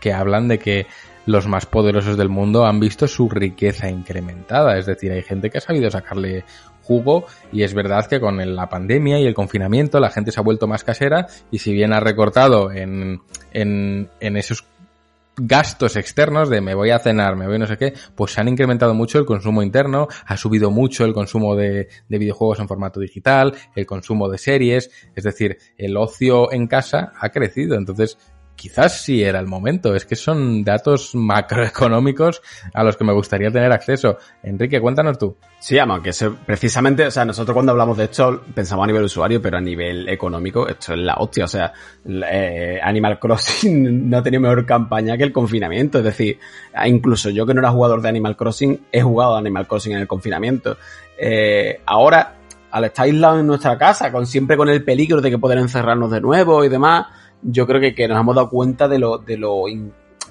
que hablan de que los más poderosos del mundo han visto su riqueza incrementada. Es decir, hay gente que ha sabido sacarle jugo y es verdad que con la pandemia y el confinamiento la gente se ha vuelto más casera y si bien ha recortado en, en, en esos gastos externos de me voy a cenar, me voy no sé qué, pues se han incrementado mucho el consumo interno, ha subido mucho el consumo de, de, videojuegos en formato digital, el consumo de series, es decir, el ocio en casa ha crecido, entonces quizás sí era el momento. Es que son datos macroeconómicos a los que me gustaría tener acceso. Enrique, cuéntanos tú. Sí, amo, que precisamente, o sea, nosotros cuando hablamos de esto pensamos a nivel usuario, pero a nivel económico esto es la hostia. O sea, eh, Animal Crossing no ha tenido mejor campaña que el confinamiento. Es decir, incluso yo que no era jugador de Animal Crossing, he jugado a Animal Crossing en el confinamiento. Eh, ahora, al estar aislado en nuestra casa, con siempre con el peligro de que poder encerrarnos de nuevo y demás, yo creo que, que nos hemos dado cuenta de lo, de lo,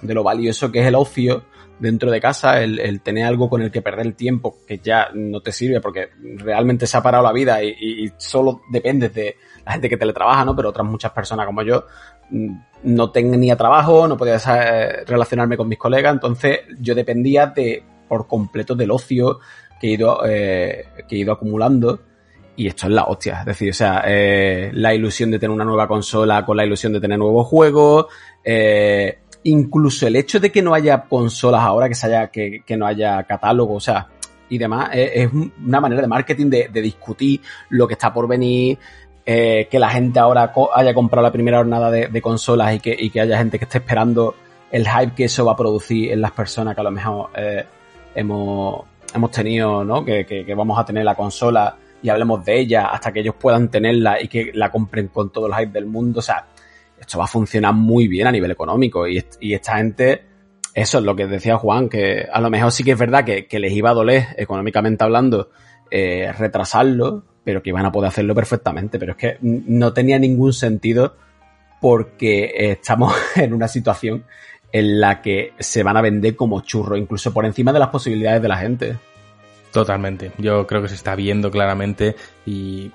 de lo valioso que es el ocio dentro de casa, el, el, tener algo con el que perder el tiempo que ya no te sirve porque realmente se ha parado la vida y, solo dependes de la gente que teletrabaja, ¿no? Pero otras muchas personas como yo mm, no tenía trabajo, no podía relacionarme con mis colegas, entonces yo dependía de por completo del ocio que he ido, eh, que he ido acumulando y esto es la hostia. Es decir, o sea, eh, la ilusión de tener una nueva consola con la ilusión de tener nuevos juegos. Eh, incluso el hecho de que no haya consolas ahora, que se haya, que, que no haya catálogo, o sea, y demás, es, una manera de marketing de, de, discutir lo que está por venir. Eh, que la gente ahora haya comprado la primera jornada de, consolas y que, y que haya gente que esté esperando el hype que eso va a producir en las personas que a lo mejor eh, hemos, hemos tenido, ¿no? Que, que, vamos a tener la consola y hablemos de ella hasta que ellos puedan tenerla y que la compren con todo el hype del mundo. O sea, esto va a funcionar muy bien a nivel económico y, y esta gente, eso es lo que decía Juan, que a lo mejor sí que es verdad que, que les iba a doler económicamente hablando eh, retrasarlo, pero que iban a poder hacerlo perfectamente. Pero es que no tenía ningún sentido porque estamos en una situación en la que se van a vender como churro, incluso por encima de las posibilidades de la gente. Totalmente. Yo creo que se está viendo claramente y,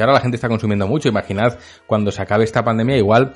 ahora la gente está consumiendo mucho. Imaginad cuando se acabe esta pandemia, igual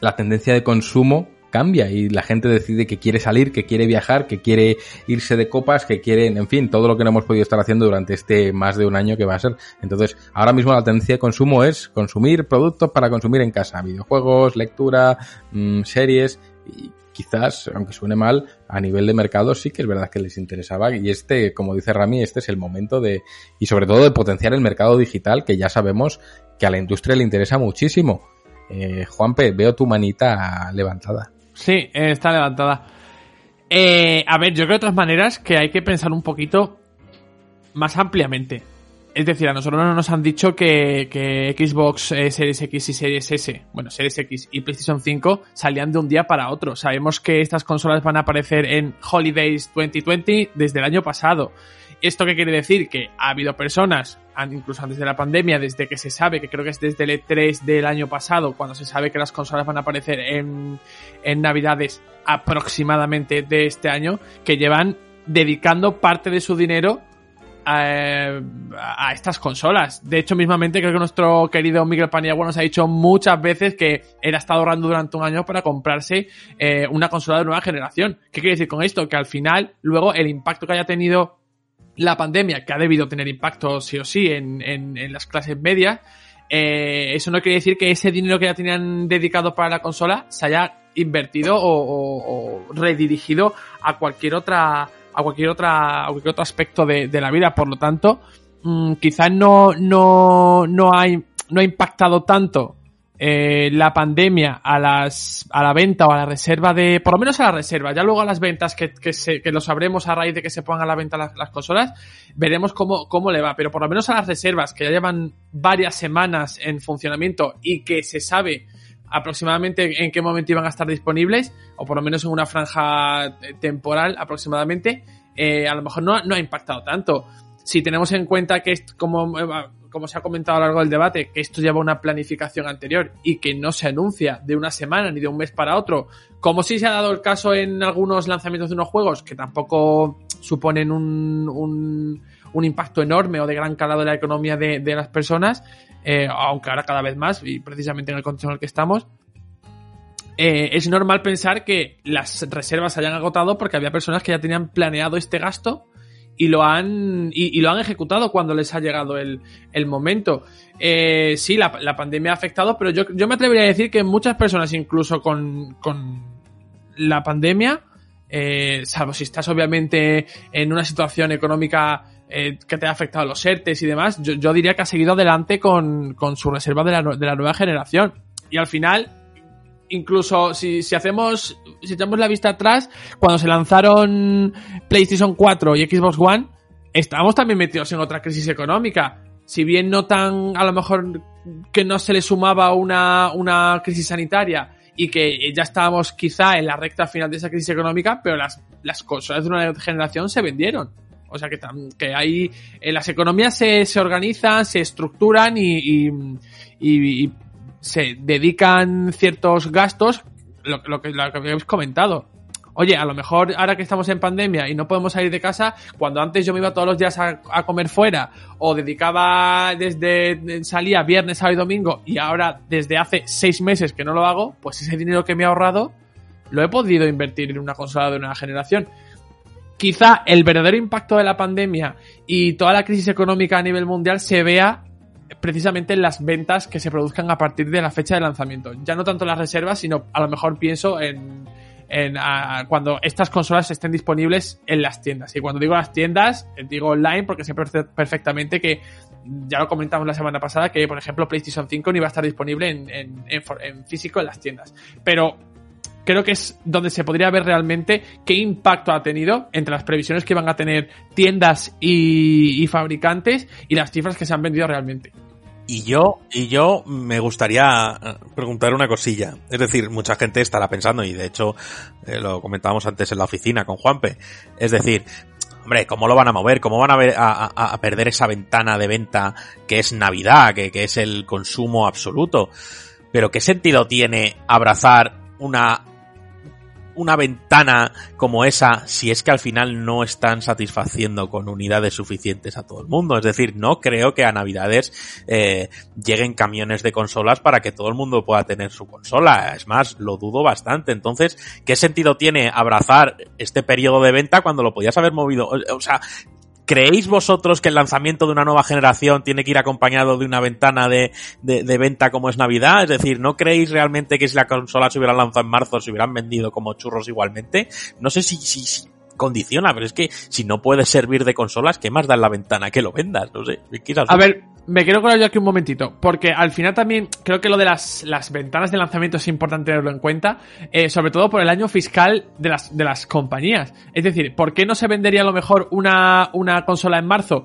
la tendencia de consumo cambia y la gente decide que quiere salir, que quiere viajar, que quiere irse de copas, que quiere, en fin, todo lo que no hemos podido estar haciendo durante este más de un año que va a ser. Entonces, ahora mismo la tendencia de consumo es consumir productos para consumir en casa, videojuegos, lectura, mmm, series y quizás, aunque suene mal, a nivel de mercado sí que es verdad que les interesaba y este, como dice Rami, este es el momento de, y sobre todo de potenciar el mercado digital que ya sabemos que a la industria le interesa muchísimo. Eh, Juanpe, veo tu manita levantada. Sí, está levantada. Eh, a ver, yo creo de otras maneras que hay que pensar un poquito más ampliamente. Es decir, a nosotros no nos han dicho que, Xbox eh, Series X y Series S, bueno, Series X y PlayStation 5 salían de un día para otro. Sabemos que estas consolas van a aparecer en Holidays 2020 desde el año pasado. ¿Esto qué quiere decir? Que ha habido personas, incluso antes de la pandemia, desde que se sabe, que creo que es desde el E3 del año pasado, cuando se sabe que las consolas van a aparecer en, en Navidades aproximadamente de este año, que llevan dedicando parte de su dinero a, a, estas consolas. De hecho, mismamente creo que nuestro querido Miguel Paniagua nos ha dicho muchas veces que él ha estado ahorrando durante un año para comprarse eh, una consola de nueva generación. ¿Qué quiere decir con esto? Que al final, luego, el impacto que haya tenido la pandemia, que ha debido tener impacto sí o sí en, en, en las clases medias, eh, eso no quiere decir que ese dinero que ya tenían dedicado para la consola se haya invertido o, o, o redirigido a cualquier otra a cualquier otra a cualquier otro aspecto de, de la vida. Por lo tanto mmm, quizás no no no hay no ha impactado tanto eh, la pandemia a las a la venta o a la reserva de por lo menos a la reserva ya luego a las ventas que, que, se, que lo sabremos a raíz de que se pongan a la venta las, las, consolas veremos cómo, cómo le va. Pero por lo menos a las reservas que ya llevan varias semanas en funcionamiento y que se sabe aproximadamente en qué momento iban a estar disponibles, o por lo menos en una franja temporal aproximadamente, eh, a lo mejor no, no, ha impactado tanto. Si tenemos en cuenta que, como, como se ha comentado a lo largo del debate, que esto lleva una planificación anterior y que no se anuncia de una semana ni de un mes para otro, como si se ha dado el caso en algunos lanzamientos de unos juegos que tampoco suponen un, un impacto enorme o de gran calado en la economía de, de las personas, eh, aunque ahora cada vez más, y precisamente en el contexto en el que estamos, eh, es normal pensar que las reservas se hayan agotado porque había personas que ya tenían planeado este gasto y lo han y, lo han ejecutado cuando les ha llegado el, el momento. Eh, sí, la, la, pandemia ha afectado, pero yo, yo, me atrevería a decir que muchas personas, incluso con, con la pandemia, eh, salvo si estás obviamente en una situación económica eh, que te ha afectado los ERTES y demás, yo, diría que ha seguido adelante con, con su reserva de la, de la, nueva generación. Y al final, incluso si, si hacemos, si echamos la vista atrás, cuando se lanzaron PlayStation 4 y Xbox One, estábamos también metidos en otra crisis económica. Si bien no tan, a lo mejor, que no se le sumaba una, una crisis sanitaria y que ya estábamos quizá en la recta final de esa crisis económica, pero las, las consolas de una generación se vendieron. O sea que, que hay, eh, las economías se, se, organizan, se estructuran y, se dedican ciertos gastos, lo, lo, que, lo que habéis comentado. Oye, a lo mejor ahora que estamos en pandemia y no podemos salir de casa, cuando antes yo me iba todos los días a, a comer fuera o dedicaba desde salía viernes, sábado y domingo y ahora desde hace seis meses que no lo hago, pues ese dinero que me he ahorrado lo he podido invertir en una consola de nueva generación quizá el verdadero impacto de la pandemia y toda la crisis económica a nivel mundial se vea precisamente en las ventas que se produzcan a partir de la fecha de lanzamiento. Ya no tanto las reservas, sino a lo mejor pienso en, en cuando estas consolas estén disponibles en las tiendas. Y cuando digo las tiendas, digo online porque sé perfectamente que ya lo comentamos la semana pasada que, por ejemplo, PlayStation 5 no iba a estar disponible en, en, en, en físico en las tiendas. Pero creo que es donde se podría ver realmente qué impacto ha tenido entre las previsiones que van a tener tiendas y, fabricantes y las cifras que se han vendido realmente. Y yo, y yo me gustaría eh, preguntar una cosilla. Es decir, mucha gente estará pensando, y de hecho eh, lo comentábamos antes en la oficina con Juanpe. Es decir, hombre, ¿cómo lo van a mover? ¿Cómo van a perder esa ventana de venta que es Navidad, que, que es el consumo absoluto? Pero ¿qué sentido tiene abrazar una una ventana como esa si es que al final no están satisfaciendo con unidades suficientes a todo el mundo. Es decir, no creo que a Navidades eh, lleguen camiones de consolas para que todo el mundo pueda tener su consola. Es más, lo dudo bastante. Entonces, ¿qué sentido tiene abrazar este periodo de venta cuando lo podías haber movido? O sea, ¿Creéis vosotros que el lanzamiento de una nueva generación tiene que ir acompañado de una ventana de, de, de, venta como es Navidad? Es decir, ¿no creéis realmente que si la consola se hubiera lanzado en marzo se hubieran vendido como churros igualmente? No sé si, si, si condiciona, pero es que si no puedes servir de consolas, ¿qué más da en la ventana que lo vendas? No sé. A ver, me quiero colar yo aquí un momentito, porque al final también creo que lo de las, las ventanas de lanzamiento es importante tenerlo en cuenta, eh, sobre todo por el año fiscal de las, de las compañías. Es decir, ¿por qué no se vendería a lo mejor una, una consola en marzo?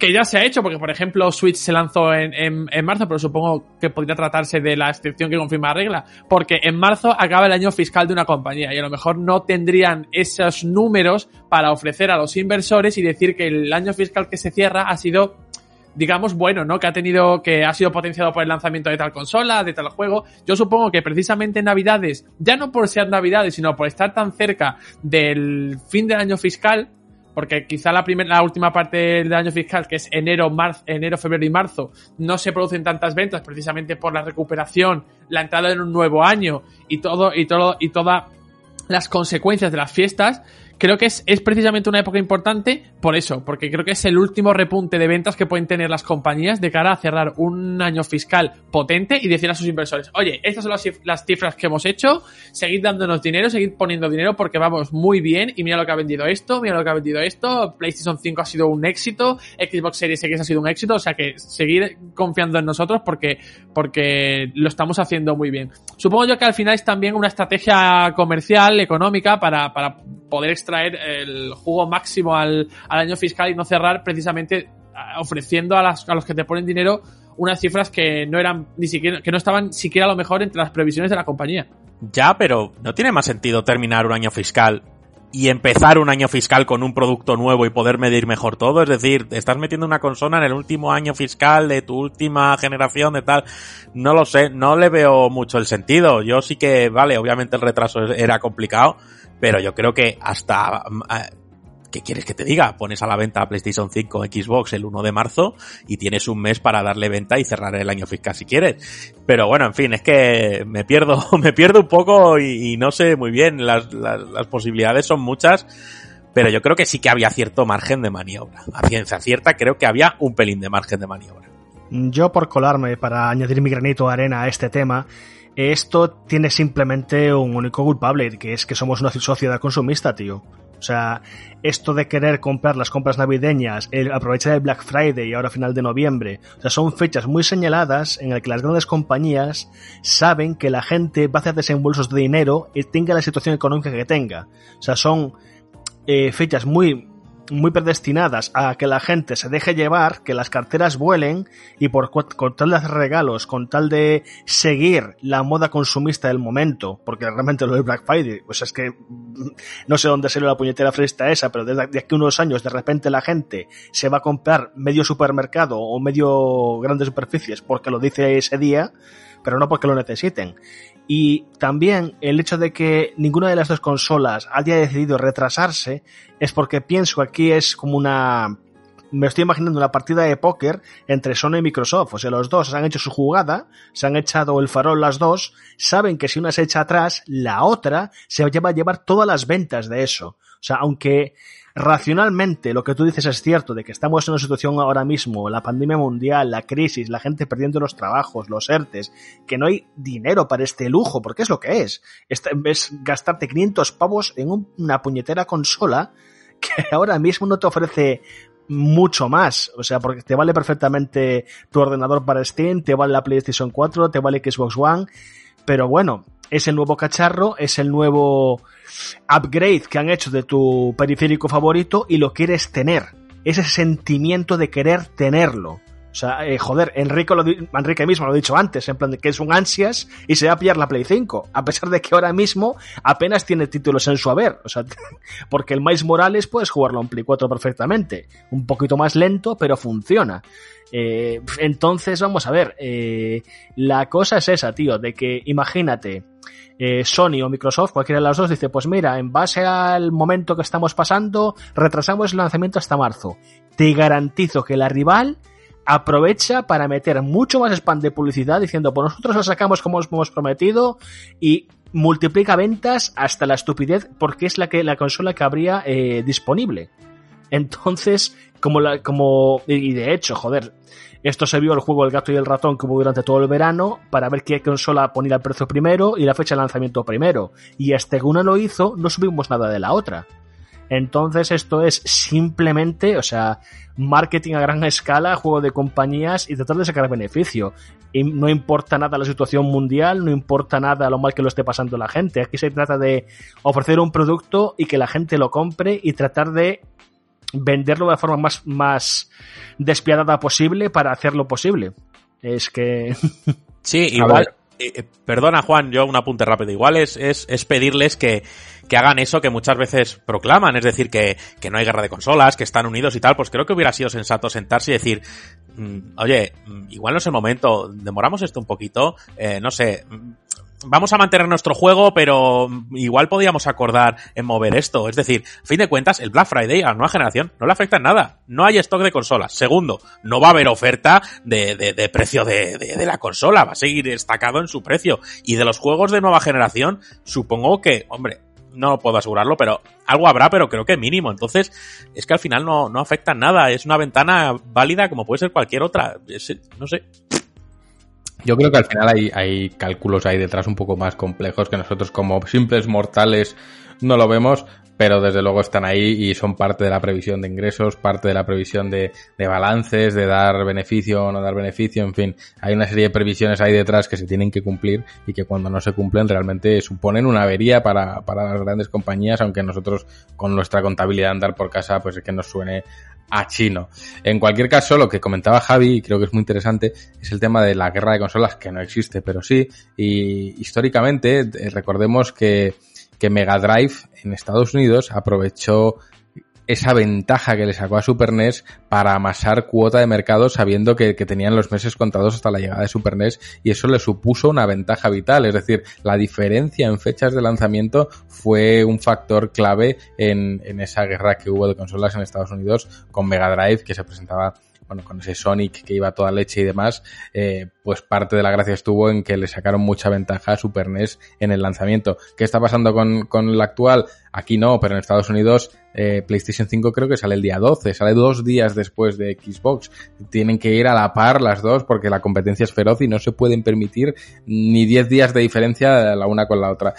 que ya se ha hecho, porque por ejemplo Switch se lanzó en, en, en, marzo, pero supongo que podría tratarse de la excepción que confirma la regla, porque en marzo acaba el año fiscal de una compañía y a lo mejor no tendrían esos números para ofrecer a los inversores y decir que el año fiscal que se cierra ha sido digamos, bueno, ¿no? Que ha tenido, que ha sido potenciado por el lanzamiento de tal consola, de tal juego. Yo supongo que precisamente en Navidades, ya no por ser Navidades, sino por estar tan cerca del fin del año fiscal, porque quizá la primera, la última parte del año fiscal, que es enero, marzo, enero, febrero y marzo, no se producen tantas ventas precisamente por la recuperación, la entrada en un nuevo año y todo, y todo, y todas las consecuencias de las fiestas, creo que es, es, precisamente una época importante por eso, porque creo que es el último repunte de ventas que pueden tener las compañías de cara a cerrar un año fiscal potente y decir a sus inversores, oye, estas son las, las cifras que hemos hecho, seguid dándonos dinero, seguid poniendo dinero porque vamos muy bien y mira lo que ha vendido esto, mira lo que ha vendido esto, PlayStation 5 ha sido un éxito, Xbox Series X ha sido un éxito, o sea que seguir confiando en nosotros porque, porque lo estamos haciendo muy bien. Supongo yo que al final es también una estrategia comercial, económica, para, para poder extraer el jugo máximo al, año fiscal y no cerrar precisamente ofreciendo a, las, a los que te ponen dinero unas cifras que no eran ni siquiera, que no estaban siquiera a lo mejor entre las previsiones de la compañía. Ya, pero no tiene más sentido terminar un año fiscal y empezar un año fiscal con un producto nuevo y poder medir mejor todo. Es decir, estás metiendo una consola en el último año fiscal de tu última generación de tal. No lo sé, no le veo mucho el sentido. Yo sí que, vale, obviamente el retraso era complicado, pero yo creo que hasta ¿qué quieres que te diga? Pones a la venta PlayStation 5 Xbox el 1 de marzo y tienes un mes para darle venta y cerrar el año fiscal si quieres. Pero bueno, en fin, es que me pierdo, me pierdo un poco y, y no sé muy bien. Las, las, las, posibilidades son muchas, pero yo creo que sí que había cierto margen de maniobra. A ciencia cierta creo que había un pelín de margen de maniobra. Yo por colarme para añadir mi granito de arena a este tema, esto tiene simplemente un único culpable, que es que somos una sociedad consumista, tío. O sea, esto de querer comprar las compras navideñas, el aprovechar el Black Friday y ahora final de noviembre, o sea, son fechas muy señaladas en las que las grandes compañías saben que la gente va a hacer desembolsos de dinero y tenga la situación económica que tenga. O sea, son eh, fechas muy muy predestinadas a que la gente se deje llevar, que las carteras vuelen y por con tal de hacer regalos, con tal de seguir la moda consumista del momento, porque realmente lo del Black Friday, pues es que no sé dónde salió la puñetera fresta esa, pero desde aquí unos años de repente la gente se va a comprar medio supermercado o medio grandes superficies porque lo dice ese día, pero no porque lo necesiten. Y también el hecho de que ninguna de las dos consolas haya decidido retrasarse es porque pienso que aquí es como una... Me estoy imaginando una partida de póker entre Sony y Microsoft. O sea, los dos han hecho su jugada, se han echado el farol las dos, saben que si una se echa atrás, la otra se va a llevar todas las ventas de eso. O sea, aunque racionalmente lo que tú dices es cierto, de que estamos en una situación ahora mismo, la pandemia mundial, la crisis, la gente perdiendo los trabajos, los ERTES, que no hay dinero para este lujo, porque es lo que es. Es gastarte 500 pavos en una puñetera consola que ahora mismo no te ofrece mucho más. O sea, porque te vale perfectamente tu ordenador para Steam, te vale la PlayStation 4, te vale Xbox One pero bueno, es el nuevo cacharro, es el nuevo upgrade que han hecho de tu periférico favorito y lo quieres tener. Ese sentimiento de querer tenerlo. O sea, eh, joder, Enrique, mismo lo ha dicho antes, en plan de que es un ansias y se va a pillar la Play 5, a pesar de que ahora mismo apenas tiene títulos en su haber. O sea, porque el Miles Morales puedes jugarlo en Play 4 perfectamente. Un poquito más lento, pero funciona. Eh, entonces, vamos a ver, eh, la cosa es esa, tío, de que imagínate, Sony o Microsoft, cualquiera de las dos, dice, pues mira, en base al momento que estamos pasando, retrasamos el lanzamiento hasta marzo. Te garantizo que la rival aprovecha para meter mucho más spam de publicidad diciendo, pues nosotros lo sacamos como os hemos prometido y multiplica ventas hasta la estupidez porque es la que la consola que habría eh, disponible. Entonces, como la, como, y de hecho, joder, esto se vio el juego El gato y el ratón hubo durante todo el verano para ver qué consola ponía el precio primero y la fecha de lanzamiento primero. Y hasta que una lo hizo, no subimos nada de la otra. Entonces esto es simplemente, o sea, marketing a gran escala, juego de compañías y tratar de sacar beneficio. Y no importa nada la situación mundial, no importa nada lo mal que lo esté pasando la gente. Aquí se trata de ofrecer un producto y que la gente lo compre y tratar de venderlo de la forma más, más despiadada posible para hacerlo posible. Es que... Sí, igual, eh, eh, perdona Juan, yo un apunte rápido. Igual es, es, es pedirles que, que, hagan eso que muchas veces proclaman, es decir, que, que, no hay guerra de consolas, que están unidos y tal, pues creo que hubiera sido sensato sentarse y decir, mm, oye, mm, igual no es el momento, demoramos esto un poquito, eh, no sé, vamos a mantener nuestro juego, pero igual podíamos acordar en mover esto. Es decir, a fin de cuentas, el Black Friday a la nueva generación no le afecta en nada. No hay stock de consolas. Segundo, no va a haber oferta de, de, de precio de, de, la consola. Va a seguir destacado en su precio. Y de los juegos de nueva generación, supongo que, hombre, no puedo asegurarlo, pero algo habrá, pero creo que mínimo. Entonces, es que al final no, no afecta nada. Es una ventana válida como puede ser cualquier otra. No sé. Yo creo que al final hay, hay cálculos ahí detrás un poco más complejos que nosotros como simples mortales no lo vemos, pero desde luego están ahí y son parte de la previsión de ingresos, parte de la previsión de, balances, de dar beneficio o no dar beneficio, en fin, hay una serie de previsiones ahí detrás que se tienen que cumplir y que cuando no se cumplen realmente suponen una avería para, para las grandes compañías, aunque nosotros con nuestra contabilidad andar por casa pues es que nos suene a chino. En cualquier caso, lo que comentaba Javi, y creo que es muy interesante, es el tema de la guerra de consolas, que no existe, pero sí. Y históricamente, eh, recordemos que, que Mega Drive en Estados Unidos aprovechó esa ventaja que le sacó a Super NES para amasar cuota de mercado sabiendo que, que, tenían los meses contados hasta la llegada de Super NES y eso le supuso una ventaja vital. Es decir, la diferencia en fechas de lanzamiento fue un factor clave en, en esa guerra que hubo de consolas en Estados Unidos con Mega Drive que se presentaba bueno, con ese Sonic que iba toda leche y demás, eh, pues parte de la gracia estuvo en que le sacaron mucha ventaja a Super NES en el lanzamiento. ¿Qué está pasando con, con la actual? Aquí no, pero en Estados Unidos eh, PlayStation 5 creo que sale el día 12, sale dos días después de Xbox. Tienen que ir a la par las dos porque la competencia es feroz y no se pueden permitir ni 10 días de diferencia la una con la otra.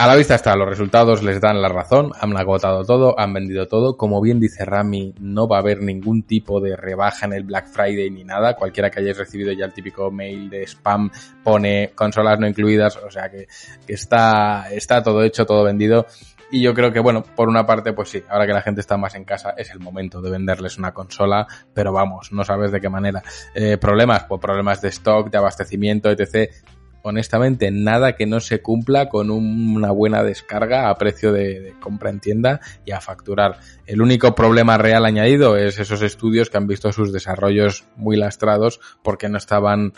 A la vista está, los resultados les dan la razón, han agotado todo, han vendido todo. Como bien dice Rami, no va a haber ningún tipo de rebaja en el Black Friday ni nada. Cualquiera que hayáis recibido ya el típico mail de spam pone consolas no incluidas, o sea que, está, está todo hecho, todo vendido. Y yo creo que, bueno, por una parte, pues sí, ahora que la gente está más en casa, es el momento de venderles una consola, pero vamos, no sabes de qué manera. Eh, problemas, pues problemas de stock, de abastecimiento, etc honestamente nada que no se cumpla con un, una buena descarga a precio de, compra en tienda y a facturar. El único problema real añadido es esos estudios que han visto sus desarrollos muy lastrados porque no estaban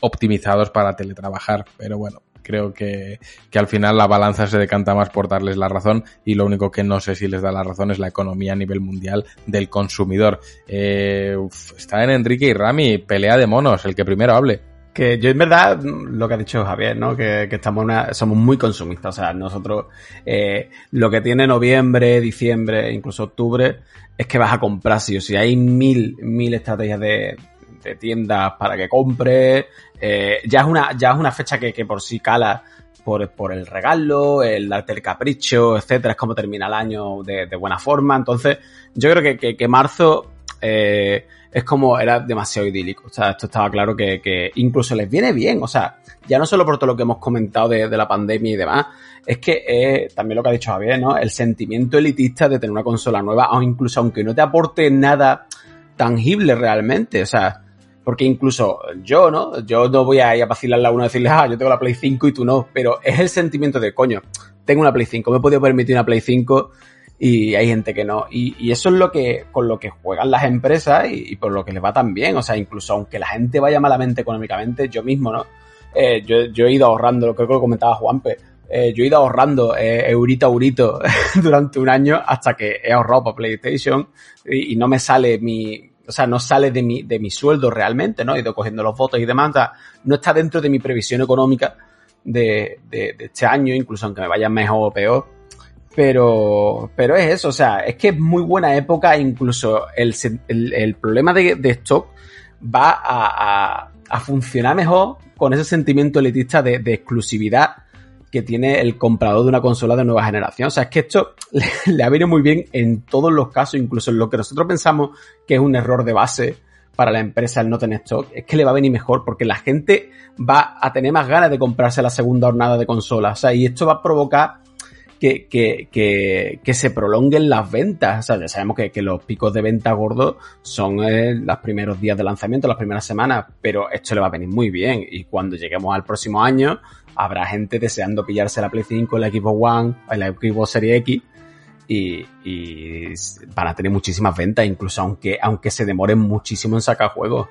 optimizados para teletrabajar. Pero bueno, creo que, que, al final la balanza se decanta más por darles la razón y lo único que no sé si les da la razón es la economía a nivel mundial del consumidor. Eh, está en Enrique y Rami, pelea de monos, el que primero hable. Que yo en verdad, lo que ha dicho Javier, ¿no? Que, que estamos una, somos muy consumistas. O sea, nosotros eh, lo que tiene noviembre, diciembre, incluso octubre, es que vas a comprar sí o sí. Hay mil, mil estrategias de, tiendas para que compres. Eh, ya es una, ya es una fecha que, que por sí cala por, por, el regalo, el darte el capricho, etcétera. Es como termina el año de, buena forma. Entonces, yo creo que, que, que marzo eh, es como era demasiado idílico. O sea, esto estaba claro que, que incluso les viene bien. O sea, ya no solo por todo lo que hemos comentado de, de la pandemia y demás, es que eh, también lo que ha dicho Javier, ¿no? El sentimiento elitista de tener una consola nueva, o incluso aunque no te aporte nada tangible realmente. O sea, porque incluso yo, ¿no? Yo no voy a ir a vacilarle a uno y decirle, ah, yo tengo la Play 5 y tú no. Pero es el sentimiento de, coño, tengo una Play 5, me he podido permitir una Play 5 y hay gente que no. Y, y eso es lo que, con lo que juegan las empresas y, por lo que les va tan bien. O sea, incluso aunque la gente vaya malamente económicamente, yo mismo, ¿no? Eh, yo, yo, he ido ahorrando, creo que lo comentaba Juanpe, eh, yo he ido ahorrando eh, eurito a eurito durante un año hasta que he ahorrado para PlayStation y, y, no me sale mi, o sea, no sale de mi, de mi sueldo realmente, ¿no? He ido cogiendo los votos y demás, o sea, no está dentro de mi previsión económica de, de, de este año, incluso aunque me vaya mejor o peor pero, pero es eso, o sea, es que es muy buena época, incluso el, el, problema de, de, stock va a, a, funcionar mejor con ese sentimiento elitista de, de, exclusividad que tiene el comprador de una consola de nueva generación. O sea, es que esto le, le ha venido muy bien en todos los casos, incluso en lo que nosotros pensamos que es un error de base para la empresa el no tener stock, es que le va a venir mejor porque la gente va a tener más ganas de comprarse la segunda jornada de consola. O sea, y esto va a provocar que, que, que, que, se prolonguen las ventas. O sea, ya sabemos que, los picos de venta gordos son eh, los primeros días de lanzamiento, las primeras semanas, pero esto le va a venir muy bien. Y cuando lleguemos al próximo año, habrá gente deseando pillarse la Play 5, el equipo One, el equipo Serie X. Y, y van a tener muchísimas ventas, incluso aunque, aunque se demoren muchísimo en sacar juegos.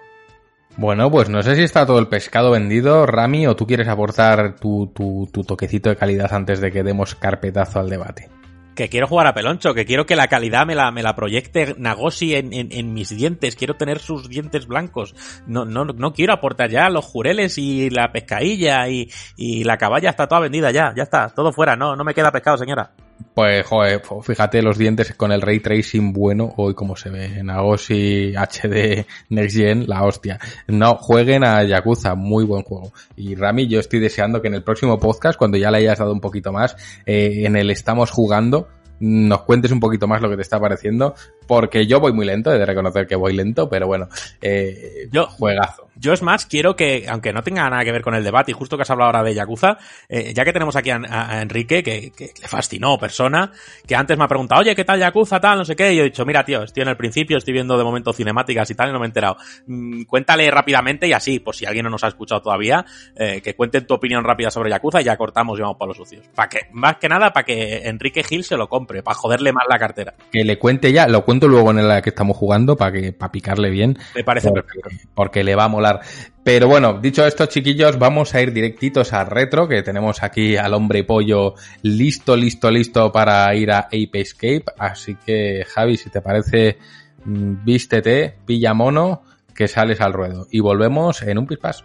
Bueno, pues no sé si está todo el pescado vendido, Rami, o tú quieres aportar tu, tu, tu, toquecito de calidad antes de que demos carpetazo al debate. Que quiero jugar a Peloncho, que quiero que la calidad me la, me la proyecte Nagosi en, en, en, mis dientes, quiero tener sus dientes blancos. No, no, no quiero aportar ya los jureles y la pescadilla y, y la caballa está toda vendida ya, ya está, todo fuera, no, no me queda pescado, señora. Pues, joder, fíjate los dientes con el ray tracing bueno, hoy como se ve en Agosi HD Next Gen, la hostia. No, jueguen a Yakuza, muy buen juego. Y Rami, yo estoy deseando que en el próximo podcast, cuando ya le hayas dado un poquito más, eh, en el estamos jugando, nos cuentes un poquito más lo que te está pareciendo, porque yo voy muy lento, he de reconocer que voy lento, pero bueno, eh, yo, juegazo. Yo es más, quiero que, aunque no tenga nada que ver con el debate, y justo que has hablado ahora de Yakuza, eh, ya que tenemos aquí a, a Enrique, que, que, le fascinó persona, que antes me ha preguntado, oye, ¿qué tal Yakuza, tal, no sé qué? Y yo he dicho, mira, tío, estoy en el principio, estoy viendo de momento cinemáticas y tal, y no me he enterado. Mm, cuéntale rápidamente y así, por si alguien no nos ha escuchado todavía, eh, que cuenten tu opinión rápida sobre Yakuza y ya cortamos y vamos para los sucios. Para que, más que nada, para que Enrique Gil se lo compre, para joderle más la cartera. Que le cuente ya, lo luego en la que estamos jugando, para que, para picarle bien. Me parece porque, perfecto. Porque le va a molar. Pero bueno, dicho esto, chiquillos, vamos a ir directitos a retro, que tenemos aquí al hombre pollo listo, listo, listo para ir a Ape Escape. Así que, Javi, si te parece, vístete, pilla mono, que sales al ruedo. Y volvemos en un pispás.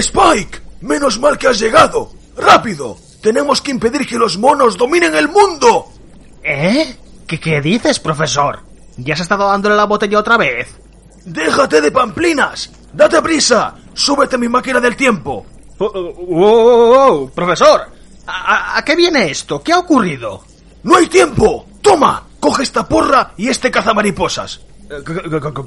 Spike, menos mal que has llegado. Rápido, tenemos que impedir que los monos dominen el mundo. ¿Eh? ¿Qué, qué dices, profesor? ¿Ya has estado dándole la botella otra vez? Déjate de pamplinas. Date prisa. Súbete a mi máquina del tiempo. Oh, oh, oh, oh profesor, ¿a, ¿a, qué viene esto? ¿Qué ha ocurrido? No hay tiempo. Toma, coge esta porra y este cazamariposas.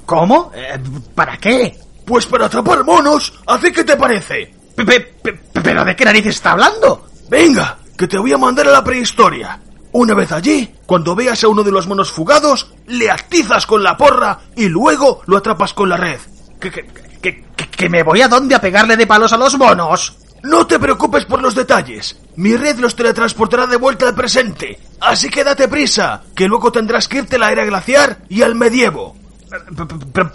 ¿Cómo? Eh, ¿Para qué? Pues para atrapar monos, ¿hace qué te parece? ¿Pero de qué narices está hablando? Venga, que te voy a mandar a la prehistoria. Una vez allí, cuando veas a uno de los monos fugados, le atizas con la porra y luego lo atrapas con la red. ¿Que, que, que, que me voy a dónde a pegarle de palos a los monos? No te preocupes por los detalles. Mi red los teletransportará de vuelta al presente. Así que date prisa, que luego tendrás que irte a la era glaciar y al medievo.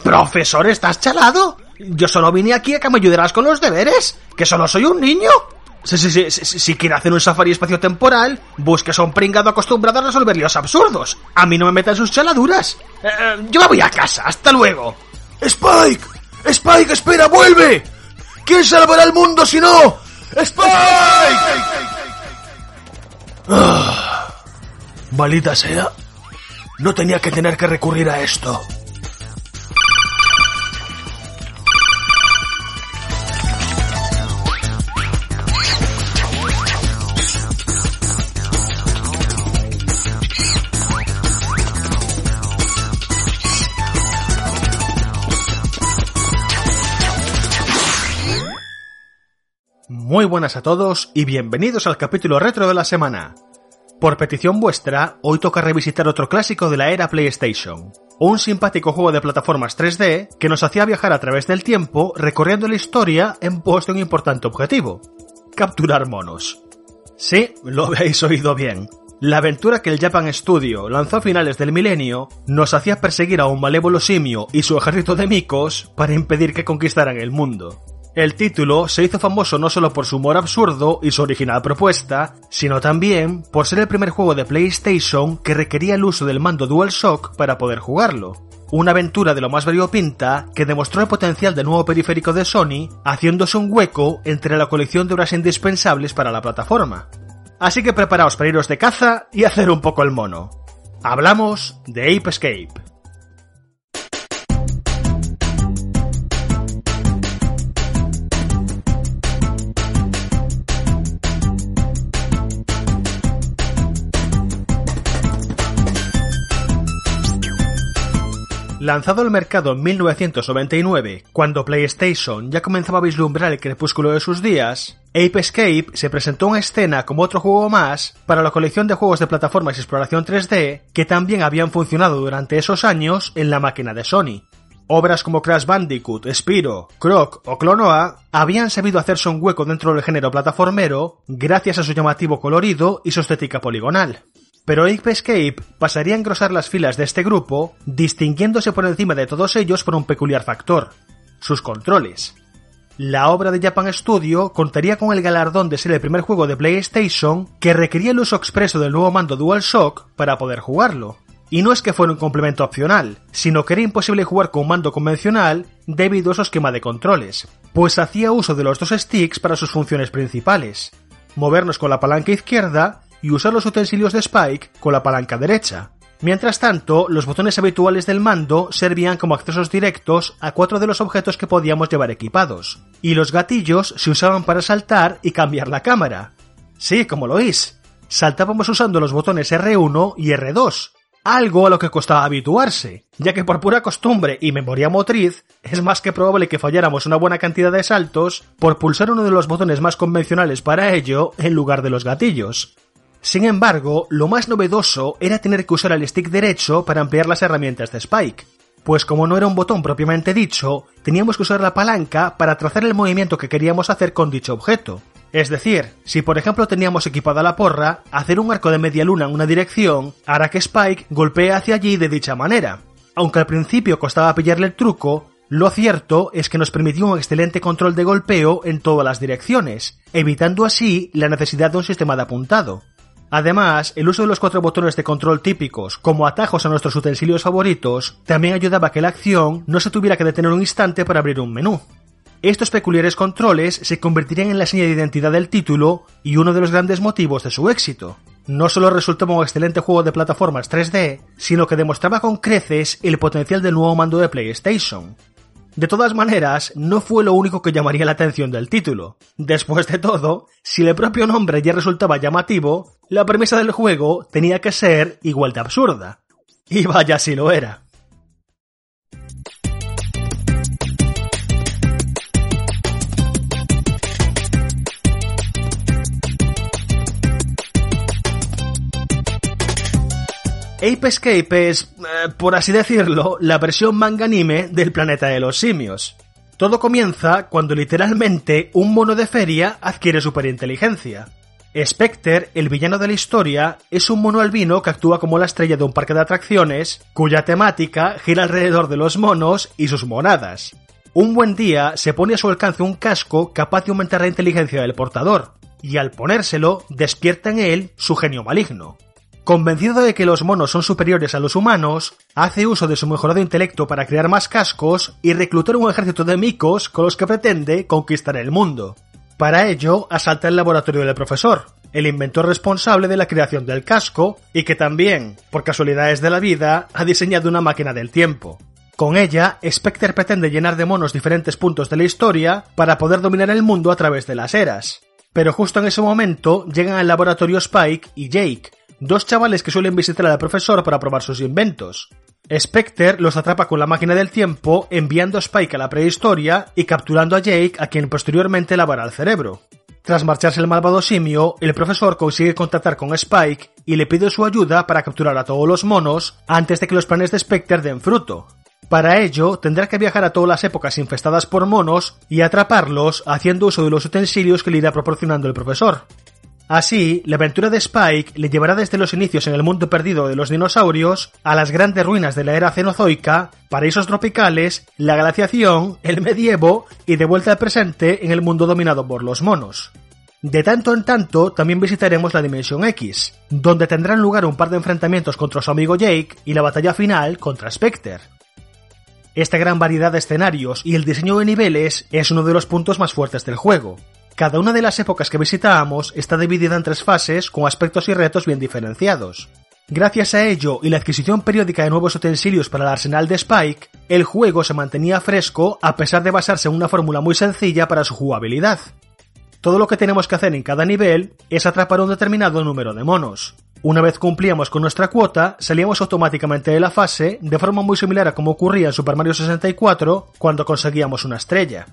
Profesor, ¿estás chalado? Yo solo vine aquí a que me ayudaras con los deberes. ¿Que solo soy un niño? Si, si, si, si, si quiere hacer un safari espacio-temporal, busques a un pringado acostumbrado a resolver líos absurdos. A mí no me metan sus chaladuras. Eh, eh, yo me voy a casa. Hasta luego. ¡Spike! ¡Spike, espera, vuelve! ¿Quién salvará el mundo si no? ¡Spike! Ah. Maldita sea. No tenía que tener que recurrir a esto. Muy buenas a todos y bienvenidos al capítulo retro de la semana. Por petición vuestra, hoy toca revisitar otro clásico de la era PlayStation, un simpático juego de plataformas 3D que nos hacía viajar a través del tiempo recorriendo la historia en pos de un importante objetivo, capturar monos. Sí, lo habéis oído bien. La aventura que el Japan Studio lanzó a finales del milenio nos hacía perseguir a un malévolo simio y su ejército de micos para impedir que conquistaran el mundo. El título se hizo famoso no solo por su humor absurdo y su original propuesta, sino también por ser el primer juego de PlayStation que requería el uso del mando DualShock para poder jugarlo. Una aventura de lo más variopinta que demostró el potencial del nuevo periférico de Sony, haciéndose un hueco entre la colección de horas indispensables para la plataforma. Así que preparaos para iros de caza y hacer un poco el mono. Hablamos de Ape Escape. Lanzado al mercado en 1999, cuando PlayStation ya comenzaba a vislumbrar el crepúsculo de sus días, Ape Escape se presentó en escena como otro juego más para la colección de juegos de plataformas y exploración 3D que también habían funcionado durante esos años en la máquina de Sony. Obras como Crash Bandicoot, Spyro, Croc o Clonoa habían sabido hacerse un hueco dentro del género plataformero gracias a su llamativo colorido y su estética poligonal. Pero Ape Escape pasaría a engrosar las filas de este grupo, distinguiéndose por encima de todos ellos por un peculiar factor, sus controles. La obra de Japan Studio contaría con el galardón de ser el primer juego de PlayStation que requería el uso expreso del nuevo mando DualShock para poder jugarlo. Y no es que fuera un complemento opcional, sino que era imposible jugar con un mando convencional debido a su esquema de controles, pues hacía uso de los dos sticks para sus funciones principales, movernos con la palanca izquierda y usar los utensilios de Spike con la palanca derecha. Mientras tanto, los botones habituales del mando servían como accesos directos a cuatro de los objetos que podíamos llevar equipados, y los gatillos se usaban para saltar y cambiar la cámara. Sí, como lo oís. Saltábamos usando los botones R1 y R2, algo a lo que costaba habituarse, ya que por pura costumbre y memoria motriz es más que probable que falláramos una buena cantidad de saltos por pulsar uno de los botones más convencionales para ello en lugar de los gatillos. Sin embargo, lo más novedoso era tener que usar el stick derecho para ampliar las herramientas de Spike, pues como no era un botón propiamente dicho, teníamos que usar la palanca para trazar el movimiento que queríamos hacer con dicho objeto. Es decir, si por ejemplo teníamos equipada la porra, hacer un arco de media luna en una dirección hará que Spike golpee hacia allí de dicha manera. Aunque al principio costaba pillarle el truco, lo cierto es que nos permitió un excelente control de golpeo en todas las direcciones, evitando así la necesidad de un sistema de apuntado. Además, el uso de los cuatro botones de control típicos como atajos a nuestros utensilios favoritos también ayudaba a que la acción no se tuviera que detener un instante para abrir un menú. Estos peculiares controles se convertirían en la seña de identidad del título y uno de los grandes motivos de su éxito. No solo resultaba un excelente juego de plataformas 3D, sino que demostraba con creces el potencial del nuevo mando de PlayStation. De todas maneras, no fue lo único que llamaría la atención del título. Después de todo, si el propio nombre ya resultaba llamativo, la premisa del juego tenía que ser igual de absurda. Y vaya si lo era. Ape Escape es, eh, por así decirlo, la versión manga anime del planeta de los simios. Todo comienza cuando literalmente un mono de feria adquiere superinteligencia. Spectre, el villano de la historia, es un mono albino que actúa como la estrella de un parque de atracciones, cuya temática gira alrededor de los monos y sus monadas. Un buen día se pone a su alcance un casco capaz de aumentar la inteligencia del portador, y al ponérselo despierta en él su genio maligno. Convencido de que los monos son superiores a los humanos, hace uso de su mejorado intelecto para crear más cascos y reclutar un ejército de micos con los que pretende conquistar el mundo. Para ello, asalta el laboratorio del profesor, el inventor responsable de la creación del casco y que también, por casualidades de la vida, ha diseñado una máquina del tiempo. Con ella, Spectre pretende llenar de monos diferentes puntos de la historia para poder dominar el mundo a través de las eras. Pero justo en ese momento llegan al laboratorio Spike y Jake, dos chavales que suelen visitar al profesor para probar sus inventos. Spectre los atrapa con la máquina del tiempo, enviando a Spike a la prehistoria y capturando a Jake, a quien posteriormente lavará el cerebro. Tras marcharse el malvado simio, el profesor consigue contactar con Spike y le pide su ayuda para capturar a todos los monos antes de que los planes de Spectre den fruto. Para ello, tendrá que viajar a todas las épocas infestadas por monos y atraparlos haciendo uso de los utensilios que le irá proporcionando el profesor. Así, la aventura de Spike le llevará desde los inicios en el mundo perdido de los dinosaurios a las grandes ruinas de la era cenozoica, paraísos tropicales, la glaciación, el medievo y de vuelta al presente en el mundo dominado por los monos. De tanto en tanto, también visitaremos la Dimensión X, donde tendrán lugar un par de enfrentamientos contra su amigo Jake y la batalla final contra Spectre. Esta gran variedad de escenarios y el diseño de niveles es uno de los puntos más fuertes del juego. Cada una de las épocas que visitábamos está dividida en tres fases con aspectos y retos bien diferenciados. Gracias a ello y la adquisición periódica de nuevos utensilios para el arsenal de Spike, el juego se mantenía fresco a pesar de basarse en una fórmula muy sencilla para su jugabilidad. Todo lo que tenemos que hacer en cada nivel es atrapar un determinado número de monos. Una vez cumplíamos con nuestra cuota, salíamos automáticamente de la fase, de forma muy similar a como ocurría en Super Mario 64 cuando conseguíamos una estrella.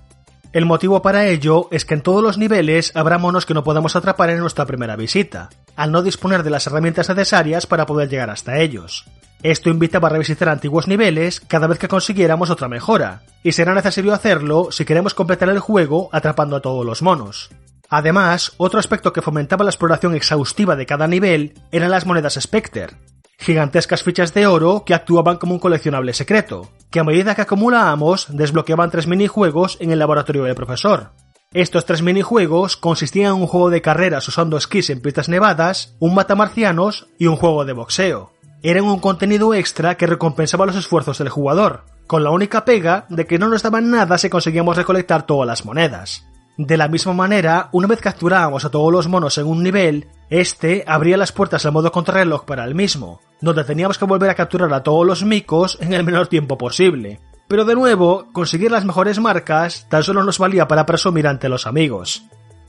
El motivo para ello es que en todos los niveles habrá monos que no podamos atrapar en nuestra primera visita, al no disponer de las herramientas necesarias para poder llegar hasta ellos. Esto invitaba a revisitar antiguos niveles cada vez que consiguiéramos otra mejora, y será necesario hacerlo si queremos completar el juego atrapando a todos los monos. Además, otro aspecto que fomentaba la exploración exhaustiva de cada nivel eran las monedas Spectre, gigantescas fichas de oro que actuaban como un coleccionable secreto, que a medida que acumulábamos desbloqueaban tres minijuegos en el laboratorio del profesor. Estos tres minijuegos consistían en un juego de carreras usando esquís en pistas nevadas, un matamarcianos y un juego de boxeo. Eran un contenido extra que recompensaba los esfuerzos del jugador, con la única pega de que no nos daban nada si conseguíamos recolectar todas las monedas. De la misma manera, una vez capturábamos a todos los monos en un nivel, este abría las puertas al modo contrarreloj para el mismo, donde teníamos que volver a capturar a todos los micos en el menor tiempo posible. Pero de nuevo, conseguir las mejores marcas tan solo nos valía para presumir ante los amigos.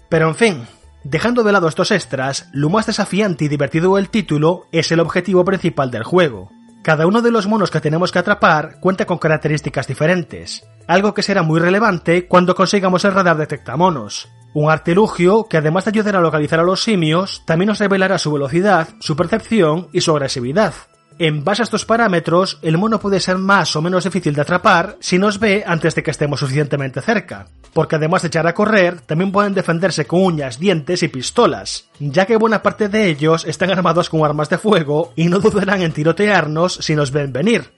Pero en fin, dejando de lado estos extras, lo más desafiante y divertido del título es el objetivo principal del juego, cada uno de los monos que tenemos que atrapar cuenta con características diferentes, algo que será muy relevante cuando consigamos el radar detectamonos. Un artilugio que además de ayudar a localizar a los simios, también nos revelará su velocidad, su percepción y su agresividad. En base a estos parámetros, el mono puede ser más o menos difícil de atrapar si nos ve antes de que estemos suficientemente cerca, porque además de echar a correr, también pueden defenderse con uñas, dientes y pistolas, ya que buena parte de ellos están armados con armas de fuego y no dudarán en tirotearnos si nos ven venir.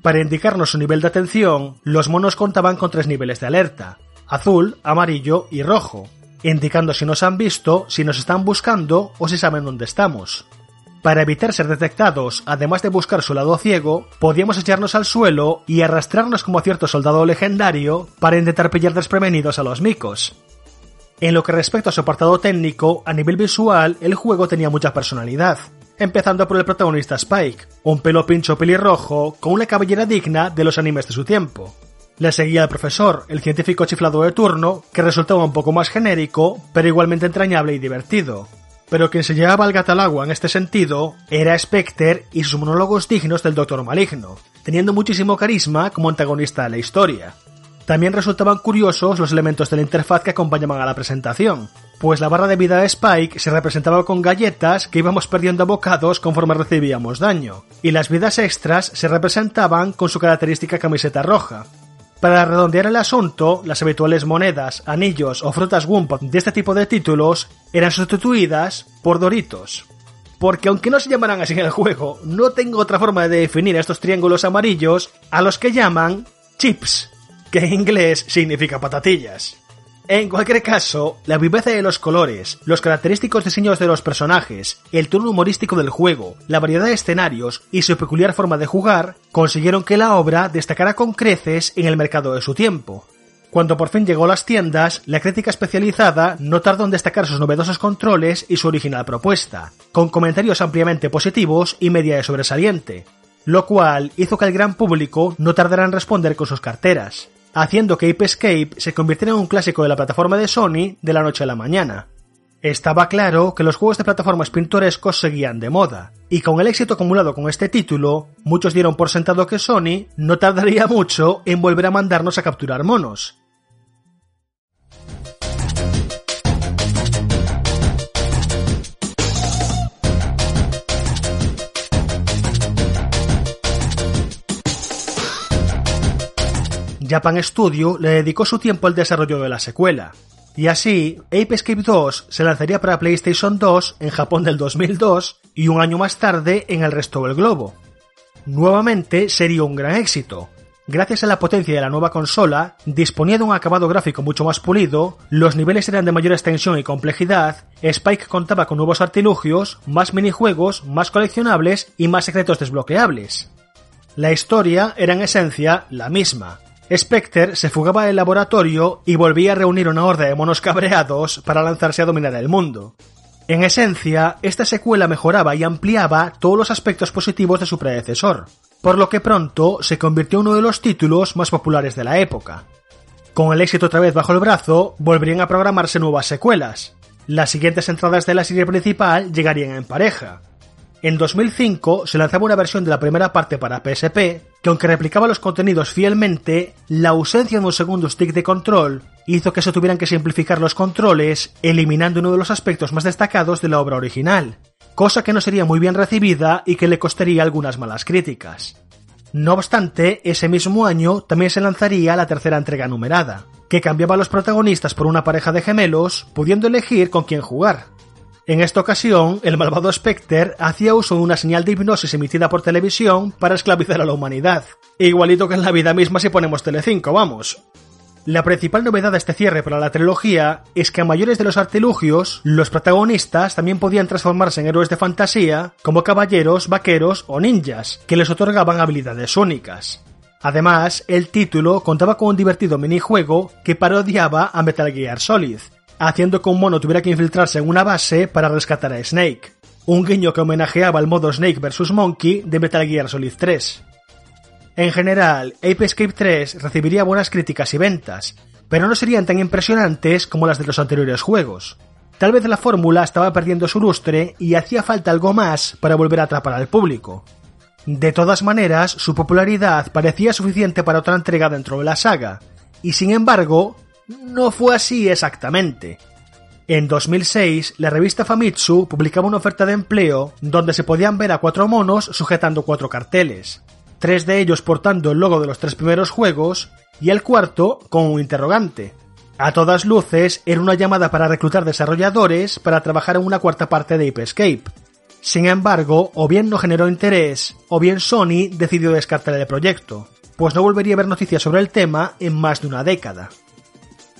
Para indicarnos su nivel de atención, los monos contaban con tres niveles de alerta, azul, amarillo y rojo, indicando si nos han visto, si nos están buscando o si saben dónde estamos. Para evitar ser detectados, además de buscar su lado ciego, podíamos echarnos al suelo y arrastrarnos como cierto soldado legendario para intentar pillar desprevenidos a los micos. En lo que respecta a su apartado técnico, a nivel visual, el juego tenía mucha personalidad, empezando por el protagonista Spike, un pelo pincho pelirrojo con una cabellera digna de los animes de su tiempo. Le seguía el profesor, el científico chiflado de turno, que resultaba un poco más genérico, pero igualmente entrañable y divertido pero quien se llevaba el gato al agua en este sentido era Spectre y sus monólogos dignos del Doctor Maligno, teniendo muchísimo carisma como antagonista de la historia. También resultaban curiosos los elementos de la interfaz que acompañaban a la presentación, pues la barra de vida de Spike se representaba con galletas que íbamos perdiendo a bocados conforme recibíamos daño, y las vidas extras se representaban con su característica camiseta roja, para redondear el asunto, las habituales monedas, anillos o frutas Wumpa de este tipo de títulos eran sustituidas por Doritos. Porque aunque no se llamaran así en el juego, no tengo otra forma de definir a estos triángulos amarillos a los que llaman chips, que en inglés significa patatillas. En cualquier caso, la viveza de los colores, los característicos diseños de los personajes, el tono humorístico del juego, la variedad de escenarios y su peculiar forma de jugar consiguieron que la obra destacara con creces en el mercado de su tiempo. Cuando por fin llegó a las tiendas, la crítica especializada no tardó en destacar sus novedosos controles y su original propuesta, con comentarios ampliamente positivos y media de sobresaliente, lo cual hizo que el gran público no tardara en responder con sus carteras, haciendo que Ape Escape se convirtiera en un clásico de la plataforma de Sony de la noche a la mañana. Estaba claro que los juegos de plataformas pintorescos seguían de moda, y con el éxito acumulado con este título, muchos dieron por sentado que Sony no tardaría mucho en volver a mandarnos a capturar monos, Japan Studio le dedicó su tiempo al desarrollo de la secuela. Y así, Ape Escape 2 se lanzaría para PlayStation 2 en Japón del 2002 y un año más tarde en el resto del globo. Nuevamente sería un gran éxito. Gracias a la potencia de la nueva consola, disponía de un acabado gráfico mucho más pulido, los niveles eran de mayor extensión y complejidad, Spike contaba con nuevos artilugios, más minijuegos, más coleccionables y más secretos desbloqueables. La historia era en esencia la misma, Spectre se fugaba del laboratorio y volvía a reunir una horda de monos cabreados para lanzarse a dominar el mundo. En esencia, esta secuela mejoraba y ampliaba todos los aspectos positivos de su predecesor, por lo que pronto se convirtió en uno de los títulos más populares de la época. Con el éxito otra vez bajo el brazo, volverían a programarse nuevas secuelas. Las siguientes entradas de la serie principal llegarían en pareja, en 2005 se lanzaba una versión de la primera parte para PSP que aunque replicaba los contenidos fielmente, la ausencia de un segundo stick de control hizo que se tuvieran que simplificar los controles, eliminando uno de los aspectos más destacados de la obra original, cosa que no sería muy bien recibida y que le costaría algunas malas críticas. No obstante, ese mismo año también se lanzaría la tercera entrega numerada, que cambiaba a los protagonistas por una pareja de gemelos, pudiendo elegir con quién jugar. En esta ocasión, el malvado Spectre hacía uso de una señal de hipnosis emitida por televisión para esclavizar a la humanidad. Igualito que en la vida misma si ponemos Telecinco, vamos. La principal novedad de este cierre para la trilogía es que a mayores de los artilugios, los protagonistas también podían transformarse en héroes de fantasía, como caballeros, vaqueros o ninjas, que les otorgaban habilidades únicas. Además, el título contaba con un divertido minijuego que parodiaba a Metal Gear Solid, haciendo que un mono tuviera que infiltrarse en una base para rescatar a Snake. Un guiño que homenajeaba al modo Snake vs. Monkey de Metal Gear Solid 3. En general, Ape Escape 3 recibiría buenas críticas y ventas, pero no serían tan impresionantes como las de los anteriores juegos. Tal vez la fórmula estaba perdiendo su lustre y hacía falta algo más para volver a atrapar al público. De todas maneras, su popularidad parecía suficiente para otra entrega dentro de la saga, y sin embargo, no fue así exactamente. En 2006, la revista Famitsu publicaba una oferta de empleo donde se podían ver a cuatro monos sujetando cuatro carteles, tres de ellos portando el logo de los tres primeros juegos y el cuarto con un interrogante. A todas luces, era una llamada para reclutar desarrolladores para trabajar en una cuarta parte de Ape. Sin embargo, o bien no generó interés, o bien Sony decidió descartar el proyecto, pues no volvería a ver noticias sobre el tema en más de una década.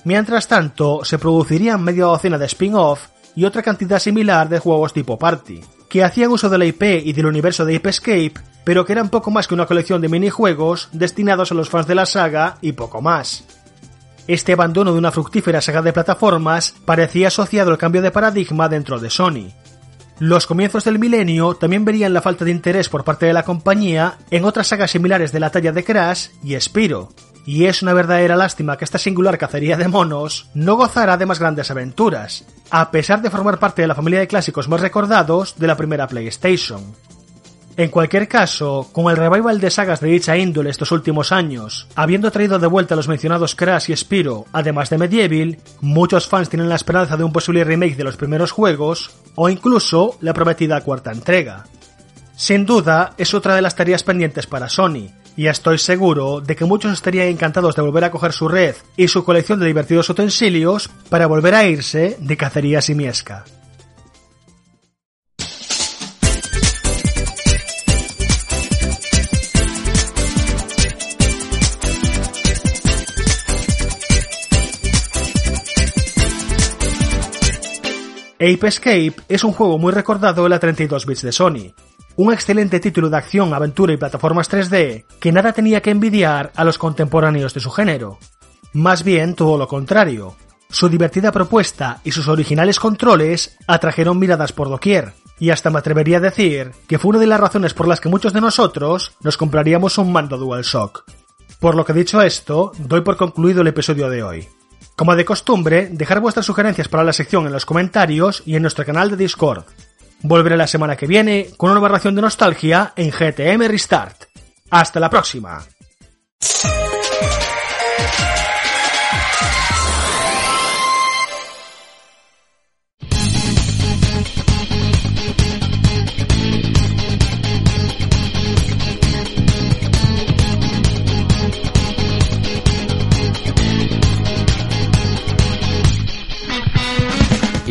Mientras tanto, se producirían media docena de spin-off y otra cantidad similar de juegos tipo Party, que hacían uso de la IP y del universo de Ape Escape, pero que eran poco más que una colección de minijuegos destinados a los fans de la saga y poco más. Este abandono de una fructífera saga de plataformas parecía asociado al cambio de paradigma dentro de Sony. Los comienzos del milenio también verían la falta de interés por parte de la compañía en otras sagas similares de la talla de Crash y Spiro, y es una verdadera lástima que esta singular cacería de monos no gozara de más grandes aventuras, a pesar de formar parte de la familia de clásicos más recordados de la primera PlayStation. En cualquier caso, con el revival de sagas de dicha índole estos últimos años, habiendo traído de vuelta los mencionados Crash y Spiro, además de Medieval, muchos fans tienen la esperanza de un posible remake de los primeros juegos, o incluso la prometida cuarta entrega. Sin duda, es otra de las tareas pendientes para Sony, y estoy seguro de que muchos estarían encantados de volver a coger su red y su colección de divertidos utensilios para volver a irse de cacería simiesca. Ape Escape es un juego muy recordado en la 32 bits de Sony, un excelente título de acción, aventura y plataformas 3D que nada tenía que envidiar a los contemporáneos de su género. Más bien todo lo contrario. Su divertida propuesta y sus originales controles atrajeron miradas por doquier, y hasta me atrevería a decir que fue una de las razones por las que muchos de nosotros nos compraríamos un mando DualShock. Por lo que dicho esto, doy por concluido el episodio de hoy. Como de costumbre, dejar vuestras sugerencias para la sección en los comentarios y en nuestro canal de Discord. Volveré la semana que viene con una nueva ración de nostalgia en GTM Restart. Hasta la próxima.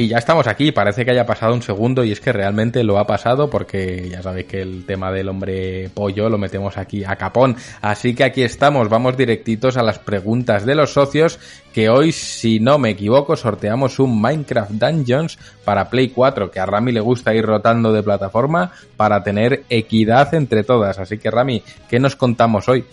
Y ya estamos aquí, parece que haya pasado un segundo y es que realmente lo ha pasado porque ya sabéis que el tema del hombre pollo lo metemos aquí a capón. Así que aquí estamos, vamos directitos a las preguntas de los socios que hoy, si no me equivoco, sorteamos un Minecraft Dungeons para Play 4, que a Rami le gusta ir rotando de plataforma para tener equidad entre todas. Así que Rami, ¿qué nos contamos hoy?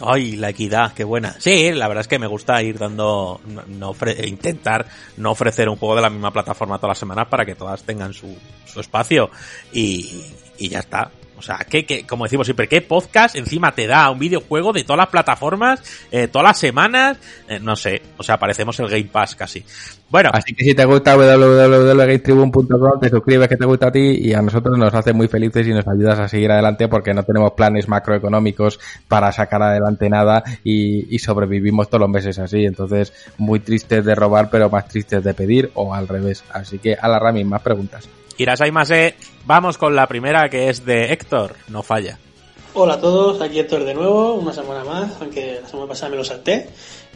Ay, la equidad, qué buena. Sí, la verdad es que me gusta ir dando, no, ofre- intentar no ofrecer un juego de la misma plataforma todas las semanas para que todas tengan su, su espacio y ya está. O sea, que, que, como decimos siempre, ¿qué podcast encima te da un videojuego de todas las plataformas, eh, todas las semanas? Eh, no sé, o sea, parecemos el Game Pass casi. Bueno, Así que si te gusta www.gametribune.com, te suscribes que te gusta a ti y a nosotros nos hace muy felices y nos ayudas a seguir adelante porque no tenemos planes macroeconómicos para sacar adelante nada y, y sobrevivimos todos los meses así. Entonces, muy tristes de robar, pero más tristes de pedir o al revés. Así que a la Rami, más preguntas. Irasai Mase, vamos con la primera que es de Héctor, no falla. Hola a todos, aquí Héctor de nuevo, una semana más, aunque la semana pasada me lo salté.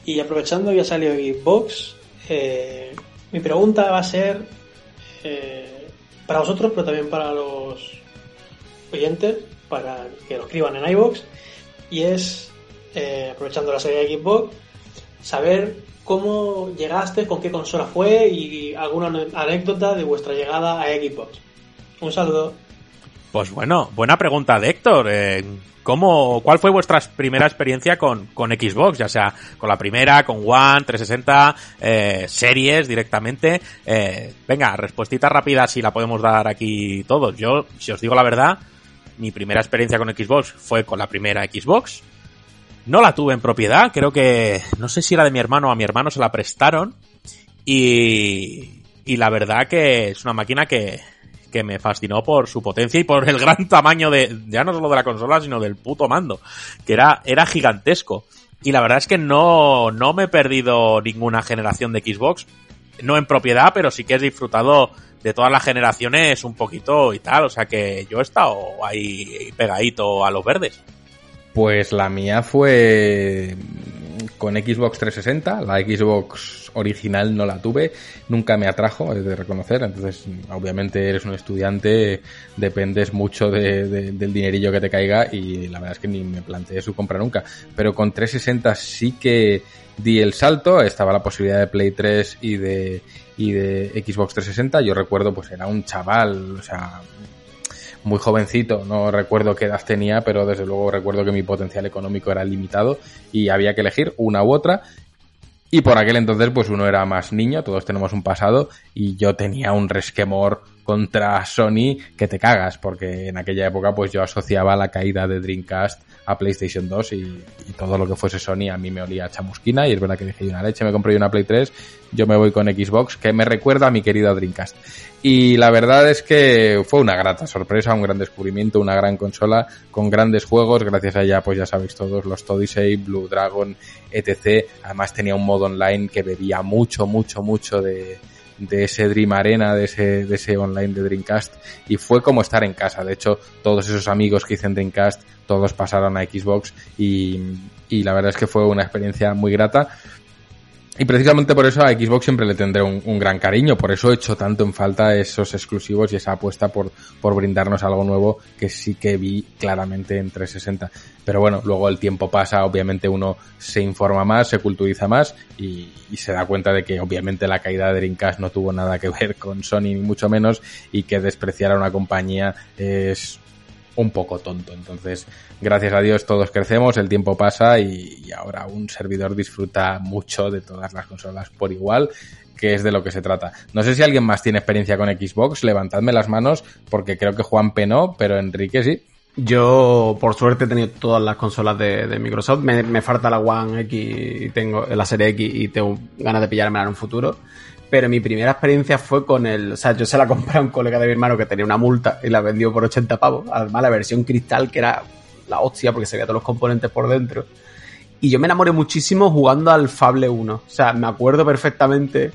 Y aprovechando que ha salido Xbox, eh, mi pregunta va a ser eh, para vosotros, pero también para los oyentes, para que lo escriban en iVoox. Y es, eh, aprovechando la serie de Xbox, saber cómo llegaste, con qué consola fue y alguna anécdota de vuestra llegada a Xbox. Un saludo. Pues bueno, buena pregunta de Héctor. Eh, ¿cómo, ¿Cuál fue vuestra primera experiencia con, con Xbox? Ya sea con la primera, con One, 360, eh, series directamente. Eh, venga, respuestita rápida si la podemos dar aquí todos. Yo, si os digo la verdad, mi primera experiencia con Xbox fue con la primera Xbox. No la tuve en propiedad, creo que no sé si era de mi hermano o a mi hermano se la prestaron. Y, y la verdad que es una máquina que, que me fascinó por su potencia y por el gran tamaño de, ya no solo de la consola, sino del puto mando, que era, era gigantesco. Y la verdad es que no, no me he perdido ninguna generación de Xbox, no en propiedad, pero sí que he disfrutado de todas las generaciones un poquito y tal, o sea que yo he estado ahí pegadito a los verdes. Pues la mía fue con Xbox 360, la Xbox original no la tuve, nunca me atrajo, es de reconocer, entonces obviamente eres un estudiante, dependes mucho de, del dinerillo que te caiga y la verdad es que ni me planteé su compra nunca, pero con 360 sí que di el salto, estaba la posibilidad de Play 3 y de, y de Xbox 360, yo recuerdo pues era un chaval, o sea, muy jovencito, no recuerdo qué edad tenía, pero desde luego recuerdo que mi potencial económico era limitado y había que elegir una u otra. Y por aquel entonces, pues uno era más niño, todos tenemos un pasado, y yo tenía un resquemor contra Sony que te cagas, porque en aquella época pues yo asociaba la caída de Dreamcast a PlayStation 2 y, todo lo que fuese Sony a mí me olía chamusquina y es verdad que dije, una leche, me compré una Play 3, yo me voy con Xbox, que me recuerda a mi querido Dreamcast. Y la verdad es que fue una grata sorpresa, un gran descubrimiento, una gran consola con grandes juegos, gracias a ella pues ya sabéis todos, los Todisei, Blue Dragon, etc. Además tenía un modo online que bebía mucho, mucho, mucho de, de ese Dream Arena, de ese, de ese online de Dreamcast y fue como estar en casa. De hecho, todos esos amigos que hice en Dreamcast, todos pasaron a Xbox y, y la verdad es que fue una experiencia muy grata. Y precisamente por eso a Xbox siempre le tendré un, gran cariño, por eso he hecho tanto en falta esos exclusivos y esa apuesta por, por brindarnos algo nuevo que sí que vi claramente en 360. Pero bueno, luego el tiempo pasa, obviamente uno se informa más, se culturiza más y, y se da cuenta de que obviamente la caída de Dreamcast no tuvo nada que ver con Sony ni mucho menos y que despreciar a una compañía es un poco tonto. Entonces, gracias a Dios todos crecemos, el tiempo pasa y, ahora un servidor disfruta mucho de todas las consolas por igual que es de lo que se trata. No sé si alguien más tiene experiencia con Xbox, levantadme las manos porque creo que Juan penó, pero Enrique sí. Yo, por suerte, he tenido todas las consolas de, de Microsoft. Me, me, falta la One X y tengo la Serie X y tengo ganas de pillármela en un futuro. Pero mi primera experiencia fue con el. O sea, yo se la compré a un colega de mi hermano que tenía una multa y la vendió por 80 pavos. Además, la versión cristal, que era la hostia porque se veía todos los componentes por dentro. Y yo me enamoré muchísimo jugando al Fable 1. O sea, me acuerdo perfectamente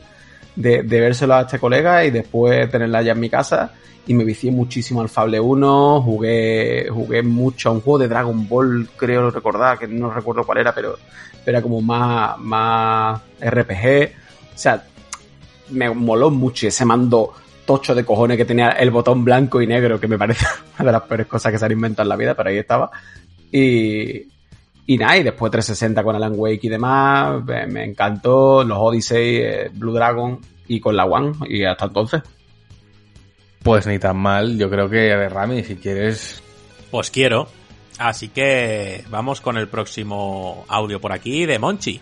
de, de vérselo a este colega y después tenerla ya en mi casa y me vicié muchísimo al Fable 1, jugué, jugué mucho a un juego de Dragon Ball, creo recordar, que no recuerdo cuál era, pero, pero era como más, más RPG. O sea, me moló mucho ese mando tocho de cojones que tenía el botón blanco y negro, que me parece una de las peores cosas que se han inventado en la vida, pero ahí estaba. Y, y nada, y después 360 con Alan Wake y demás, me, me encantó, los Odyssey, eh, Blue Dragon y con la One, y hasta entonces. Pues ni tan mal, yo creo que de Rami, si quieres. Pues quiero. Así que vamos con el próximo audio por aquí de Monchi.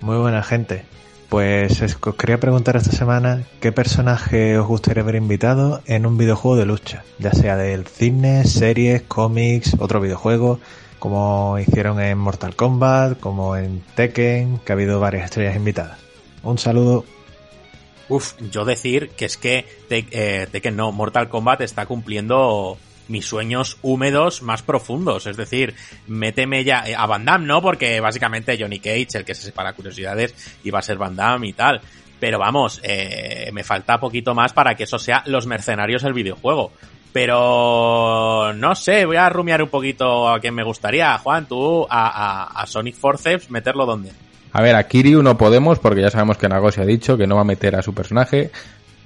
Muy buena gente. Pues os quería preguntar esta semana qué personaje os gustaría haber invitado en un videojuego de lucha, ya sea del cine, series, cómics, otro videojuego, como hicieron en Mortal Kombat, como en Tekken, que ha habido varias estrellas invitadas. Un saludo. Uf, yo decir que es que eh, Tekken no, Mortal Kombat está cumpliendo mis sueños húmedos más profundos. Es decir, méteme ya a Van Damme, ¿no? Porque básicamente Johnny Cage, el que se separa curiosidades, iba a ser Van Damme y tal. Pero vamos, eh, me falta poquito más para que eso sea los mercenarios el videojuego. Pero no sé, voy a rumiar un poquito a quien me gustaría. Juan, tú a, Sonic Forceps, meterlo donde. A ver, a Kiryu no podemos porque ya sabemos que Nagoshi ha dicho que no va a meter a su personaje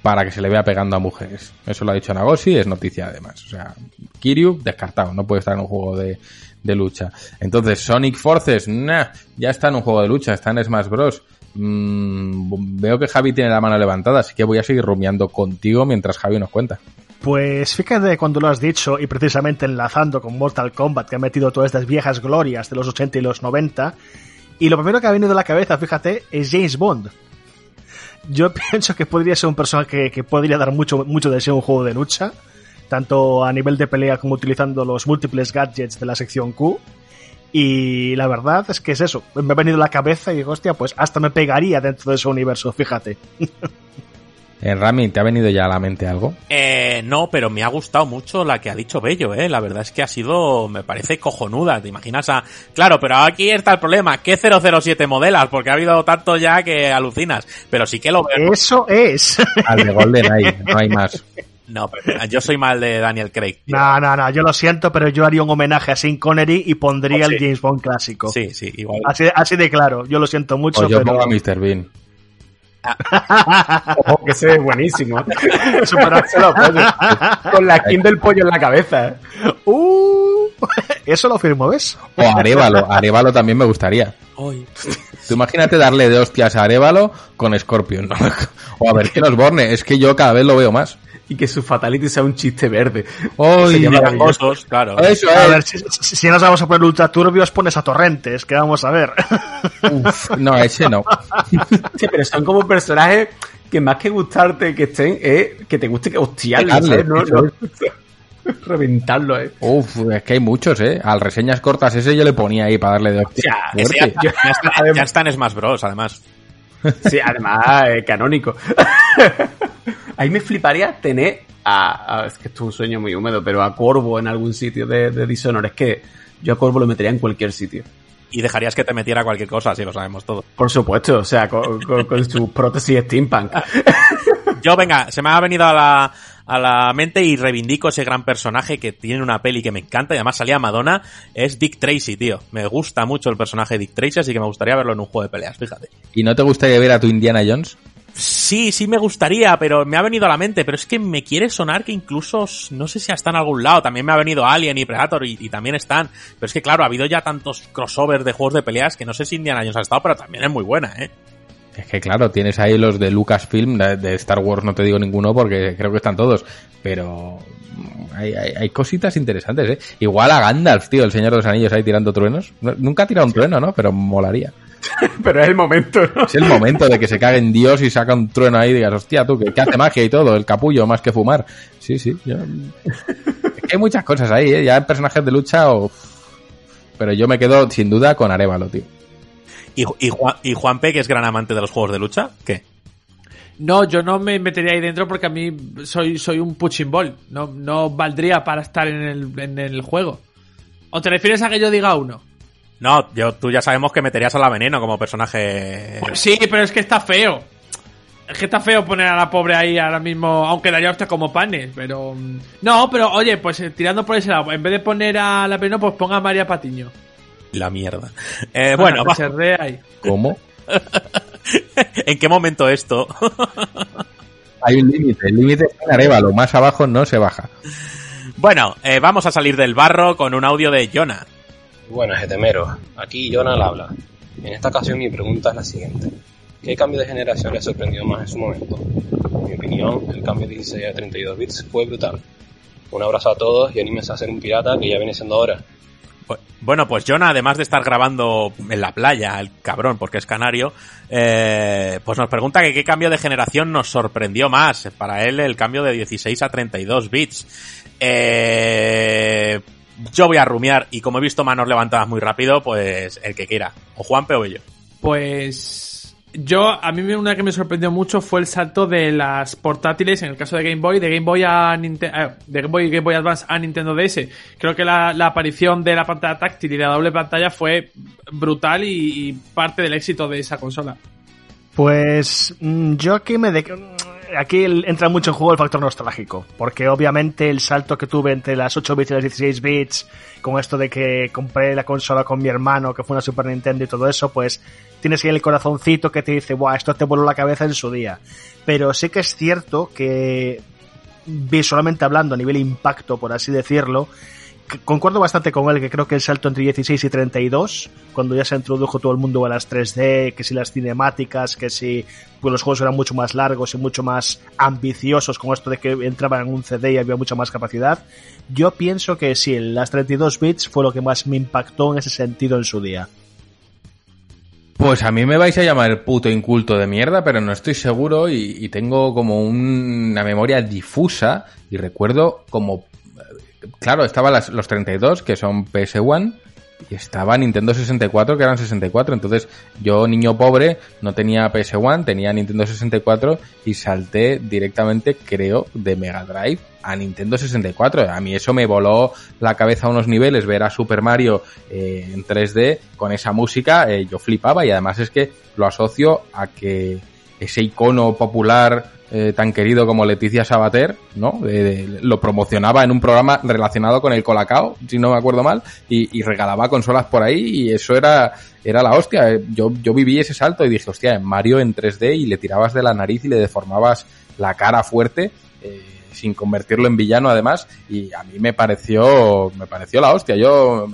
para que se le vea pegando a mujeres. Eso lo ha dicho Nagoshi, es noticia además. O sea, Kiryu descartado, no puede estar en un juego de, de lucha. Entonces, Sonic Forces, nah, ya está en un juego de lucha, está en Smash Bros. Mm, veo que Javi tiene la mano levantada, así que voy a seguir rumiando contigo mientras Javi nos cuenta. Pues fíjate cuando lo has dicho y precisamente enlazando con Mortal Kombat que ha metido todas estas viejas glorias de los 80 y los 90 y lo primero que ha venido a la cabeza, fíjate, es James Bond. Yo pienso que podría ser un personaje que, podría dar mucho, mucho de ser un juego de lucha, tanto a nivel de pelea como utilizando los múltiples gadgets de la sección Q. Y la verdad es que es eso. Me ha venido a la cabeza y digo, hostia, pues hasta me pegaría dentro de ese universo, fíjate. Eh, Rami, ¿te ha venido ya a la mente algo? Eh, no, pero me ha gustado mucho la que ha dicho Bello, eh. La verdad es que ha sido, me parece cojonuda. ¿Te imaginas a...? Claro, pero aquí está el problema. ¿Qué 007 modelas? Porque ha habido tanto ya que alucinas. Pero sí que lo veo. Eso es. Al de Golden no hay más. No, pero yo soy mal de Daniel Craig. Tío. No, no, no, yo lo siento, pero yo haría un homenaje a Sean Connery y pondría oh, sí. el James Bond clásico. Sí, sí, igual. Así, así de claro, yo lo siento mucho. O yo pero... pongo a Mr. Bean. Ojo, que ese es buenísimo. Con la skin del pollo en la cabeza. Uh, eso lo firmo, ¿ves? O Arevalo. Arevalo también me gustaría. Ay. Tú imagínate darle de hostias a Arevalo con Scorpion. ¿no? O a ver que nos borne. Es que yo cada vez lo veo más. Y que su fatality sea un chiste verde. ¡Ay, cosas, claro! Eso es. A ver, si, si, nos vamos a poner ultra turbios, pones a torrentes, que vamos a ver. Uf, no, ese no. Sí, pero son como personajes que más que gustarte que estén, es que te guste que hostiarles, ¿sabes? No, no, reventarlo, eh. Uf, es que hay muchos, eh. Al reseñas cortas ese yo le ponía ahí para darle de hostia. Ya, ya, ya, está, ya está en Smash Bros, además. Sí, además, eh, canónico. Ahí me fliparía tener a, a, Es que esto es un sueño muy húmedo, pero a Corvo en algún sitio de, de Dishonored. Es que yo a Corvo lo metería en cualquier sitio. Y dejarías que te metiera cualquier cosa, si lo sabemos todo. Por supuesto, o sea, con, con, con su prótesis steampunk. Yo, venga, se me ha venido a la, a la mente y reivindico ese gran personaje que tiene una peli que me encanta y además salía Madonna, es Dick Tracy, tío. Me gusta mucho el personaje de Dick Tracy, así que me gustaría verlo en un juego de peleas, fíjate. ¿Y no te gustaría ver a tu Indiana Jones? Sí, sí me gustaría, pero me ha venido a la mente, pero es que me quiere sonar que incluso, no sé si está en algún lado, también me ha venido Alien y Predator y, y, también están, pero es que claro, ha habido ya tantos crossovers de juegos de peleas que no sé si Indiana Jones ha estado, pero también es muy buena, ¿eh? Es que claro, tienes ahí los de Lucasfilm, de, Star Wars no te digo ninguno porque creo que están todos, pero hay, hay, hay cositas interesantes, ¿eh? Igual a Gandalf, tío, el Señor de los Anillos ahí tirando truenos. No- Nunca ha tirado un trueno, ¿no? Pero molaría. Pero es el momento, ¿no? Es el momento de que se cague en Dios y saca un trueno ahí y digas, hostia, tú, que, que hace magia y todo, el capullo más que fumar. Sí, sí. yo- Es que hay muchas cosas ahí, ¿eh? Ya en personajes de lucha, uf. pero yo me quedo sin duda con Arevalo, tío. ¿Y, y, Juan, ¿Y Juanpe, que es gran amante de los juegos de lucha? ¿Qué? No, yo no me metería ahí dentro porque a mí soy, soy un punching ball. No, no valdría para estar en el, en el juego. ¿O te refieres a que yo diga uno? No, yo, tú ya sabemos que meterías a la veneno como personaje. Pues sí, pero es que está feo. Es que está feo poner a la pobre ahí ahora mismo, aunque daría usted como panes, pero... mm, No, pero oye, pues eh, tirando por ese lado, en vez de poner a la veneno, pues ponga a María Patiño. La mierda. Eh, bueno, va-. ¿Cómo? ¿en qué momento esto? Hay un límite, el límite está en Arevalo, más abajo no se baja. bueno, eh, vamos a salir del barro con un audio de Jonah. Buenas, getemeros. Aquí Jonah habla. En esta ocasión mi pregunta es la siguiente. ¿Qué cambio de generación les sorprendió más en su momento? En mi opinión, el cambio de 16 a 32 bits fue brutal. Un abrazo a todos y anímense a ser un pirata que ya viene siendo hora. Bu- Bueno, pues Jonah, además de estar grabando en la playa, el cabrón, porque es canario, eh, pues nos pregunta que qué cambio de generación nos sorprendió más. Para él, el cambio de 16 a 32 bits. Eh, yo voy a rumiar y como he visto manos levantadas muy rápido, pues el que quiera. O Juanpe o yo. Pues yo, a mí una que me sorprendió mucho fue el salto de las portátiles, en el caso de Game Boy, de Game Boy a Nintendo, de Game Boy, Game Boy Advance a Nintendo DS. Creo que la, aparición de la pantalla táctil y la doble pantalla fue brutal y, y parte del éxito de esa consola. Pues mm, yo aquí me de... aquí entra mucho en juego el factor nostálgico, porque obviamente el salto que tuve entre las 8 bits y las 16 bits, con esto de que compré la consola con mi hermano, que fue una Super Nintendo y todo eso, pues tienes ahí el corazoncito que te dice, Buah, esto te voló la cabeza en su día. Pero sí que es cierto que visualmente hablando, a nivel impacto, por así decirlo, concuerdo bastante con él, que creo que el salto entre 16 y 32, cuando ya se introdujo todo el mundo a las 3D, que si las cinemáticas, que si pues los juegos eran mucho más largos y mucho más ambiciosos con esto de que entraban en un CD y había mucha más capacidad, yo pienso que sí, las 32 bits fue lo que más me impactó en ese sentido en su día. Pues a mí me vais a llamar el puto inculto de mierda, pero no estoy seguro y, tengo como un- una memoria difusa y recuerdo como... Claro, estaban los 32, que son PS1, y estaba Nintendo 64, que eran 64. Entonces yo, niño pobre, no tenía PS1, tenía Nintendo 64 y salté directamente, creo, de Mega Drive a Nintendo 64. A mí eso me voló la cabeza a unos niveles, ver a Super Mario eh, en 3D con esa música, eh, yo flipaba y además es que lo asocio a que ese icono popular eh, tan querido como Leticia Sabater, ¿no? De- lo promocionaba en un programa relacionado con el Colacao, si no me acuerdo mal, y, y regalaba consolas por ahí y eso era, era la hostia. Eh, Yo, yo viví ese salto y dije, hostia, Mario en 3D y le tirabas de la nariz y le deformabas la cara fuerte, eh, sin convertirlo en villano además, y a mí me pareció, me pareció la hostia. Yo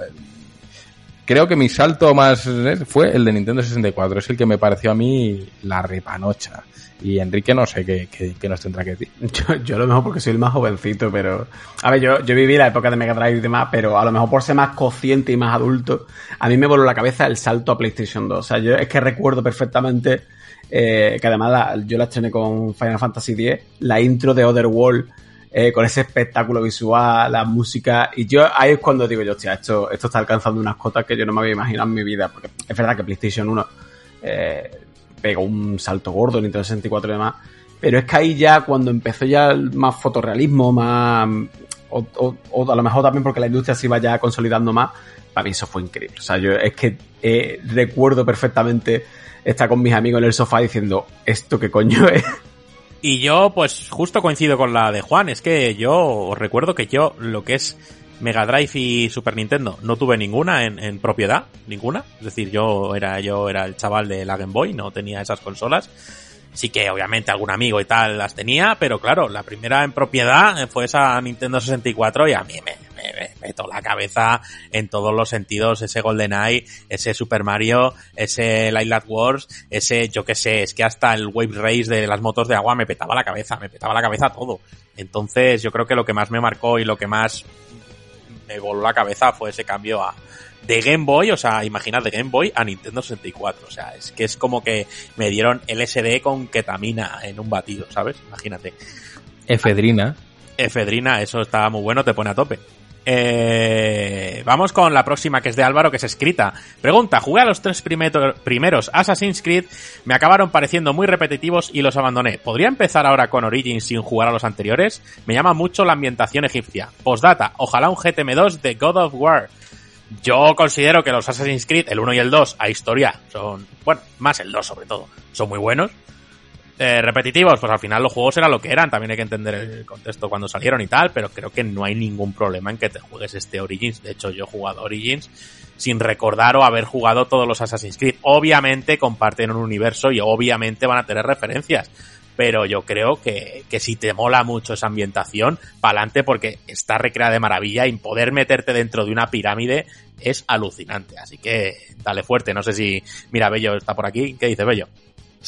creo que mi salto más eh, fue el de Nintendo 64, es el que me pareció a mí la repanocha. Y Enrique no sé qué, qué- qué nos tendrá que decir. Yo, yo a lo mejor porque soy el más jovencito, pero... A ver, yo, yo viví la época de Mega Drive y demás, pero a lo mejor por ser más consciente y más adulto, a mí me voló la cabeza el salto a PlayStation 2. O sea, yo es que recuerdo perfectamente eh, que además yo la estrené con Final Fantasy X, la intro de Otherworld, eh, con ese espectáculo visual, la música, y yo ahí es cuando digo yo, hostia, esto, esto está alcanzando unas cotas que yo no me había imaginado en mi vida, porque es verdad que PlayStation 1 eh, pegó un salto gordo, Nintendo 64 y demás, pero es que ahí ya cuando empezó ya más fotorrealismo, más... O a lo mejor también porque la industria se iba ya consolidando más, para mí eso fue increíble. O sea, yo es que eh, recuerdo perfectamente estar con mis amigos en el sofá diciendo, ¿esto qué coño es? Y yo, pues, justo coincido con la de Juan. Es que yo os recuerdo que yo, lo que es Mega Drive y Super Nintendo, no tuve ninguna en, en propiedad, ninguna. Es decir, yo era, yo era el chaval de la Game Boy, no tenía esas consolas. Sí que obviamente algún amigo y tal las tenía, pero claro, la primera en propiedad fue esa Nintendo 64 y a mí me, me, me- la cabeza en todos los sentidos, ese GoldenEye, ese Super Mario, ese Light Wars, ese, yo qué sé, es que hasta el Wave Race de las motos de agua me petaba la cabeza, me petaba la cabeza todo. Entonces, yo creo que lo que más me marcó y lo que más me voló la cabeza fue ese cambio a, de Game Boy, o sea, imaginad de Game Boy a Nintendo 64. O sea, es que es como que me dieron LSD con ketamina en un batido, ¿sabes? Imagínate. Efedrina. Efedrina, eso está muy bueno, te pone a tope. Eh, vamos con la próxima que es de Álvaro, que es escrita. Pregunta, jugué a los tres primeros Assassin's Creed, me acabaron pareciendo muy repetitivos y los abandoné. ¿Podría empezar ahora con Origins sin jugar a los anteriores? Me llama mucho la ambientación egipcia. Postdata, ojalá un GTM2 de God of War. Yo considero que los Assassin's Creed, el 1 y el 2, a historia, son, bueno, más el 2 sobre todo, son muy buenos. Eh, repetitivos, pues al final los juegos eran lo que eran, también hay que entender el contexto cuando salieron y tal, pero creo que no hay ningún problema en que te juegues este Origins. De hecho, yo he jugado Origins sin recordar o haber jugado todos los Assassin's Creed. Obviamente comparten un universo y obviamente van a tener referencias pero yo creo que, que si te mola mucho esa ambientación, pa'lante porque está recreada de maravilla y poder meterte dentro de una pirámide es alucinante. Así que dale fuerte. No sé si, mira, Bello está por aquí. ¿Qué dice Bello?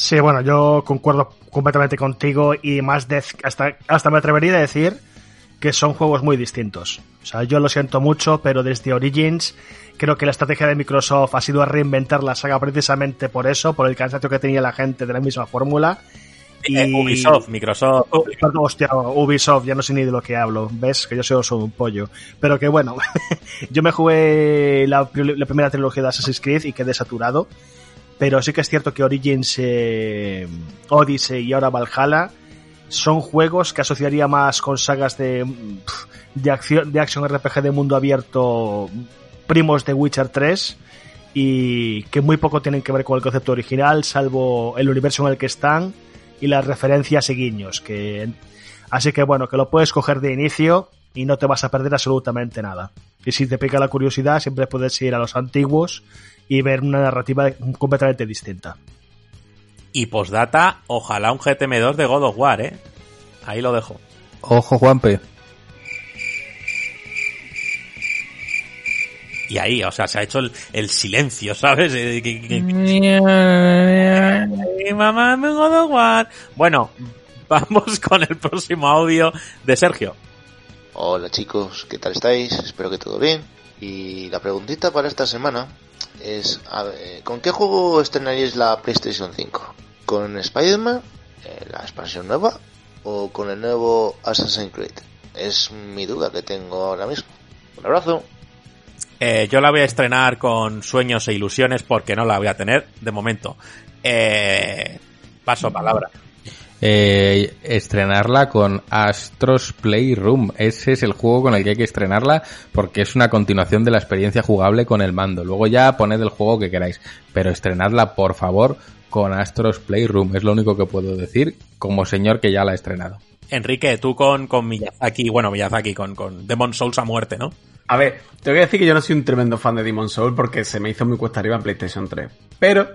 Sí, bueno, yo concuerdo completamente contigo y más de, hasta, hasta me atrevería a decir que son juegos muy distintos. O sea, yo lo siento mucho, pero desde Origins creo que la estrategia de Microsoft ha sido reinventar la saga precisamente por eso, por el cansancio que tenía la gente de la misma fórmula y... Ubisoft, Microsoft. Oh, hostia, Ubisoft, ya no sé ni de lo que hablo. ¿Ves? Que yo soy, soy un pollo. Pero que bueno, yo me jugué la, primera trilogía de Assassin's Creed y quedé saturado. Pero sí que es cierto que Origins, eh, Odyssey y ahora Valhalla son juegos que asociaría más con sagas de, de, acción, de action RPG de mundo abierto primos de Witcher 3 y que muy poco tienen que ver con el concepto original, salvo el universo en el que están y las referencias y guiños. Que, así que bueno, que lo puedes coger de inicio y no te vas a perder absolutamente nada. Y si te pica la curiosidad, siempre puedes ir a los antiguos y ver una narrativa completamente distinta. Y postdata, ojalá un GTM2 de God of War, ¿eh? Ahí lo dejo. Ojo, Juanpe. y ahí, o sea, se ha hecho el, silencio, ¿sabes? mamá me Bueno, vamos con el próximo audio de Sergio. Hola chicos, ¿qué tal estáis? Espero que todo bien. Y la preguntita para esta semana es, ¿con qué juego estrenaríais la PlayStation 5? ¿Con Spider-Man, eh, la expansión nueva, o con el nuevo Assassin's Creed? Es mi duda que tengo ahora mismo. Un abrazo. Eh, yo la voy a estrenar con Sueños e Ilusiones porque no la voy a tener de momento. Eh, paso palabra. Eh, estrenarla con Astros Playroom. Ese es el juego con el que hay que estrenarla porque es una continuación de la experiencia jugable con el mando. Luego ya poned el juego que queráis, pero estrenadla por favor con Astros Playroom. Es lo único que puedo decir como señor que ya la ha estrenado. Enrique, tú con, con Miyazaki, bueno, Miyazaki, con, con Demon Souls a muerte, ¿no? A ver, tengo que decir que yo no soy un tremendo fan de Demon Souls porque se me hizo muy cuesta arriba en PlayStation 3. Pero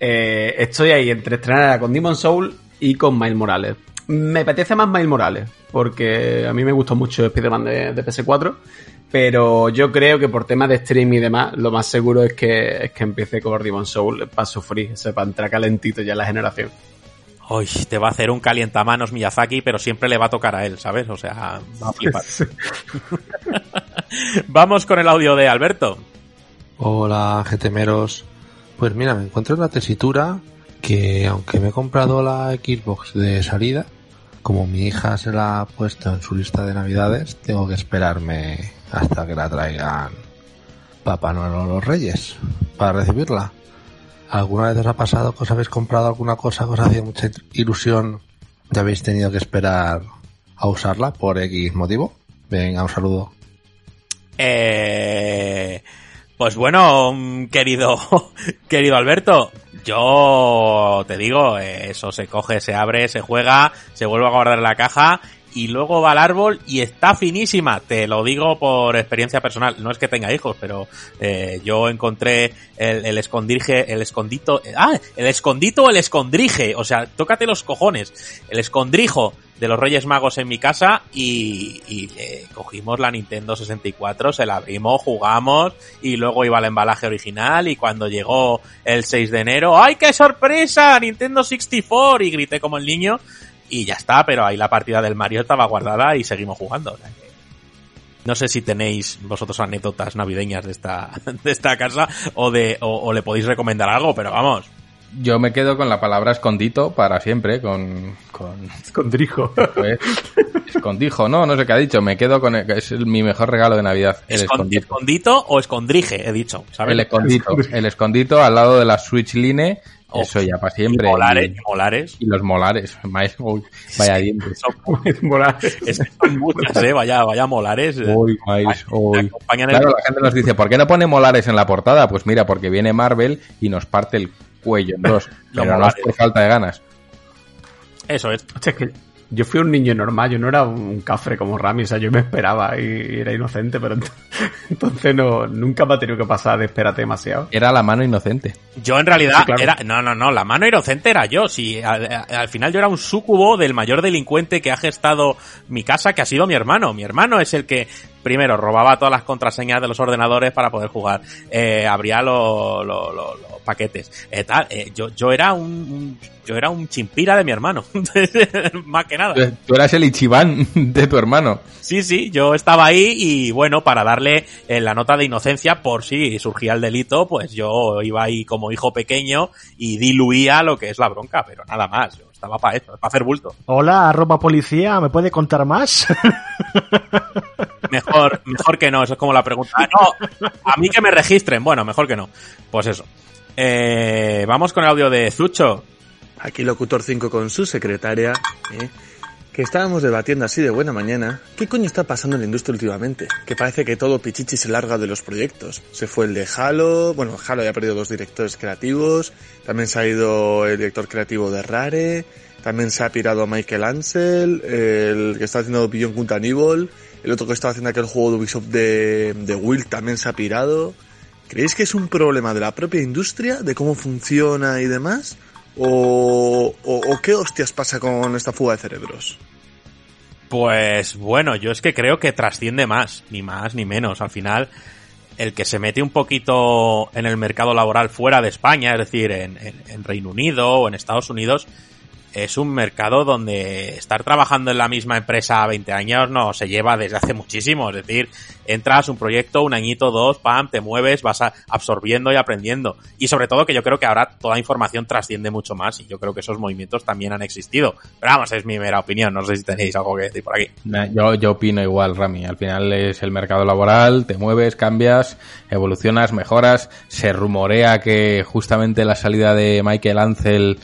eh, estoy ahí entre estrenar con Demon Souls y con Miles Morales. Me apetece más Miles Morales porque a mí me gustó mucho Spider-Man de, PS4. Pero yo creo que por temas de stream y demás, lo más seguro es que, es que empiece con Demon Souls para sufrir, o para entrar calentito ya en la generación. Uy, te va a hacer un calientamanos Miyazaki, pero siempre le va a tocar a él, ¿sabes? O sea, va a flipar. Vamos con el audio de Alberto. Hola, GTMeros. Pues mira, me encuentro en la tesitura que aunque me he comprado la Xbox de salida, como mi hija se la ha puesto en su lista de navidades, tengo que esperarme hasta que la traigan Papá Noel o los Reyes para recibirla. ¿Alguna vez os ha pasado que os habéis comprado alguna cosa que os hacía mucha ilusión y habéis tenido que esperar a usarla por X motivo? Venga, un saludo. Eh, pues bueno, querido, querido Alberto, yo te digo, eso se coge, se abre, se juega, se vuelve a guardar la caja y luego va al árbol y está finísima. Te lo digo por experiencia personal. No es que tenga hijos, pero eh, yo encontré el, el el escondito, ah, el escondito o el escondrije. O sea, tócate los cojones. El escondrijo de los Reyes Magos en mi casa y, y eh, cogimos la Nintendo 64, se la abrimos, jugamos y luego iba el embalaje original y cuando llegó el 6 de enero, ¡ay qué sorpresa! Nintendo 64 y grité como el niño y ya está, pero ahí la partida del Mario estaba guardada y seguimos jugando. O sea que no sé si tenéis vosotros anécdotas navideñas de esta, de esta casa o de, o, o le podéis recomendar algo, pero vamos, Yo me quedo con la palabra escondito para siempre, con... con Escondrijo. pues, escondijo, no, no sé qué ha dicho, me quedo con... el- es el- mi mejor regalo de Navidad, el Escon- escondito. escondito o escondrije, he dicho, ¿sabes? El escondito, el escondito al lado de la Switch Line, eso ya para siempre. Y molares, Y- molares. Y los molares, vaya dientes. Es que son muchas, eh, vaya, vaya molares. eh. Uy, maíz, uy. acompañan el- Claro, la gente nos dice, ¿por qué no pone molares en la portada? Pues mira, porque viene Marvel y nos parte el cuello en dos. Pero no es molares. por falta de ganas. Eso es. Es que yo fui un niño normal, yo no era un cafre como Rami, o sea, yo me esperaba y era inocente, pero ent- entonces no, nunca me ha tenido que pasar de espérate demasiado. Era la mano inocente. Yo en realidad Sí, claro. era, no, no, no, la mano inocente era yo. Si al, al final yo era un súcubo del mayor delincuente que ha gestado mi casa, que ha sido mi hermano. Mi hermano es el que primero robaba todas las contraseñas de los ordenadores para poder jugar, eh, abría lo- lo- lo- los paquetes, eh, tal. eh, yo, yo era un, un- yo era un chimpira de mi hermano, más que nada. Tú eras el Ichiban de tu hermano. Sí, sí, yo estaba ahí y bueno, para darle eh, la nota de inocencia por si surgía el delito, pues yo iba ahí como hijo pequeño y diluía lo que es la bronca, pero nada más, yo estaba para eso, para hacer bulto. Hola, arroba policía, ¿me puede contar más? Mejor, mejor que no, eso es como la pregunta. Ah, no, a mí que me registren, bueno, mejor que no. Pues eso. Eh, vamos con el audio de Zucho. Aquí Locutor 5 con su secretaria, ¿eh? Que estábamos debatiendo así de buena mañana. ¿Qué coño está pasando en la industria últimamente? Que parece que todo Pichichi se larga de los proyectos. Se fue el de Halo, bueno, Halo ya ha perdido dos directores creativos, también se ha ido el director creativo de Rare, también se ha pirado Michael Ansel, el que está haciendo Beyond Good Evil, el otro que está haciendo aquel juego de Ubisoft de, de Will también se ha pirado. ¿Creéis que es un problema de la propia industria, de cómo funciona y demás? ¿O, o, qué hostias pasa con esta fuga de cerebros? Pues bueno, yo es que creo que trasciende más, ni más ni menos. Al final, el que se mete un poquito en el mercado laboral fuera de España, es decir, en, en- en Reino Unido o en Estados Unidos, es un mercado donde estar trabajando en la misma empresa a 20 años no se lleva desde hace muchísimo. Es decir, entras un proyecto, un añito, dos, pam, te mueves, vas a- absorbiendo y aprendiendo. Y sobre todo que yo creo que ahora toda información trasciende mucho más y yo creo que esos movimientos también han existido. Pero vamos, es mi mera opinión, no sé si tenéis algo que decir por aquí. Yo, yo opino igual, Rami. Al final es el mercado laboral, te mueves, cambias, evolucionas, mejoras. Se rumorea que justamente la salida de Michael Ansel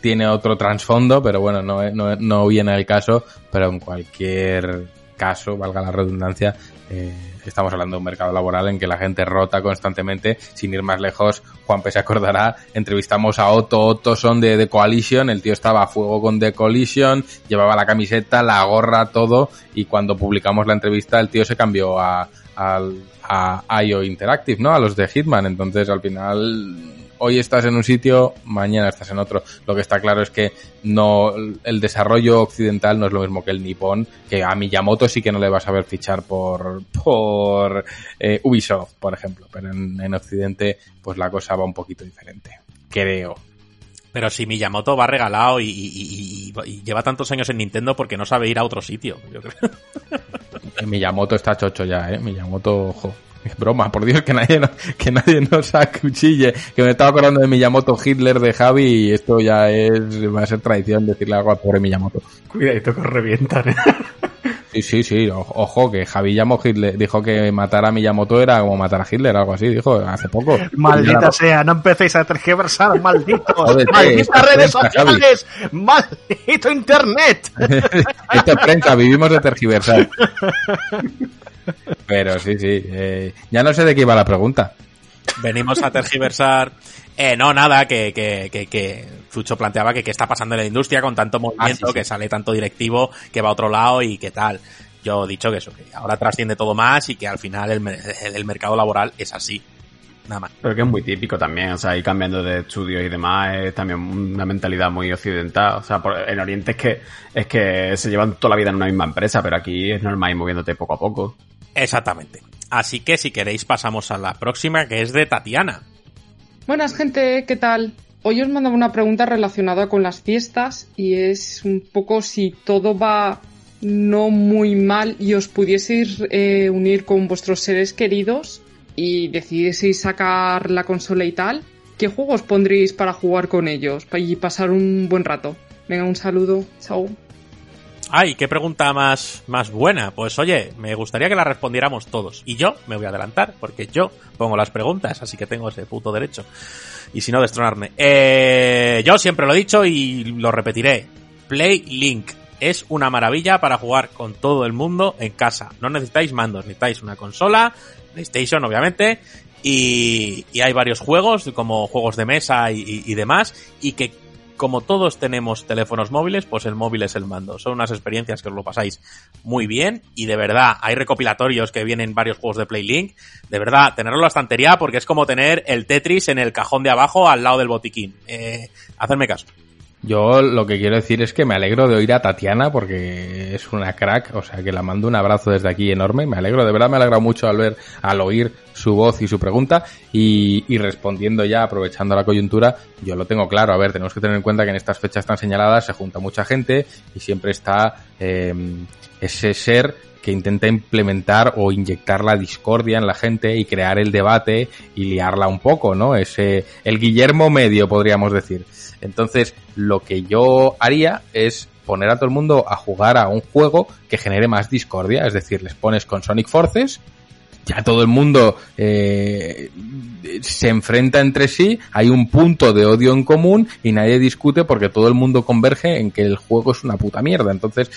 tiene otro trasfondo, pero bueno, no, no, no viene al caso. Pero en cualquier caso, valga la redundancia, eh, estamos hablando de un mercado laboral en que la gente rota constantemente. Sin ir más lejos, Juanpe se acordará, entrevistamos a Otto Ottoson de The Coalition, el tío estaba a fuego con The Coalition, llevaba la camiseta, la gorra, todo, y cuando publicamos la entrevista el tío se cambió a, al- a IO Interactive, ¿no? A los de Hitman, entonces al final hoy estás en un sitio, mañana estás en otro. Lo que está claro es que no el desarrollo occidental no es lo mismo que el nipón, que a Miyamoto sí que no le vas a ver fichar por por eh, Ubisoft, por ejemplo, pero en, en occidente pues la cosa va un poquito diferente, creo. Pero si Miyamoto va regalado y, y- y- y- y lleva tantos años en Nintendo porque no sabe ir a otro sitio. Yo creo. Miyamoto está chocho ya, eh. Miyamoto, ojo. Broma, por Dios, que nadie, no- que nadie nos acuchille. Que me estaba acordando de Miyamoto Hitler de Javi y esto ya es, va a ser tradición decirle algo al pobre Miyamoto. Cuidadito que os revientan. ¿eh? Sí, sí, sí, o- ojo, que Javi llamó Hitler, dijo que matar a Miyamoto era como matar a Hitler, algo así, dijo hace poco. Maldita sea, no empecéis a tergiversar, malditos. Jódete, Malditas redes prensa, Javi. sociales. Maldito internet. Esto es prensa, vivimos de tergiversar. Pero sí, sí. eh, ya no sé de qué iba la pregunta. Venimos a tergiversar Eh, no, nada, que, que, que, que Zucho planteaba que qué está pasando en la industria con tanto movimiento, sí, sí. que sale tanto directivo, que va a otro lado y qué tal. Yo he dicho que eso, que ahora trasciende todo más y que al final el, el mercado laboral es así. Nada más. Pero que es muy típico también, o sea, ir cambiando de estudios y demás es también una mentalidad muy occidental. O sea, por- en Oriente es que, es que se llevan toda la vida en una misma empresa, pero aquí es normal ir moviéndote poco a poco. Exactamente. Así que si queréis pasamos a la próxima, que es de Tatiana. Buenas gente, ¿qué tal? Hoy os mandaba una pregunta relacionada con las fiestas y es un poco si todo va no muy mal y os pudieseis eh, unir con vuestros seres queridos y decidieseis sacar la consola y tal, ¿qué juegos pondréis para jugar con ellos y pasar un buen rato? Venga, un saludo, chao. Ay, qué pregunta más, más buena. Pues oye, me gustaría que la respondiéramos todos. Y yo me voy a adelantar, porque yo pongo las preguntas, así que tengo ese puto derecho. Y si no, destronarme. Eh, yo siempre lo he dicho y lo repetiré. Play Link es una maravilla para jugar con todo el mundo en casa. No necesitáis mandos, necesitáis una consola, PlayStation obviamente, y, y hay varios juegos, como juegos de mesa y, y- y demás, y que como todos tenemos teléfonos móviles, pues el móvil es el mando. Son unas experiencias que os lo pasáis muy bien y de verdad hay recopilatorios que vienen varios juegos de Playlink. De verdad, tenerlo en la estantería porque es como tener el Tetris en el cajón de abajo al lado del botiquín. Eh, hacerme caso. Yo lo que quiero decir es que me alegro de oír a Tatiana porque es una crack, o sea que la mando un abrazo desde aquí enorme, me alegro, de verdad me alegra mucho al ver, al oír su voz y su pregunta y, y respondiendo ya, aprovechando la coyuntura, yo lo tengo claro, a ver, tenemos que tener en cuenta que en estas fechas tan señaladas se junta mucha gente y siempre está eh, ese ser que intenta implementar o inyectar la discordia en la gente y crear el debate y liarla un poco, ¿no? Ese, el Guillermo medio, podríamos decir. Entonces, lo que yo haría es poner a todo el mundo a jugar a un juego que genere más discordia, es decir, les pones con Sonic Forces, ya todo el mundo eh, se enfrenta entre sí, hay un punto de odio en común y nadie discute porque todo el mundo converge en que el juego es una puta mierda. Entonces,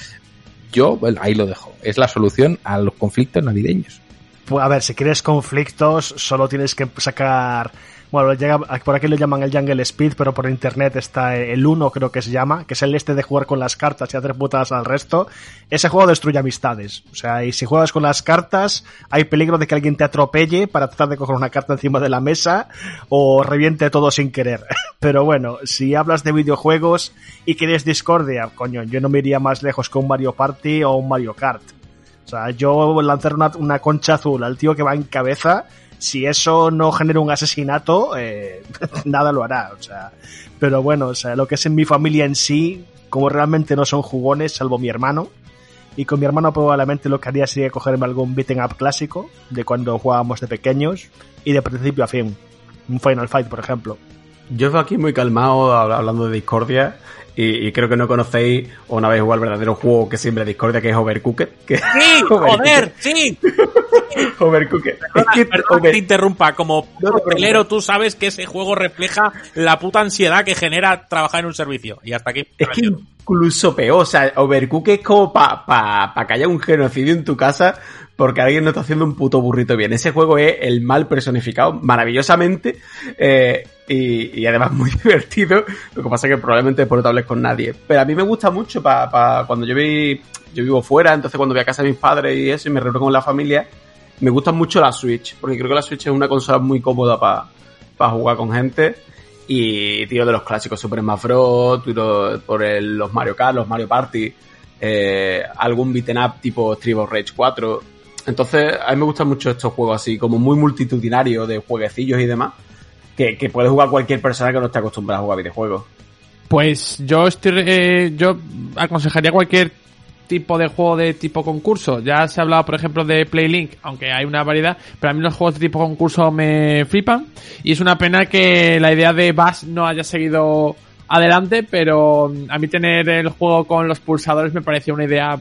yo ahí lo dejo. Es la solución a los conflictos navideños. Pues, a ver, si quieres conflictos, solo tienes que sacar. Bueno, llega, por aquí lo llaman el Jungle Speed, pero por internet está el 1, creo que se llama, que es el este de jugar con las cartas y hacer putadas al resto. Ese juego destruye amistades. O sea, y si juegas con las cartas, hay peligro de que alguien te atropelle para tratar de coger una carta encima de la mesa o reviente todo sin querer. Pero bueno, si hablas de videojuegos y quieres discordia, coño, yo no me iría más lejos que un Mario Party o un Mario Kart. O sea, yo lanzar una, una concha azul al tío que va en cabeza, si eso no genera un asesinato, eh, nada lo hará. O sea, pero bueno, o sea, lo que es en mi familia en sí, como realmente no son jugones, salvo mi hermano, y con mi hermano probablemente lo que haría sería cogerme algún beating up clásico de cuando jugábamos de pequeños y de principio a fin. Un Final Fight, por ejemplo. Yo veo aquí muy calmado hab- hablando de discordia y, y creo que no conocéis o no habéis jugado el verdadero juego que siempre discordia que es Overcooked. Que ¡Sí! ¡Joder! ¡Sí! Overcooked. Perdona, perdona que te interrumpa. Como papelero, tú sabes que ese juego refleja la puta ansiedad que genera trabajar en un servicio. Y hasta aquí. Es que incluso peor, o sea, Overcooked es como para pa, pa que haya un genocidio en tu casa porque alguien no está haciendo un puto burrito bien. Ese juego es el mal personificado maravillosamente eh, y, además muy divertido. Lo que pasa es que probablemente después no te hables con nadie. Pero a mí me gusta mucho para pa, cuando yo vi, yo vivo fuera, entonces cuando voy a casa de mis padres y eso y me reúno con la familia, me gusta mucho la Switch, porque creo que la Switch es una consola muy cómoda para jugar con gente. Y tiro de los clásicos Super Smash Bros, tiro por el- los Mario Kart, los Mario Party, eh, algún beaten up tipo Street Rage 4. Entonces, a mí me gustan mucho estos juegos así, como muy multitudinarios de jueguecillos y demás, que, puede jugar cualquier persona que no esté acostumbrada a jugar videojuegos. Pues yo estoy, eh, yo aconsejaría cualquier tipo de juego de tipo concurso. Ya se ha hablado, por ejemplo, de Playlink, aunque hay una variedad, pero a mí los juegos de tipo concurso me flipan. Y es una pena que la idea de Bass no haya seguido adelante, pero a mí tener el juego con los pulsadores me parecía una idea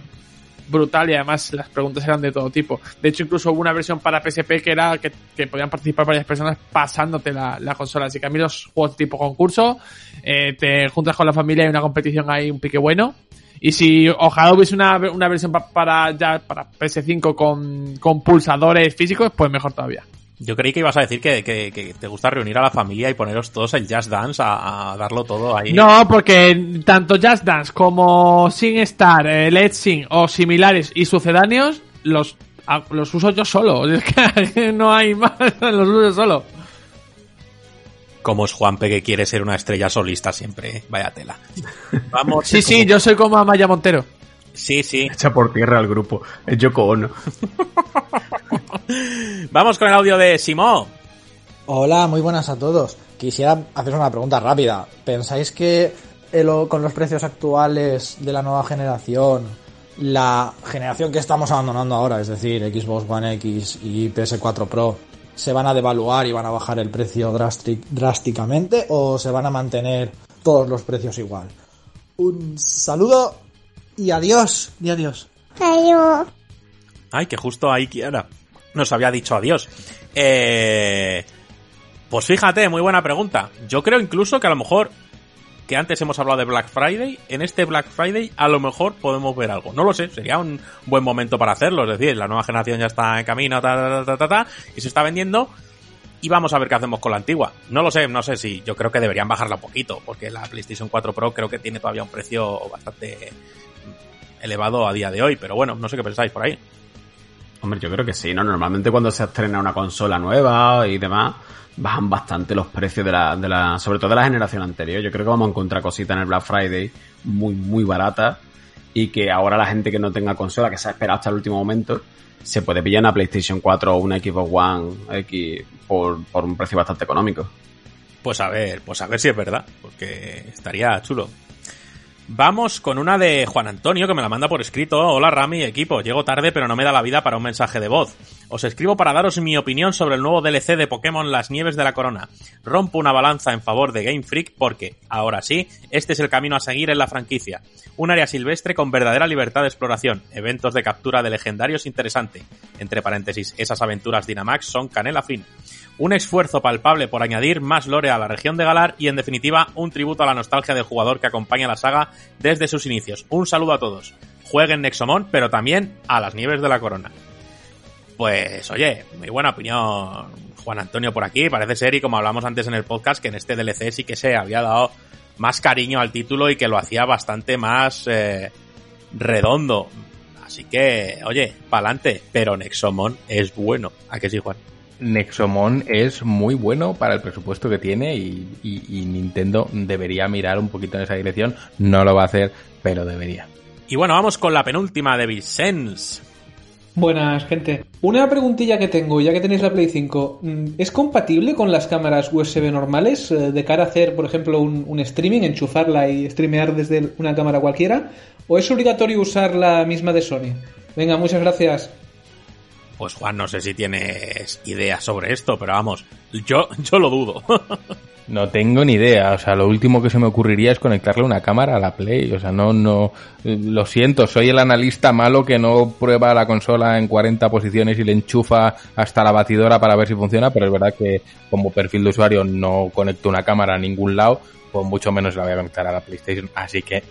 brutal y además las preguntas eran de todo tipo. De hecho, incluso hubo una versión para PSP que era que, podían participar varias personas pasándote la, la consola. Así que a mí los juegos tipo concurso, eh, te juntas con la familia y una competición ahí, un pique bueno. Y si ojalá hubiese una, una versión pa- para ya para PS5 con, con pulsadores físicos, pues mejor todavía. Yo creí que ibas a decir que, que- que te gusta reunir a la familia y poneros todos el Jazz Dance a, a darlo todo ahí. No, porque tanto Just Dance como SingStar, eh, Let's Sing o similares y sucedáneos los, a- los uso yo solo. Es que no hay más, los uso yo solo. Como es Juanpe que quiere ser una estrella solista siempre, ¿eh? vaya tela. Vamos. Sí, sí, yo soy como Amaya Montero. Sí, sí. Echa por tierra al grupo. Es Yoko Ono. Vamos con el audio de Simón. Hola, muy buenas a todos. Quisiera haceros una pregunta rápida. ¿Pensáis que el- con los precios actuales de la nueva generación, la generación que estamos abandonando ahora, es decir, Xbox One X y PS4 Pro, se van a devaluar y van a bajar el precio drástic- drásticamente o se van a mantener todos los precios igual? Un saludo y adiós. Y adiós. Ay, que justo ahí Kiara nos había dicho adiós. Eh, pues fíjate, muy buena pregunta. Yo creo incluso que a lo mejor, que antes hemos hablado de Black Friday, en este Black Friday a lo mejor podemos ver algo. No lo sé, sería un buen momento para hacerlo. Es decir, la nueva generación ya está en camino, ta, ta, ta, ta, ta, ta, y se está vendiendo. Y vamos a ver qué hacemos con la antigua. No lo sé, no sé si yo creo que deberían bajarla un poquito, porque la PlayStation 4 Pro creo que tiene todavía un precio bastante elevado a día de hoy. Pero bueno, no sé qué pensáis por ahí. Hombre, yo creo que sí, ¿no? Normalmente cuando se estrena una consola nueva y demás, bajan bastante los precios de la, de la, sobre todo de la generación anterior. Yo creo que vamos a encontrar cositas en el Black Friday muy, muy baratas y que ahora la gente que no tenga consola, que se ha esperado hasta el último momento, se puede pillar una PlayStation 4 o una Xbox One X por, por un precio bastante económico. Pues a ver, pues a ver si es verdad, porque estaría chulo. Vamos con una de Juan Antonio que me la manda por escrito. Hola Rami, equipo. Llego tarde pero no me da la vida para un mensaje de voz. Os escribo para daros mi opinión sobre el nuevo DLC de Pokémon Las Nieves de la Corona. Rompo una balanza en favor de Game Freak porque, ahora sí, este es el camino a seguir en la franquicia. Un área silvestre con verdadera libertad de exploración, eventos de captura de legendarios interesante. Entre paréntesis, esas aventuras Dynamax son canela fin un esfuerzo palpable por añadir más lore a la región de Galar y en definitiva un tributo a la nostalgia del jugador que acompaña la saga desde sus inicios. Un saludo a todos. Jueguen Nexomon, pero también a las nieves de la corona. Pues oye, muy buena opinión Juan Antonio por aquí. Parece ser, y como hablamos antes en el podcast, que en este DLC sí que se había dado más cariño al título y que lo hacía bastante más eh, redondo. Así que, oye, pa'lante. Pero Nexomon es bueno. ¿A que sí, Juan? Nexomon es muy bueno para el presupuesto que tiene y, y- y Nintendo debería mirar un poquito en esa dirección. No lo va a hacer, pero debería. Y bueno, vamos con la penúltima de Vicens. Buenas, gente. Una preguntilla que tengo, ya que tenéis la Play 5. mm, ¿Es compatible con las cámaras USB normales eh, de cara a hacer, por ejemplo, un, un streaming, enchufarla y streamear desde una cámara cualquiera? ¿O es obligatorio usar la misma de Sony? Venga, muchas gracias. Pues Juan, no sé si tienes ideas sobre esto, pero vamos, yo, yo lo dudo. No tengo ni idea, o sea, lo último que se me ocurriría es conectarle una cámara a la Play, o sea, no, no, lo siento, soy el analista malo que no prueba la consola en 40 posiciones y le enchufa hasta la batidora para ver si funciona, pero es verdad que como perfil de usuario no conecto una cámara a ningún lado, pues mucho menos la voy a conectar a la PlayStation, así que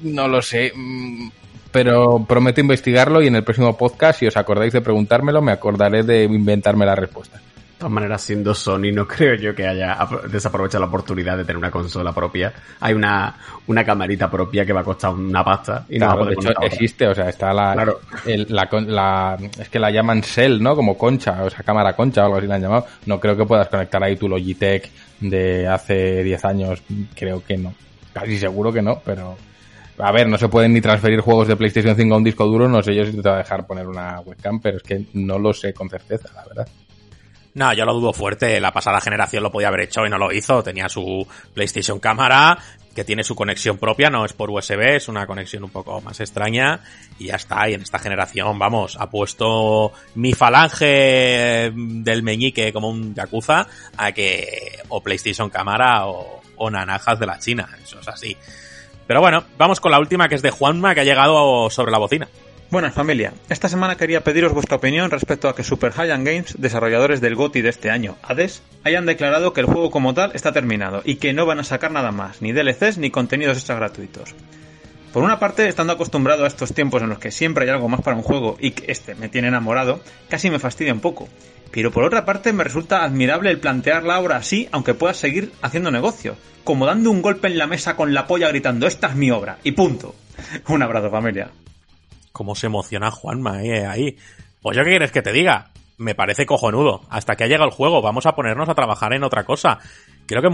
no lo sé, mm, pero prometo investigarlo y en el próximo podcast, si os acordáis de preguntármelo, me acordaré de inventarme la respuesta. De todas maneras, siendo Sony, no creo yo que haya apro- desaprovechado la oportunidad de tener una consola propia. Hay una, una camarita propia que va a costar una pasta y no va a Claro, poder de hecho, existe, o sea, está la, Claro. el- la, la- es que la llaman Cell, ¿no? Como concha, o sea, cámara concha o algo así la han llamado. No creo que puedas conectar ahí tu Logitech de hace 10 años, creo que no. Casi seguro que no, pero... A ver, no se pueden ni transferir juegos de PlayStation 5 a un disco duro, no sé yo si te va a dejar poner una webcam, pero es que no lo sé con certeza, la verdad. No, yo lo dudo fuerte. La pasada generación lo podía haber hecho y no lo hizo. Tenía su PlayStation cámara, que tiene su conexión propia, no es por USB, es una conexión un poco más extraña. Y ya está. Y en esta generación, vamos, ha puesto mi falange del meñique como un yakuza a que o PlayStation cámara o, o nanajas de la China. Eso es así. Pero bueno, vamos con la última que es de Juanma que ha llegado sobre la bocina. Buenas familia, esta semana quería pediros vuestra opinión respecto a que Super Giant Games, desarrolladores del GOTY de este año, Hades, hayan declarado que el juego como tal está terminado y que no van a sacar nada más, ni DLCs ni contenidos extra gratuitos. Por una parte, estando acostumbrado a estos tiempos en los que siempre hay algo más para un juego y que este me tiene enamorado, casi me fastidia un poco. Pero por otra parte me resulta admirable el plantearla ahora así, aunque puedas seguir haciendo negocio. Como dando un golpe en la mesa con la polla gritando, esta es mi obra, y punto. Un abrazo familia. Cómo se emociona Juanma eh, ahí. Pues yo qué quieres que te diga. Me parece cojonudo. Hasta que ha llegado el juego, vamos a ponernos a trabajar en otra cosa. Creo que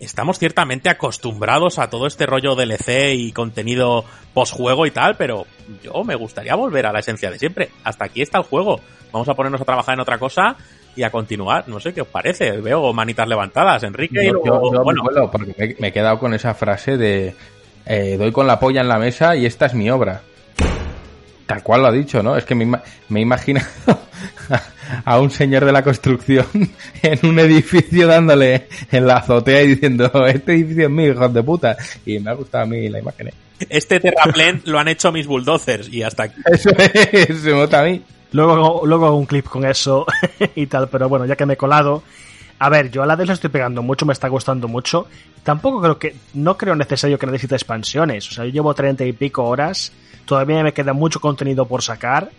estamos ciertamente acostumbrados a todo este rollo DLC y contenido postjuego y tal, pero yo me gustaría volver a la esencia de siempre. Hasta aquí está el juego. Vamos a ponernos a trabajar en otra cosa y a continuar. No sé qué os parece. Veo manitas levantadas, Enrique. y Yo, luego- yo- yo me bueno, cuelo, porque me, me he quedado con esa frase de eh, doy con la polla en la mesa y esta es mi obra. Tal cual lo ha dicho, ¿no? Es que me, me he imaginado a un señor de la construcción en un edificio dándole en la azotea y diciendo, este edificio es mío, hijos de puta. Y me ha gustado a mí la imagen. ¿eh? este terraplén lo han hecho mis bulldozers y hasta aquí. Eso es, se nota a mí. Luego, hago- luego hago un clip con eso y tal, pero bueno, ya que me he colado. A ver, yo a la de lo estoy pegando mucho, me está gustando mucho. Tampoco creo que, no creo necesario que necesite expansiones. O sea, yo llevo treinta y pico horas, todavía me queda mucho contenido por sacar.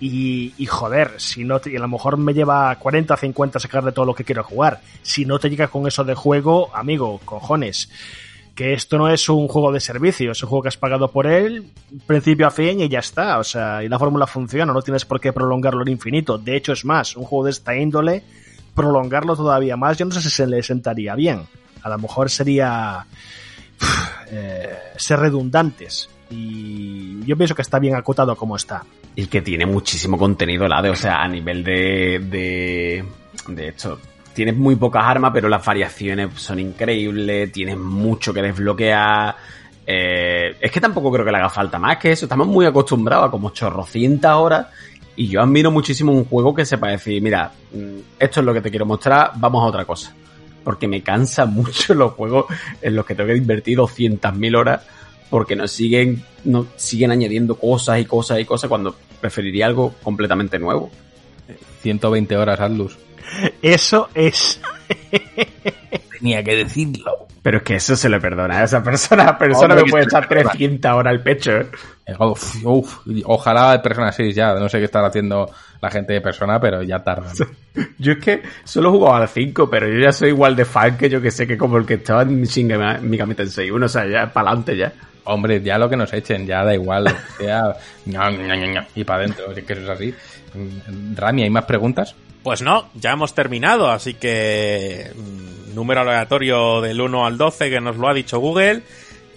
Y, y joder, si no te, y a lo mejor me lleva 40 o 50 sacar de todo lo que quiero jugar. Si no te llega con eso de juego, amigo, cojones. Que esto no es un juego de servicio, es un juego que has pagado por él, principio a fin y ya está. O sea, y la fórmula funciona, no tienes por qué prolongarlo al infinito. De hecho, es más, un juego de esta índole, prolongarlo todavía más, yo no sé si se le sentaría bien. A lo mejor sería eh, ser redundantes. Y yo pienso que está bien acotado como está. Y que tiene muchísimo contenido, la de, o sea, a nivel de. de. de hecho. Tienes muy pocas armas, pero las variaciones son increíbles. Tienes mucho que desbloquear. eh, es que tampoco creo que le haga falta más que eso. Estamos muy acostumbrados a como chorrocientas horas. Y yo admiro muchísimo un juego que sepa decir, mira, mm, esto es lo que te quiero mostrar, vamos a otra cosa. Porque me cansa mucho los juegos en los que tengo que invertir 200.000 horas porque nos siguen, nos siguen añadiendo cosas y cosas y cosas cuando preferiría algo completamente nuevo. 120 horas, Atlus. Eso es. Tenía que decirlo. Pero es que eso se le perdona a esa persona. La persona Hombre, me puede echar le perdona. 300 horas al pecho. ¿eh? Uf, uf, ojalá de Persona 6 ya. No sé qué estará haciendo la gente de Persona, pero ya tarda. Yo es que solo he jugado al 5, pero yo ya soy igual de fan que yo que sé que como el que estaba en Shin Megami Tensei 1, o sea, ya para adelante ya. Hombre, ya lo que nos echen, ya da igual. que sea, ña, ña, ña, ña, y para adentro, si es que eso es así. Rami, ¿hay más preguntas? Pues no, ya hemos terminado, así que mm, número aleatorio del 1 al 12 que nos lo ha dicho Google.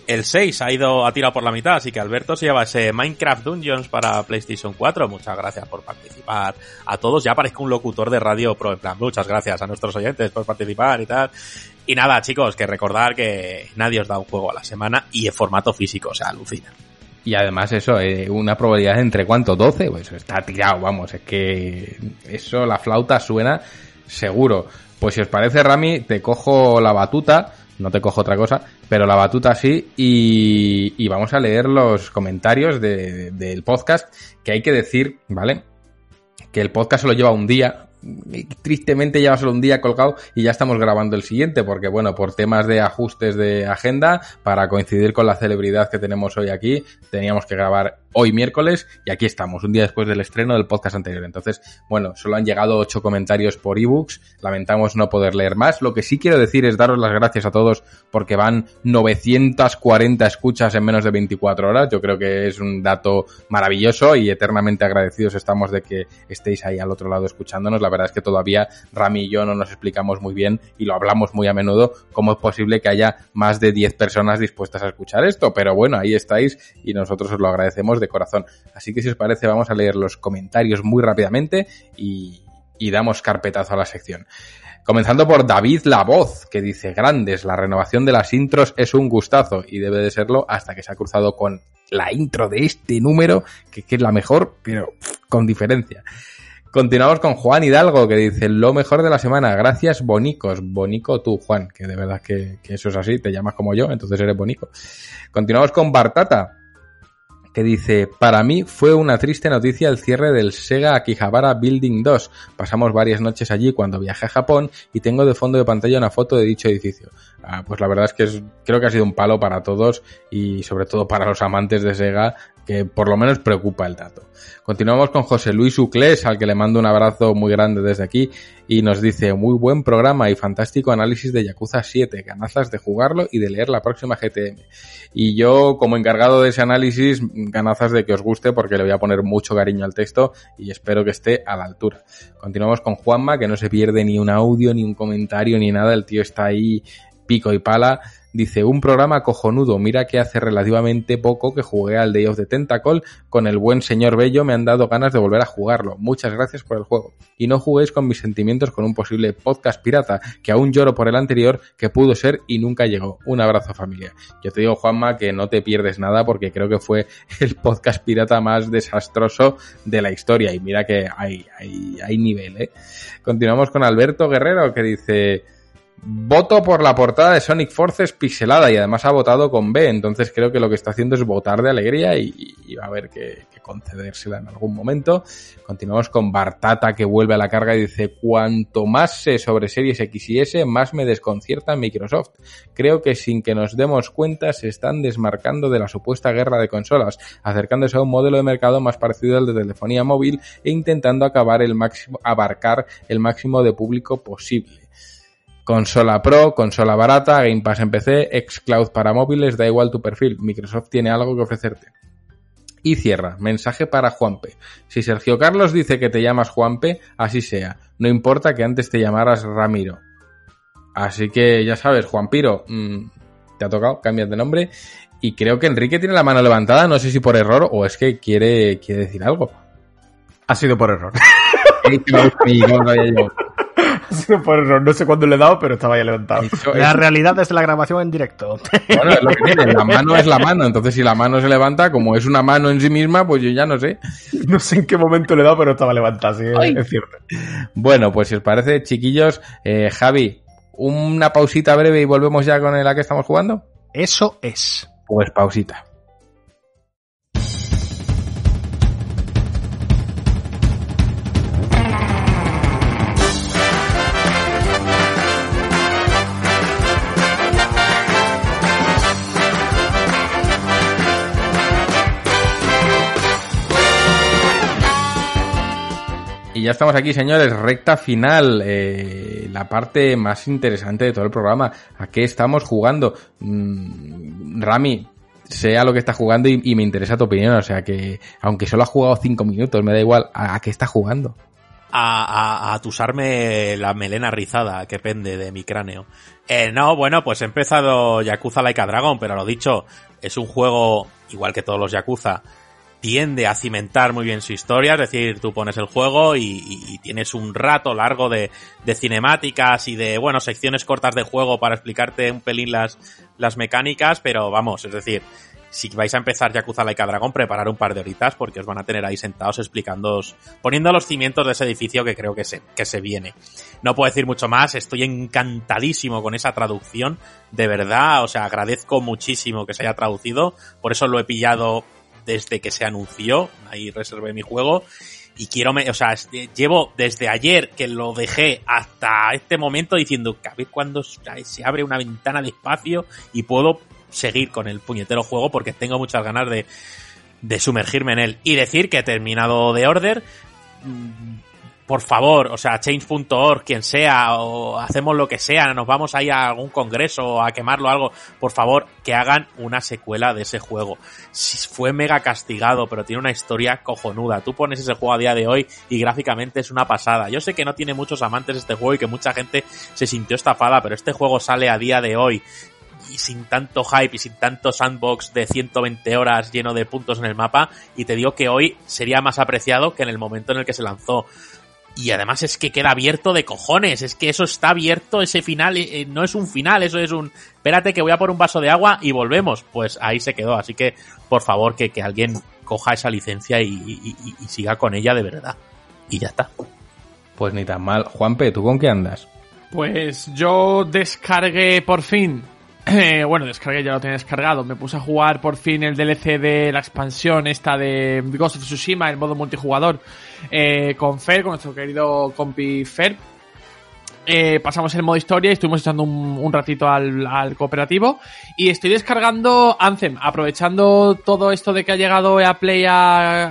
El 6 ha ido a tirar por la mitad, así que Alberto se lleva ese Minecraft Dungeons para PlayStation 4. Muchas gracias por participar a todos. Ya parezco un locutor de radio pro, en plan, muchas gracias a nuestros oyentes por participar y tal. Y nada, chicos, que recordar que nadie os da un juego a la semana y en formato físico, o sea, alucina. Y además eso, eh, una probabilidad entre cuánto, 12, pues está tirado, vamos, es que eso, la flauta suena seguro. Pues si os parece, Rami, te cojo la batuta, no te cojo otra cosa, pero la batuta sí, y, y vamos a leer los comentarios de- del podcast, que hay que decir, ¿vale? Que el podcast se lo lleva un día, tristemente lleva solo un día colgado y ya estamos grabando el siguiente porque bueno por temas de ajustes de agenda para coincidir con la celebridad que tenemos hoy aquí teníamos que grabar hoy miércoles y aquí estamos un día después del estreno del podcast anterior. Entonces bueno solo han llegado ocho comentarios por ebooks lamentamos no poder leer más. Lo que sí quiero decir es daros las gracias a todos porque van 940 escuchas en menos de 24 horas. Yo creo que es un dato maravilloso y eternamente agradecidos estamos de que estéis ahí al otro lado escuchándonos. La verdad es que todavía Rami y yo no nos explicamos muy bien y lo hablamos muy a menudo cómo es posible que haya más de 10 personas dispuestas a escuchar esto, pero bueno, ahí estáis y nosotros os lo agradecemos de corazón. Así que si os parece vamos a leer los comentarios muy rápidamente y, damos carpetazo a la sección. Comenzando por David La Voz, que dice, grandes, la renovación de las intros es un gustazo y debe de serlo hasta que se ha cruzado con la intro de este número, que, es la mejor, pero con diferencia. Continuamos con Juan Hidalgo, que dice, lo mejor de la semana, gracias bonicos. Bonico tú, Juan, que de verdad que, que eso es así, te llamas como yo, entonces eres bonico. Continuamos con Bartata, que dice, para mí fue una triste noticia el cierre del Sega Akihabara Building 2. Pasamos varias noches allí cuando viajé a Japón y tengo de fondo de pantalla una foto de dicho edificio. Ah, pues la verdad es que es- creo que ha sido un palo para todos y sobre todo para los amantes de Sega que por lo menos preocupa el dato. Continuamos con José Luis Uclés, al que le mando un abrazo muy grande desde aquí, y nos dice, muy buen programa y fantástico análisis de Yakuza 7, ganazas de jugarlo y de leer la próxima GTM. Y yo, como encargado de ese análisis, ganazas de que os guste porque le voy a poner mucho cariño al texto y espero que esté a la altura. Continuamos con Juanma, que no se pierde ni un audio, ni un comentario, ni nada, el tío está ahí pico y pala Dice, un programa cojonudo, mira que hace relativamente poco que jugué al Day of the Tentacle, con el buen señor Bello me han dado ganas de volver a jugarlo. Muchas gracias por el juego. Y no juguéis con mis sentimientos con un posible podcast pirata, que aún lloro por el anterior, que pudo ser y nunca llegó. Un abrazo familia. Yo te digo, Juanma, que no te pierdes nada porque creo que fue el podcast pirata más desastroso de la historia. Y mira que hay, hay, nivel, ¿eh? Continuamos con Alberto Guerrero, que dice... Voto por la portada de Sonic Forces pixelada y además ha votado con B, entonces creo que lo que está haciendo es votar de alegría y, va a haber que, concedérsela en algún momento. Continuamos con Bartata que vuelve a la carga y dice, cuanto más sé sobre series X y S, más me desconcierta Microsoft. Creo que sin que nos demos cuenta se están desmarcando de la supuesta guerra de consolas, acercándose a un modelo de mercado más parecido al de telefonía móvil e intentando acabar el máximo, abarcar el máximo de público posible. Consola Pro, consola barata, Game Pass en PC, xCloud para móviles, da igual tu perfil, Microsoft tiene algo que ofrecerte. Y cierra, mensaje para Juanpe. Si Sergio Carlos dice que te llamas Juanpe, así sea. No importa que antes te llamaras Ramiro. Así que ya sabes, Juanpiro, mmm, te ha tocado, cambias de nombre. Y creo que Enrique tiene la mano levantada, no sé si por error o es que quiere, quiere decir algo. Ha sido por error. por error. No sé cuándo le he dado, pero estaba ya levantado. La realidad es la grabación en directo. Bueno, es lo que tiene. La mano es la mano. Entonces, si la mano se levanta, como es una mano en sí misma, pues yo ya no sé. No sé en qué momento le he dado, pero estaba levantada, sí, es cierto. Bueno, pues si os parece, chiquillos, eh, Javi, una pausita breve y volvemos ya con la que estamos jugando. Eso es. Pues pausita. Ya estamos aquí, señores, recta final, eh, la parte más interesante de todo el programa. ¿A qué estamos jugando? Mm, Rami, sea lo que está jugando y, me interesa tu opinión. O sea que, aunque solo ha jugado cinco minutos, me da igual. ¿A, qué está jugando? A, a, a, tusarme la melena rizada que pende de mi cráneo. Eh, no, bueno, pues he empezado Yakuza Like a Dragon, pero lo dicho, es un juego, igual que todos los Yakuza, tiende a cimentar muy bien su historia, es decir, tú pones el juego y, tienes un rato largo de, cinemáticas y de, bueno, secciones cortas de juego para explicarte un pelín las, las mecánicas, pero vamos, es decir, si vais a empezar Yakuza Laika Dragon, preparar un par de horitas porque os van a tener ahí sentados explicando, poniendo los cimientos de ese edificio que creo que se, que se viene. No puedo decir mucho más, estoy encantadísimo con esa traducción, de verdad, o sea, agradezco muchísimo que se haya traducido, por eso lo he pillado desde que se anunció, ahí reservé mi juego, y quiero, me, o sea, llevo desde ayer que lo dejé hasta este momento diciendo que a ver cuándo se abre una ventana de espacio y puedo seguir con el puñetero juego porque tengo muchas ganas de, de sumergirme en él. Y decir que he terminado de Order, mm, por favor, o sea, change.org, quien sea, o hacemos lo que sea, nos vamos ahí a algún congreso o a quemarlo algo, por favor, que hagan una secuela de ese juego. Si fue mega castigado, pero tiene una historia cojonuda. Tú pones ese juego a día de hoy y gráficamente es una pasada. Yo sé que no tiene muchos amantes este juego y que mucha gente se sintió estafada, pero este juego sale a día de hoy y sin tanto hype y sin tanto sandbox de 120 horas lleno de puntos en el mapa y te digo que hoy sería más apreciado que en el momento en el que se lanzó. Y además es que queda abierto de cojones, es que eso está abierto, ese final eh, no es un final, eso es un, espérate que voy a por un vaso de agua y volvemos. Pues ahí se quedó, así que por favor que, que alguien coja esa licencia y, siga con ella de verdad. Y ya está. Pues ni tan mal. Juanpe, ¿tú con qué andas? Pues yo descargué por fin eh, bueno, descargué, ya lo tenía descargado. Me puse a jugar por fin el DLC de la expansión esta de Ghost of Tsushima, el modo multijugador, eh, con Fer, con nuestro querido compi Fer. eh, pasamos el modo historia y estuvimos echando un, ratito al, cooperativo. Y estoy descargando Anthem, aprovechando todo esto de que ha llegado EA Play a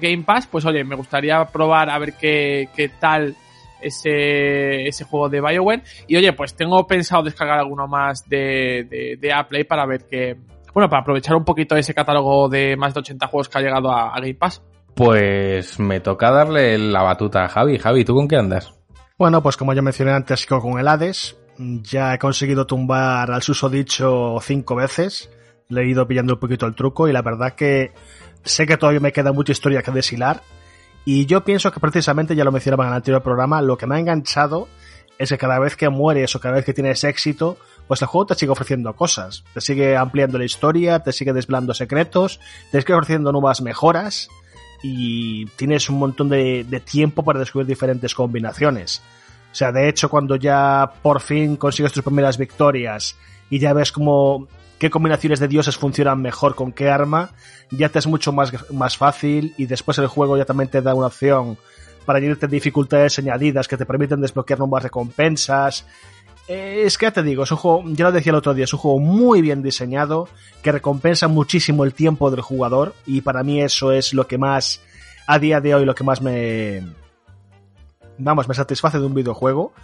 Game Pass, pues oye, me gustaría probar a ver qué, qué tal ese, ese juego de Bioware. Y oye, pues tengo pensado descargar alguno más de, de, de Play para ver que, bueno, para aprovechar un poquito ese catálogo de más de 80 juegos que ha llegado a, a Game Pass. Pues me toca darle la batuta a Javi. Javi, ¿tú con qué andas? Bueno, pues como ya mencioné antes con el Hades, ya he conseguido tumbar al susodicho cinco veces. Le he ido pillando un poquito el truco y la verdad que sé que todavía me queda mucha historia que deshilar. Y yo pienso que precisamente, ya lo mencionaba en el anterior programa, lo que me ha enganchado es que cada vez que mueres o cada vez que tienes éxito, pues el juego te sigue ofreciendo cosas. Te sigue ampliando la historia, te sigue desvelando secretos, te sigue ofreciendo nuevas mejoras y tienes un montón de, de, tiempo para descubrir diferentes combinaciones. O sea, de hecho, cuando ya por fin consigues tus primeras victorias y ya ves cómo qué combinaciones de dioses funcionan mejor con qué arma, ya te es mucho más, más fácil y después el juego ya también te da una opción para añadirte dificultades añadidas que te permiten desbloquear nuevas recompensas. Eh, es que ya te digo, es un juego, ya lo decía el otro día, es un juego muy bien diseñado, que recompensa muchísimo el tiempo del jugador, y para mí eso es lo que más, a día de hoy, lo que más me, vamos, me satisface de un videojuego.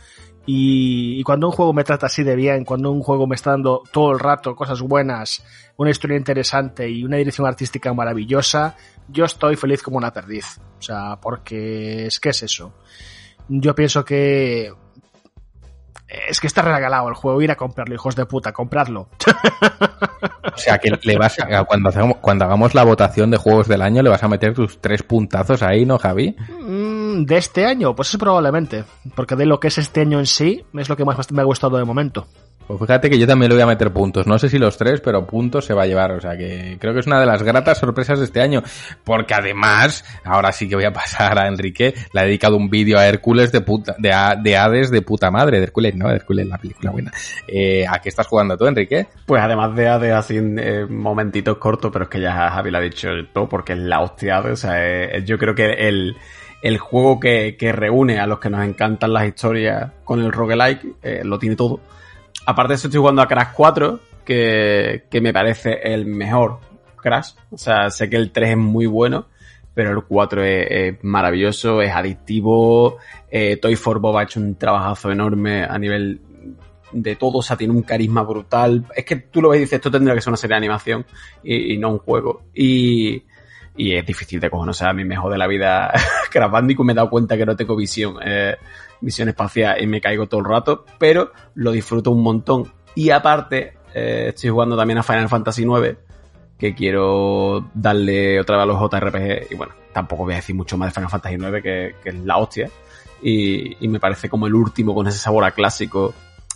Y, cuando un juego me trata así de bien, cuando un juego me está dando todo el rato cosas buenas, una historia interesante y una dirección artística maravillosa, yo estoy feliz como una perdiz. O sea, porque es que es eso. Yo pienso que es que está regalado el juego, ir a comprarlo, hijos de puta, comprarlo. O sea, que le vas a, cuando, hagamos, cuando hagamos la votación de juegos del año, le vas a meter tus tres puntazos ahí, ¿no, Javi? Mm, de este año, pues eso probablemente. Porque de lo que es este año en sí, es lo que más me ha gustado de momento. Pues fíjate que yo también le voy a meter puntos. No sé si los tres, pero puntos se va a llevar. O sea que creo que es una de las gratas sorpresas de este año. Porque además, ahora sí que voy a pasar a Enrique, le ha dedicado un vídeo a Hércules de puta, de, de Hades de puta madre. De Hércules, no, de Hércules, la película buena. Eh, ¿A qué estás jugando tú, Enrique? Pues además de Hades así en eh, momentitos cortos, pero es que ya Javi lo ha dicho todo, porque es la hostia. O sea, yo creo que el el juego que, que, reúne a los que nos encantan las historias con el roguelike, eh, lo tiene todo. Aparte de eso, estoy jugando a Crash 4, que, que me parece el mejor Crash. O sea, sé que el 3 es muy bueno, pero el 4 es, maravilloso, es adictivo. Eh, Toy for Bob ha hecho un trabajazo enorme a nivel de todo, o sea, tiene un carisma brutal. Es que tú lo ves y dices, esto tendría que ser una serie de animación y, y no un juego. Y, y es difícil de cojones. O sea, a mí me jode la vida Crash Bandicoot, me he dado cuenta que no tengo visión. Eh, visión espacial y me caigo todo el rato, pero lo disfruto un montón. Y aparte, eh, estoy jugando también a Final Fantasy IX, que quiero darle otra vez a los JRPG. Y bueno, tampoco voy a decir mucho más de Final Fantasy IX, que, que es la hostia. Y, y, me parece como el último con ese sabor a clásico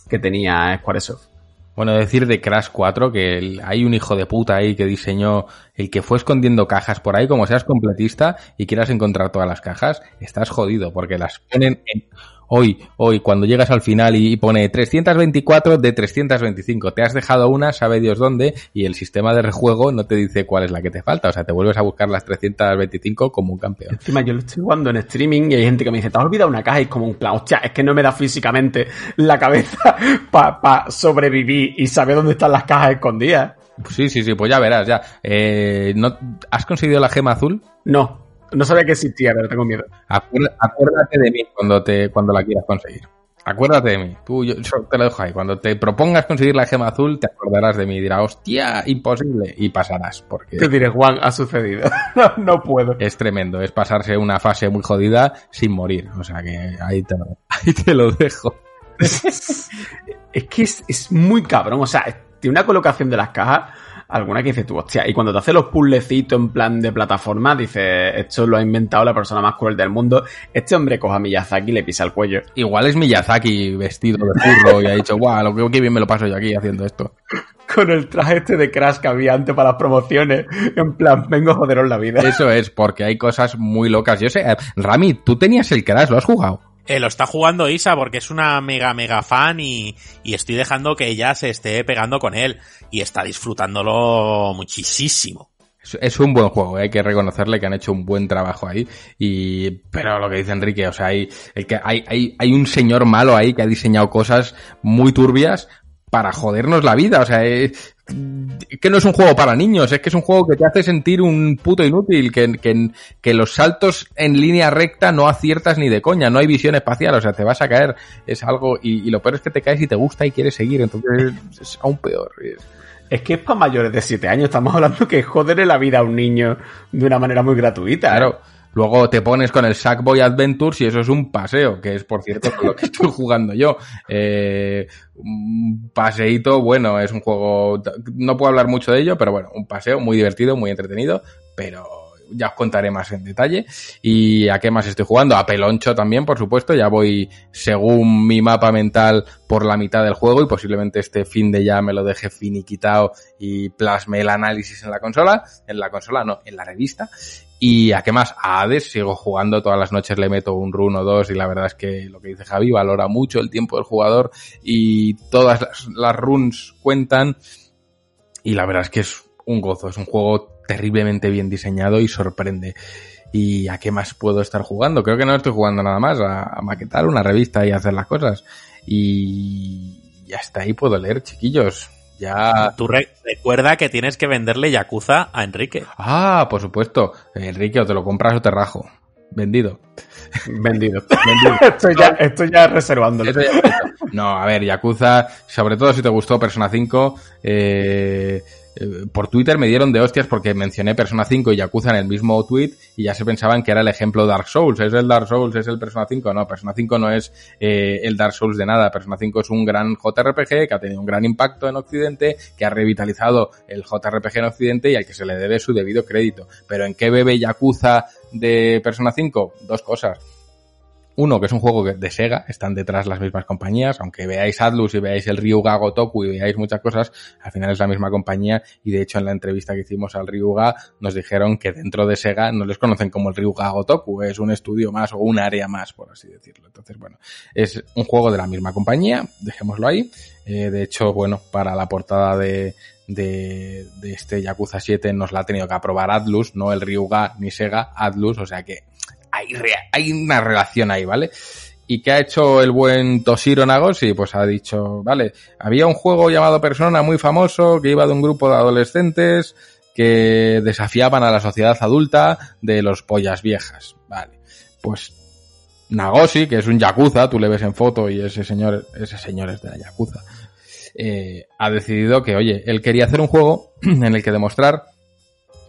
que tenía Squaresoft. Bueno, decir de Crash 4 que hay un hijo de puta ahí que diseñó el que fue escondiendo cajas por ahí, como seas completista y quieras encontrar todas las cajas, estás jodido porque las ponen en, hoy, hoy, cuando llegas al final y pone 324 de 325, te has dejado una, sabe Dios dónde, y el sistema de rejuego no te dice cuál es la que te falta, o sea, te vuelves a buscar las 325 como un campeón. Encima yo lo estoy jugando en streaming y hay gente que me dice, te has olvidado una caja y es como un plan, hostia, es que no me da físicamente la cabeza para pa sobrevivir y saber dónde están las cajas escondidas. Sí, sí, sí, pues ya verás, ya. Eh, ¿no, ¿Has conseguido la gema azul? No, no sabía que existía, pero tengo miedo. Acuérdate, de mí cuando, te, cuando la quieras conseguir. Acuérdate de mí. Tú, yo, yo, te lo dejo ahí. Cuando te propongas conseguir la gema azul, te acordarás de mí y dirás, hostia, imposible. Y pasarás. Porque te diré, Juan, ha sucedido. no, no, puedo. Es tremendo. Es pasarse una fase muy jodida sin morir. O sea que ahí te lo, ahí te lo dejo. es que es, es muy cabrón. O sea, tiene una colocación de las cajas alguna que dices tú, hostia, y cuando te hace los puzzlecitos en plan de plataforma, dices, esto lo ha inventado la persona más cruel del mundo, este hombre coja a Miyazaki y le pisa el cuello. Igual es Miyazaki vestido de furro y ha dicho, guau, lo que, que bien me lo paso yo aquí haciendo esto. Con el traje este de Crash que había antes para las promociones, en plan, vengo a joderos la vida. Eso es, porque hay cosas muy locas. Yo sé, Rami, tú tenías el Crash, ¿lo has jugado? Eh, lo está jugando Isa porque es una mega mega fan y, y, estoy dejando que ella se esté pegando con él y está disfrutándolo muchísimo. Es, un buen juego, ¿eh? hay que reconocerle que han hecho un buen trabajo ahí. Y, pero lo que dice Enrique, o sea, hay, el que hay, hay, hay un señor malo ahí que ha diseñado cosas muy turbias para jodernos la vida. O sea, es, que no es un juego para niños, es que es un juego que te hace sentir un puto inútil, que, que, que los saltos en línea recta no aciertas ni de coña, no hay visión espacial, o sea, te vas a caer, es algo, y, y lo peor es que te caes y te gusta y quieres seguir, entonces es aún peor. Es que es para mayores de 7 años, estamos hablando que joderle la vida a un niño de una manera muy gratuita. ¿eh? Luego te pones con el Sackboy Adventures y eso es un paseo, que es por cierto con lo que estoy jugando yo. Eh, un paseíto, bueno, es un juego, no puedo hablar mucho de ello, pero bueno, un paseo muy divertido, muy entretenido, pero ya os contaré más en detalle. ¿Y a qué más estoy jugando? A Peloncho también, por supuesto. Ya voy, según mi mapa mental, por la mitad del juego y posiblemente este fin de ya me lo deje finiquitado y plasme el análisis en la consola. En la consola, no, en la revista. ¿Y a qué más? A Hades sigo jugando, todas las noches le meto un run o dos y la verdad es que lo que dice Javi valora mucho el tiempo del jugador y todas las, las runs cuentan y la verdad es que es un gozo, es un juego terriblemente bien diseñado y sorprende. ¿Y a qué más puedo estar jugando? Creo que no estoy jugando nada más, a, maquetar una revista y hacer las cosas. Y hasta ahí puedo leer, chiquillos. Ya. Tú re recuerda que tienes que venderle Yakuza a Enrique. Ah, por supuesto. Enrique, o te lo compras o te rajo. Vendido. Vendido. Vendido. estoy, ya, estoy ya reservándolo. Ya, no, a ver, Yakuza, sobre todo si te gustó Persona 5, eh, por Twitter me dieron de hostias porque mencioné Persona 5 y Yakuza en el mismo tweet y ya se pensaban que era el ejemplo Dark Souls. ¿Es el Dark Souls? ¿Es el Persona 5? No, Persona 5 no es eh, el Dark Souls de nada. Persona 5 es un gran JRPG que ha tenido un gran impacto en Occidente, que ha revitalizado el JRPG en Occidente y al que se le debe su debido crédito. Pero ¿en qué bebe Yakuza de Persona 5? Dos cosas. Uno, que es un juego de Sega, están detrás las mismas compañías, aunque veáis Atlus y veáis el Ryuga Gotoku y veáis muchas cosas, al final es la misma compañía y de hecho en la entrevista que hicimos al Ryuga nos dijeron que dentro de Sega no les conocen como el Ryuga Gotoku, es un estudio más o un área más, por así decirlo. Entonces, bueno, es un juego de la misma compañía, dejémoslo ahí. Eh, de hecho, bueno, para la portada de, de, de, este Yakuza 7 nos la ha tenido que aprobar Atlus, no el Ryuga ni Sega, Atlus, o sea que hay, una relación ahí, ¿vale? ¿Y qué ha hecho el buen Toshiro Nagoshi? Pues ha dicho, vale, había un juego llamado Persona muy famoso que iba de un grupo de adolescentes que desafiaban a la sociedad adulta de los pollas viejas. Vale, pues Nagoshi, que es un yakuza, tú le ves en foto y ese señor, ese señor es de la yakuza, eh, ha decidido que, oye, él quería hacer un juego en el que demostrar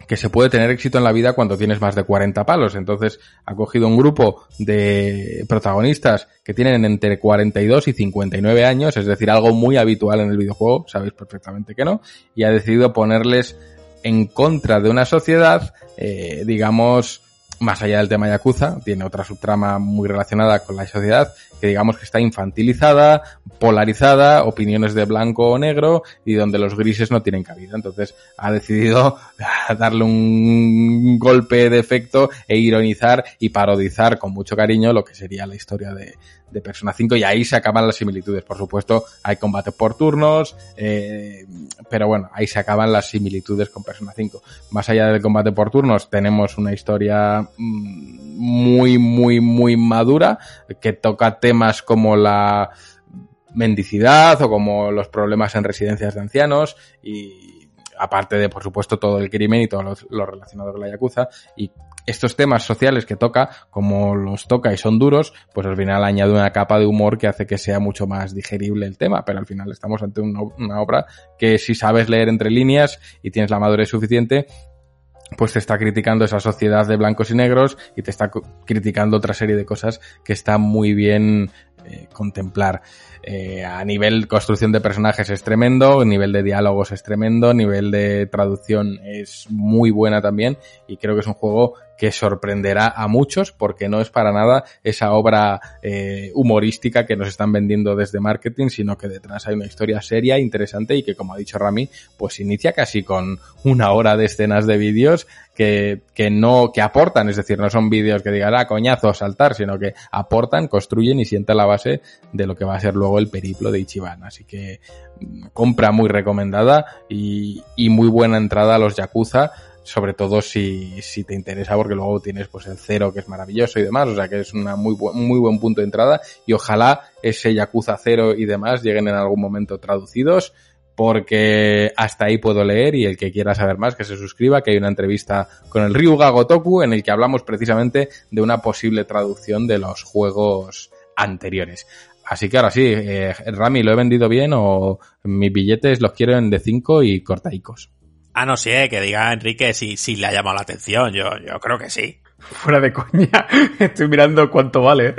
que se puede tener éxito en la vida cuando tienes más de 40 palos. Entonces ha cogido un grupo de protagonistas que tienen entre 42 y 59 años, es decir, algo muy habitual en el videojuego, sabéis perfectamente que no, y ha decidido ponerles en contra de una sociedad, eh, digamos, más allá del tema Yakuza, tiene otra subtrama muy relacionada con la sociedad, que digamos que está infantilizada, polarizada, opiniones de blanco o negro, y donde los grises no tienen cabida. Entonces ha decidido darle un golpe de efecto e ironizar y parodizar con mucho cariño lo que sería la historia de, de Persona 5 y ahí se acaban las similitudes. Por supuesto, hay combate por turnos, eh, pero bueno, ahí se acaban las similitudes con Persona 5. Más allá del combate por turnos, tenemos una historia muy, muy, muy madura que toca temas como la mendicidad o como los problemas en residencias de ancianos y aparte de, por supuesto, todo el crimen y todo lo, lo relacionado con la Yakuza y estos temas sociales que toca, como los toca y son duros, pues al final añade una capa de humor que hace que sea mucho más digerible el tema, pero al final estamos ante una, obra que si sabes leer entre líneas y tienes la madurez suficiente, pues te está criticando esa sociedad de blancos y negros y te está criticando otra serie de cosas que está muy bien eh, contemplar. Eh, a nivel construcción de personajes es tremendo, nivel de diálogos es tremendo, nivel de traducción es muy buena también y creo que es un juego que sorprenderá a muchos porque no es para nada esa obra eh, humorística que nos están vendiendo desde marketing, sino que detrás hay una historia seria, interesante y que como ha dicho Rami, pues inicia casi con una hora de escenas de vídeos que, que no, que aportan, es decir, no son vídeos que digan, ah, coñazo, saltar, sino que aportan, construyen y sientan la base de lo que va a ser luego el periplo de Ichiban. Así que compra muy recomendada y, y muy buena entrada a los Yakuza sobre todo si, si te interesa, porque luego tienes pues el cero que es maravilloso y demás, o sea que es una muy, muy buen punto de entrada y ojalá ese Yakuza cero y demás lleguen en algún momento traducidos porque hasta ahí puedo leer y el que quiera saber más que se suscriba, que hay una entrevista con el Ryuga Gotoku en el que hablamos precisamente de una posible traducción de los juegos anteriores. Así que ahora sí, eh, Rami, ¿lo he vendido bien o mis billetes los quiero en de 5 y cortaicos? Ah, no sé, que diga Enrique si, si le ha llamado la atención. Yo, yo creo que sí. Fuera de coña. Estoy mirando cuánto vale.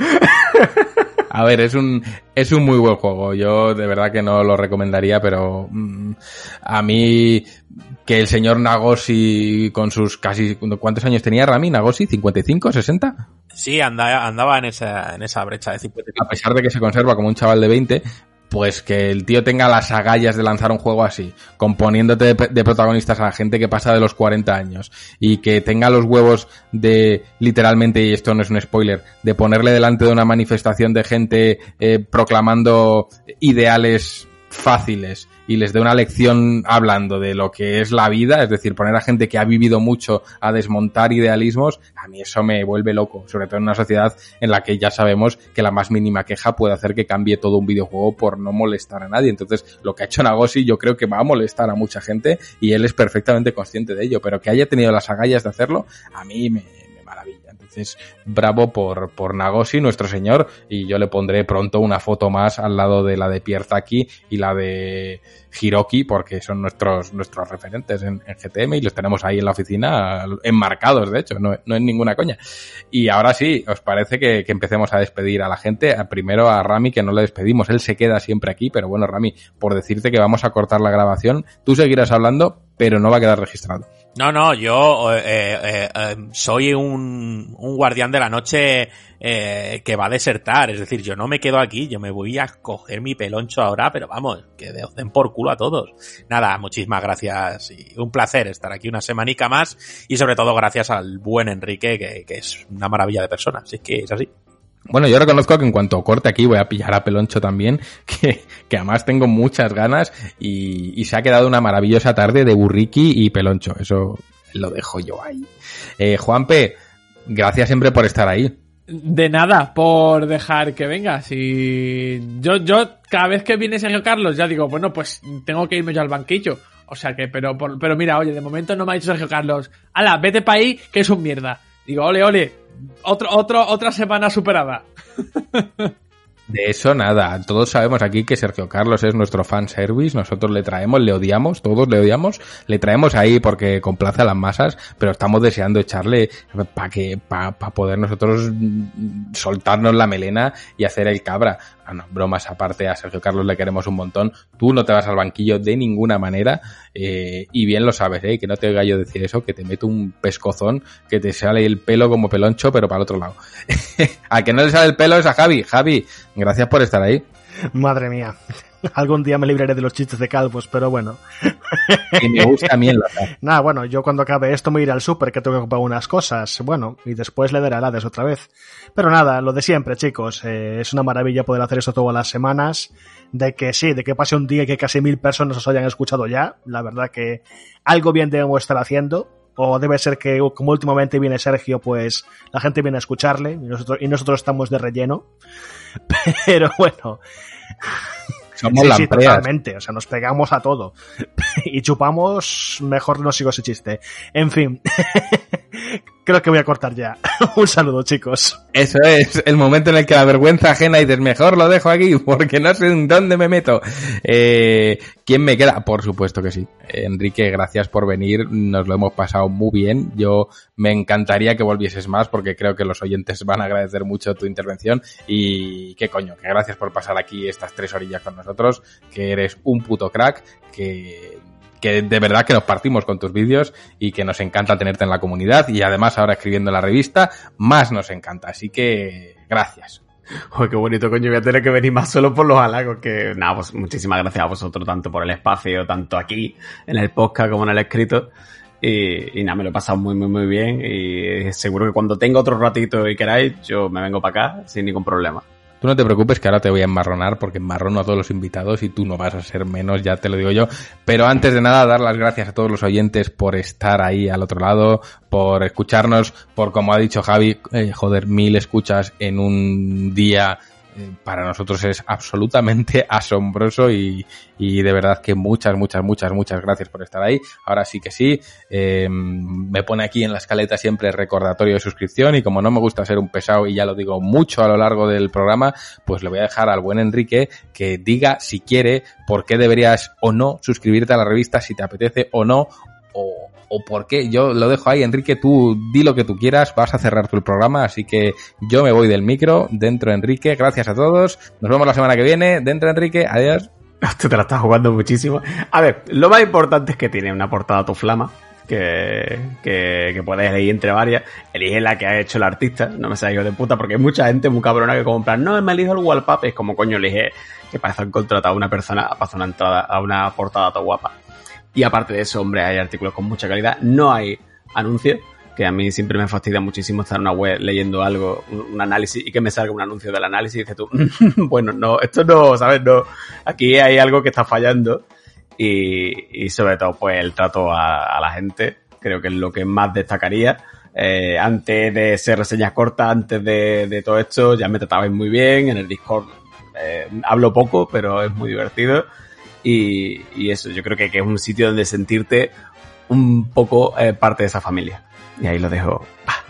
A ver, es un, es un muy buen juego. Yo de verdad que no lo recomendaría, pero mm, a mí que el señor Nagosi con sus casi... ¿Cuántos años tenía Rami? ¿Nagosi? ¿55? ¿60? Sí, anda, andaba en esa, en esa brecha de 50. A pesar de que se conserva como un chaval de 20, pues que el tío tenga las agallas de lanzar un juego así, componiéndote de, de protagonistas a la gente que pasa de los 40 años y que tenga los huevos de, literalmente, y esto no es un spoiler, de ponerle delante de una manifestación de gente eh, proclamando ideales fáciles y les dé una lección hablando de lo que es la vida, es decir, poner a gente que ha vivido mucho a desmontar idealismos, a mí eso me vuelve loco, sobre todo en una sociedad en la que ya sabemos que la más mínima queja puede hacer que cambie todo un videojuego por no molestar a nadie. Entonces, lo que ha hecho Nagosi yo creo que va a molestar a mucha gente y él es perfectamente consciente de ello, pero que haya tenido las agallas de hacerlo, a mí me. Entonces, bravo por, por Nagosi, nuestro señor, y yo le pondré pronto una foto más al lado de la de Pierre Zaki y la de Hiroki, porque son nuestros, nuestros referentes en, GTM y los tenemos ahí en la oficina, enmarcados, de hecho, no, no es ninguna coña. Y ahora sí, ¿os parece que, que empecemos a despedir a la gente? Primero a Rami, que no le despedimos, él se queda siempre aquí, pero bueno, Rami, por decirte que vamos a cortar la grabación, tú seguirás hablando, pero no va a quedar registrado. No, no, yo eh, eh, eh, soy un, guardián de la noche eh, que va a desertar. Es decir, yo no me quedo aquí, yo me voy a coger mi peloncho ahora, pero vamos, que os den por culo a todos. Nada, muchísimas gracias y un placer estar aquí una semanica más y sobre todo gracias al buen Enrique, que, que es una maravilla de persona. Así que es así. Bueno, yo reconozco que en cuanto corte aquí voy a pillar a Peloncho también, que, que además tengo muchas ganas y, y se ha quedado una maravillosa tarde de Burriki y Peloncho. Eso lo dejo yo ahí. Eh, Juanpe, gracias siempre por estar ahí. De nada, por dejar que vengas. Y yo, yo, cada vez que viene Sergio Carlos, ya digo, bueno, pues tengo que irme yo al banquillo. O sea que, pero, por- pero mira, oye, de momento no me ha dicho Sergio Carlos, ala, vete pa' ahí, que es un mierda. Digo, ole, ole, otro, otro, otra semana superada. De eso nada, todos sabemos aquí que Sergio Carlos es nuestro fan service, nosotros le traemos, le odiamos, todos le odiamos, le traemos ahí porque complace a las masas, pero estamos deseando echarle para que para poder nosotros soltarnos la melena y hacer el cabra. Ah, no, bromas aparte, a Sergio Carlos le queremos un montón. Tú no te vas al banquillo de ninguna manera eh, y bien lo sabes, ¿eh? que no te oiga yo decir eso, que te meto un pescozón, que te sale el pelo como peloncho, pero para el otro lado. a que no le sale el pelo es a Javi. Javi, gracias por estar ahí. Madre mía. Algún día me libraré de los chistes de calvos, pero bueno. Y me gusta a mí enlazar. Nada, bueno, yo cuando acabe esto me iré al súper que tengo que comprar unas cosas. Bueno, y después le daré al Hades otra vez. Pero nada, lo de siempre, chicos. eh, es una maravilla poder hacer esto todas las semanas. De que sí, de que pase un día y que casi mil personas os hayan escuchado ya. La verdad que algo bien debemos estar haciendo. O debe ser que, como últimamente viene Sergio, pues la gente viene a escucharle y nosotros, y nosotros estamos de relleno. Pero bueno. Somos sí, sí, totalmente. O sea, nos pegamos a todo. y chupamos, mejor no sigo ese chiste. En fin. Creo que voy a cortar ya. Un saludo, chicos. Eso es el momento en el que la vergüenza ajena y dices, mejor lo dejo aquí porque no sé en dónde me meto. Eh, ¿Quién me queda? Por supuesto que sí. Enrique, gracias por venir. Nos lo hemos pasado muy bien. Yo me encantaría que volvieses más porque creo que los oyentes van a agradecer mucho tu intervención. Y qué coño, que gracias por pasar aquí estas tres orillas con nosotros, que eres un puto crack, que que de verdad que nos partimos con tus vídeos y que nos encanta tenerte en la comunidad y además ahora escribiendo en la revista, más nos encanta. Así que gracias. Joder, qué bonito, coño. Voy a tener que venir más solo por los halagos. Que nada, pues muchísimas gracias a vosotros, tanto por el espacio, tanto aquí en el podcast como en el escrito. Y nada, me lo he pasado muy, muy, muy bien. Y seguro que cuando tenga otro ratito y queráis, yo me vengo para acá sin ningún problema. Tú no te preocupes que ahora te voy a enmarronar porque enmarrono a todos los invitados y tú no vas a ser menos, ya te lo digo yo. Pero antes de nada, dar las gracias a todos los oyentes por estar ahí al otro lado, por escucharnos, por como ha dicho Javi, eh, joder, mil escuchas en un día para nosotros es absolutamente asombroso y, y, de verdad que muchas, muchas, muchas, muchas gracias por estar ahí. Ahora sí que sí, eh, me pone aquí en la escaleta siempre recordatorio de suscripción y como no me gusta ser un pesado y ya lo digo mucho a lo largo del programa, pues le voy a dejar al buen Enrique que diga si quiere por qué deberías o no suscribirte a la revista, si te apetece o no, o, o por qué. Yo lo dejo ahí, Enrique, tú di lo que tú quieras, vas a cerrar tu programa, así que yo me voy del micro, dentro Enrique, gracias a todos, nos vemos la semana que viene, dentro Enrique, adiós. Tú te la estás jugando muchísimo. A ver, lo más importante es que tiene una portada tu flama. Que, que, puedes elegir entre varias. Elige la que ha hecho el artista. No me hijo de puta, porque hay mucha gente muy cabrona que compra. No, me elijo el wallpaper. Es como coño, elige que parece que han contratado a una persona para hacer una entrada a una portada tan guapa. Y aparte de eso, hombre, hay artículos con mucha calidad. No hay anuncios, que a mí siempre me fastidia muchísimo estar en una web leyendo algo, un, análisis, y que me salga un anuncio del análisis y dices tú, bueno, no, esto no, ¿sabes? No, aquí hay algo que está fallando. Y, y sobre todo, pues el trato a, a, la gente, creo que es lo que más destacaría. Eh, antes de ser reseñas cortas, antes de, de, todo esto, ya me tratabais muy bien. En el Discord eh, hablo poco, pero es muy divertido. Y, y, eso, yo creo que, que, es un sitio donde sentirte un poco eh, parte de esa familia. Y ahí lo dejo. ¡Pah!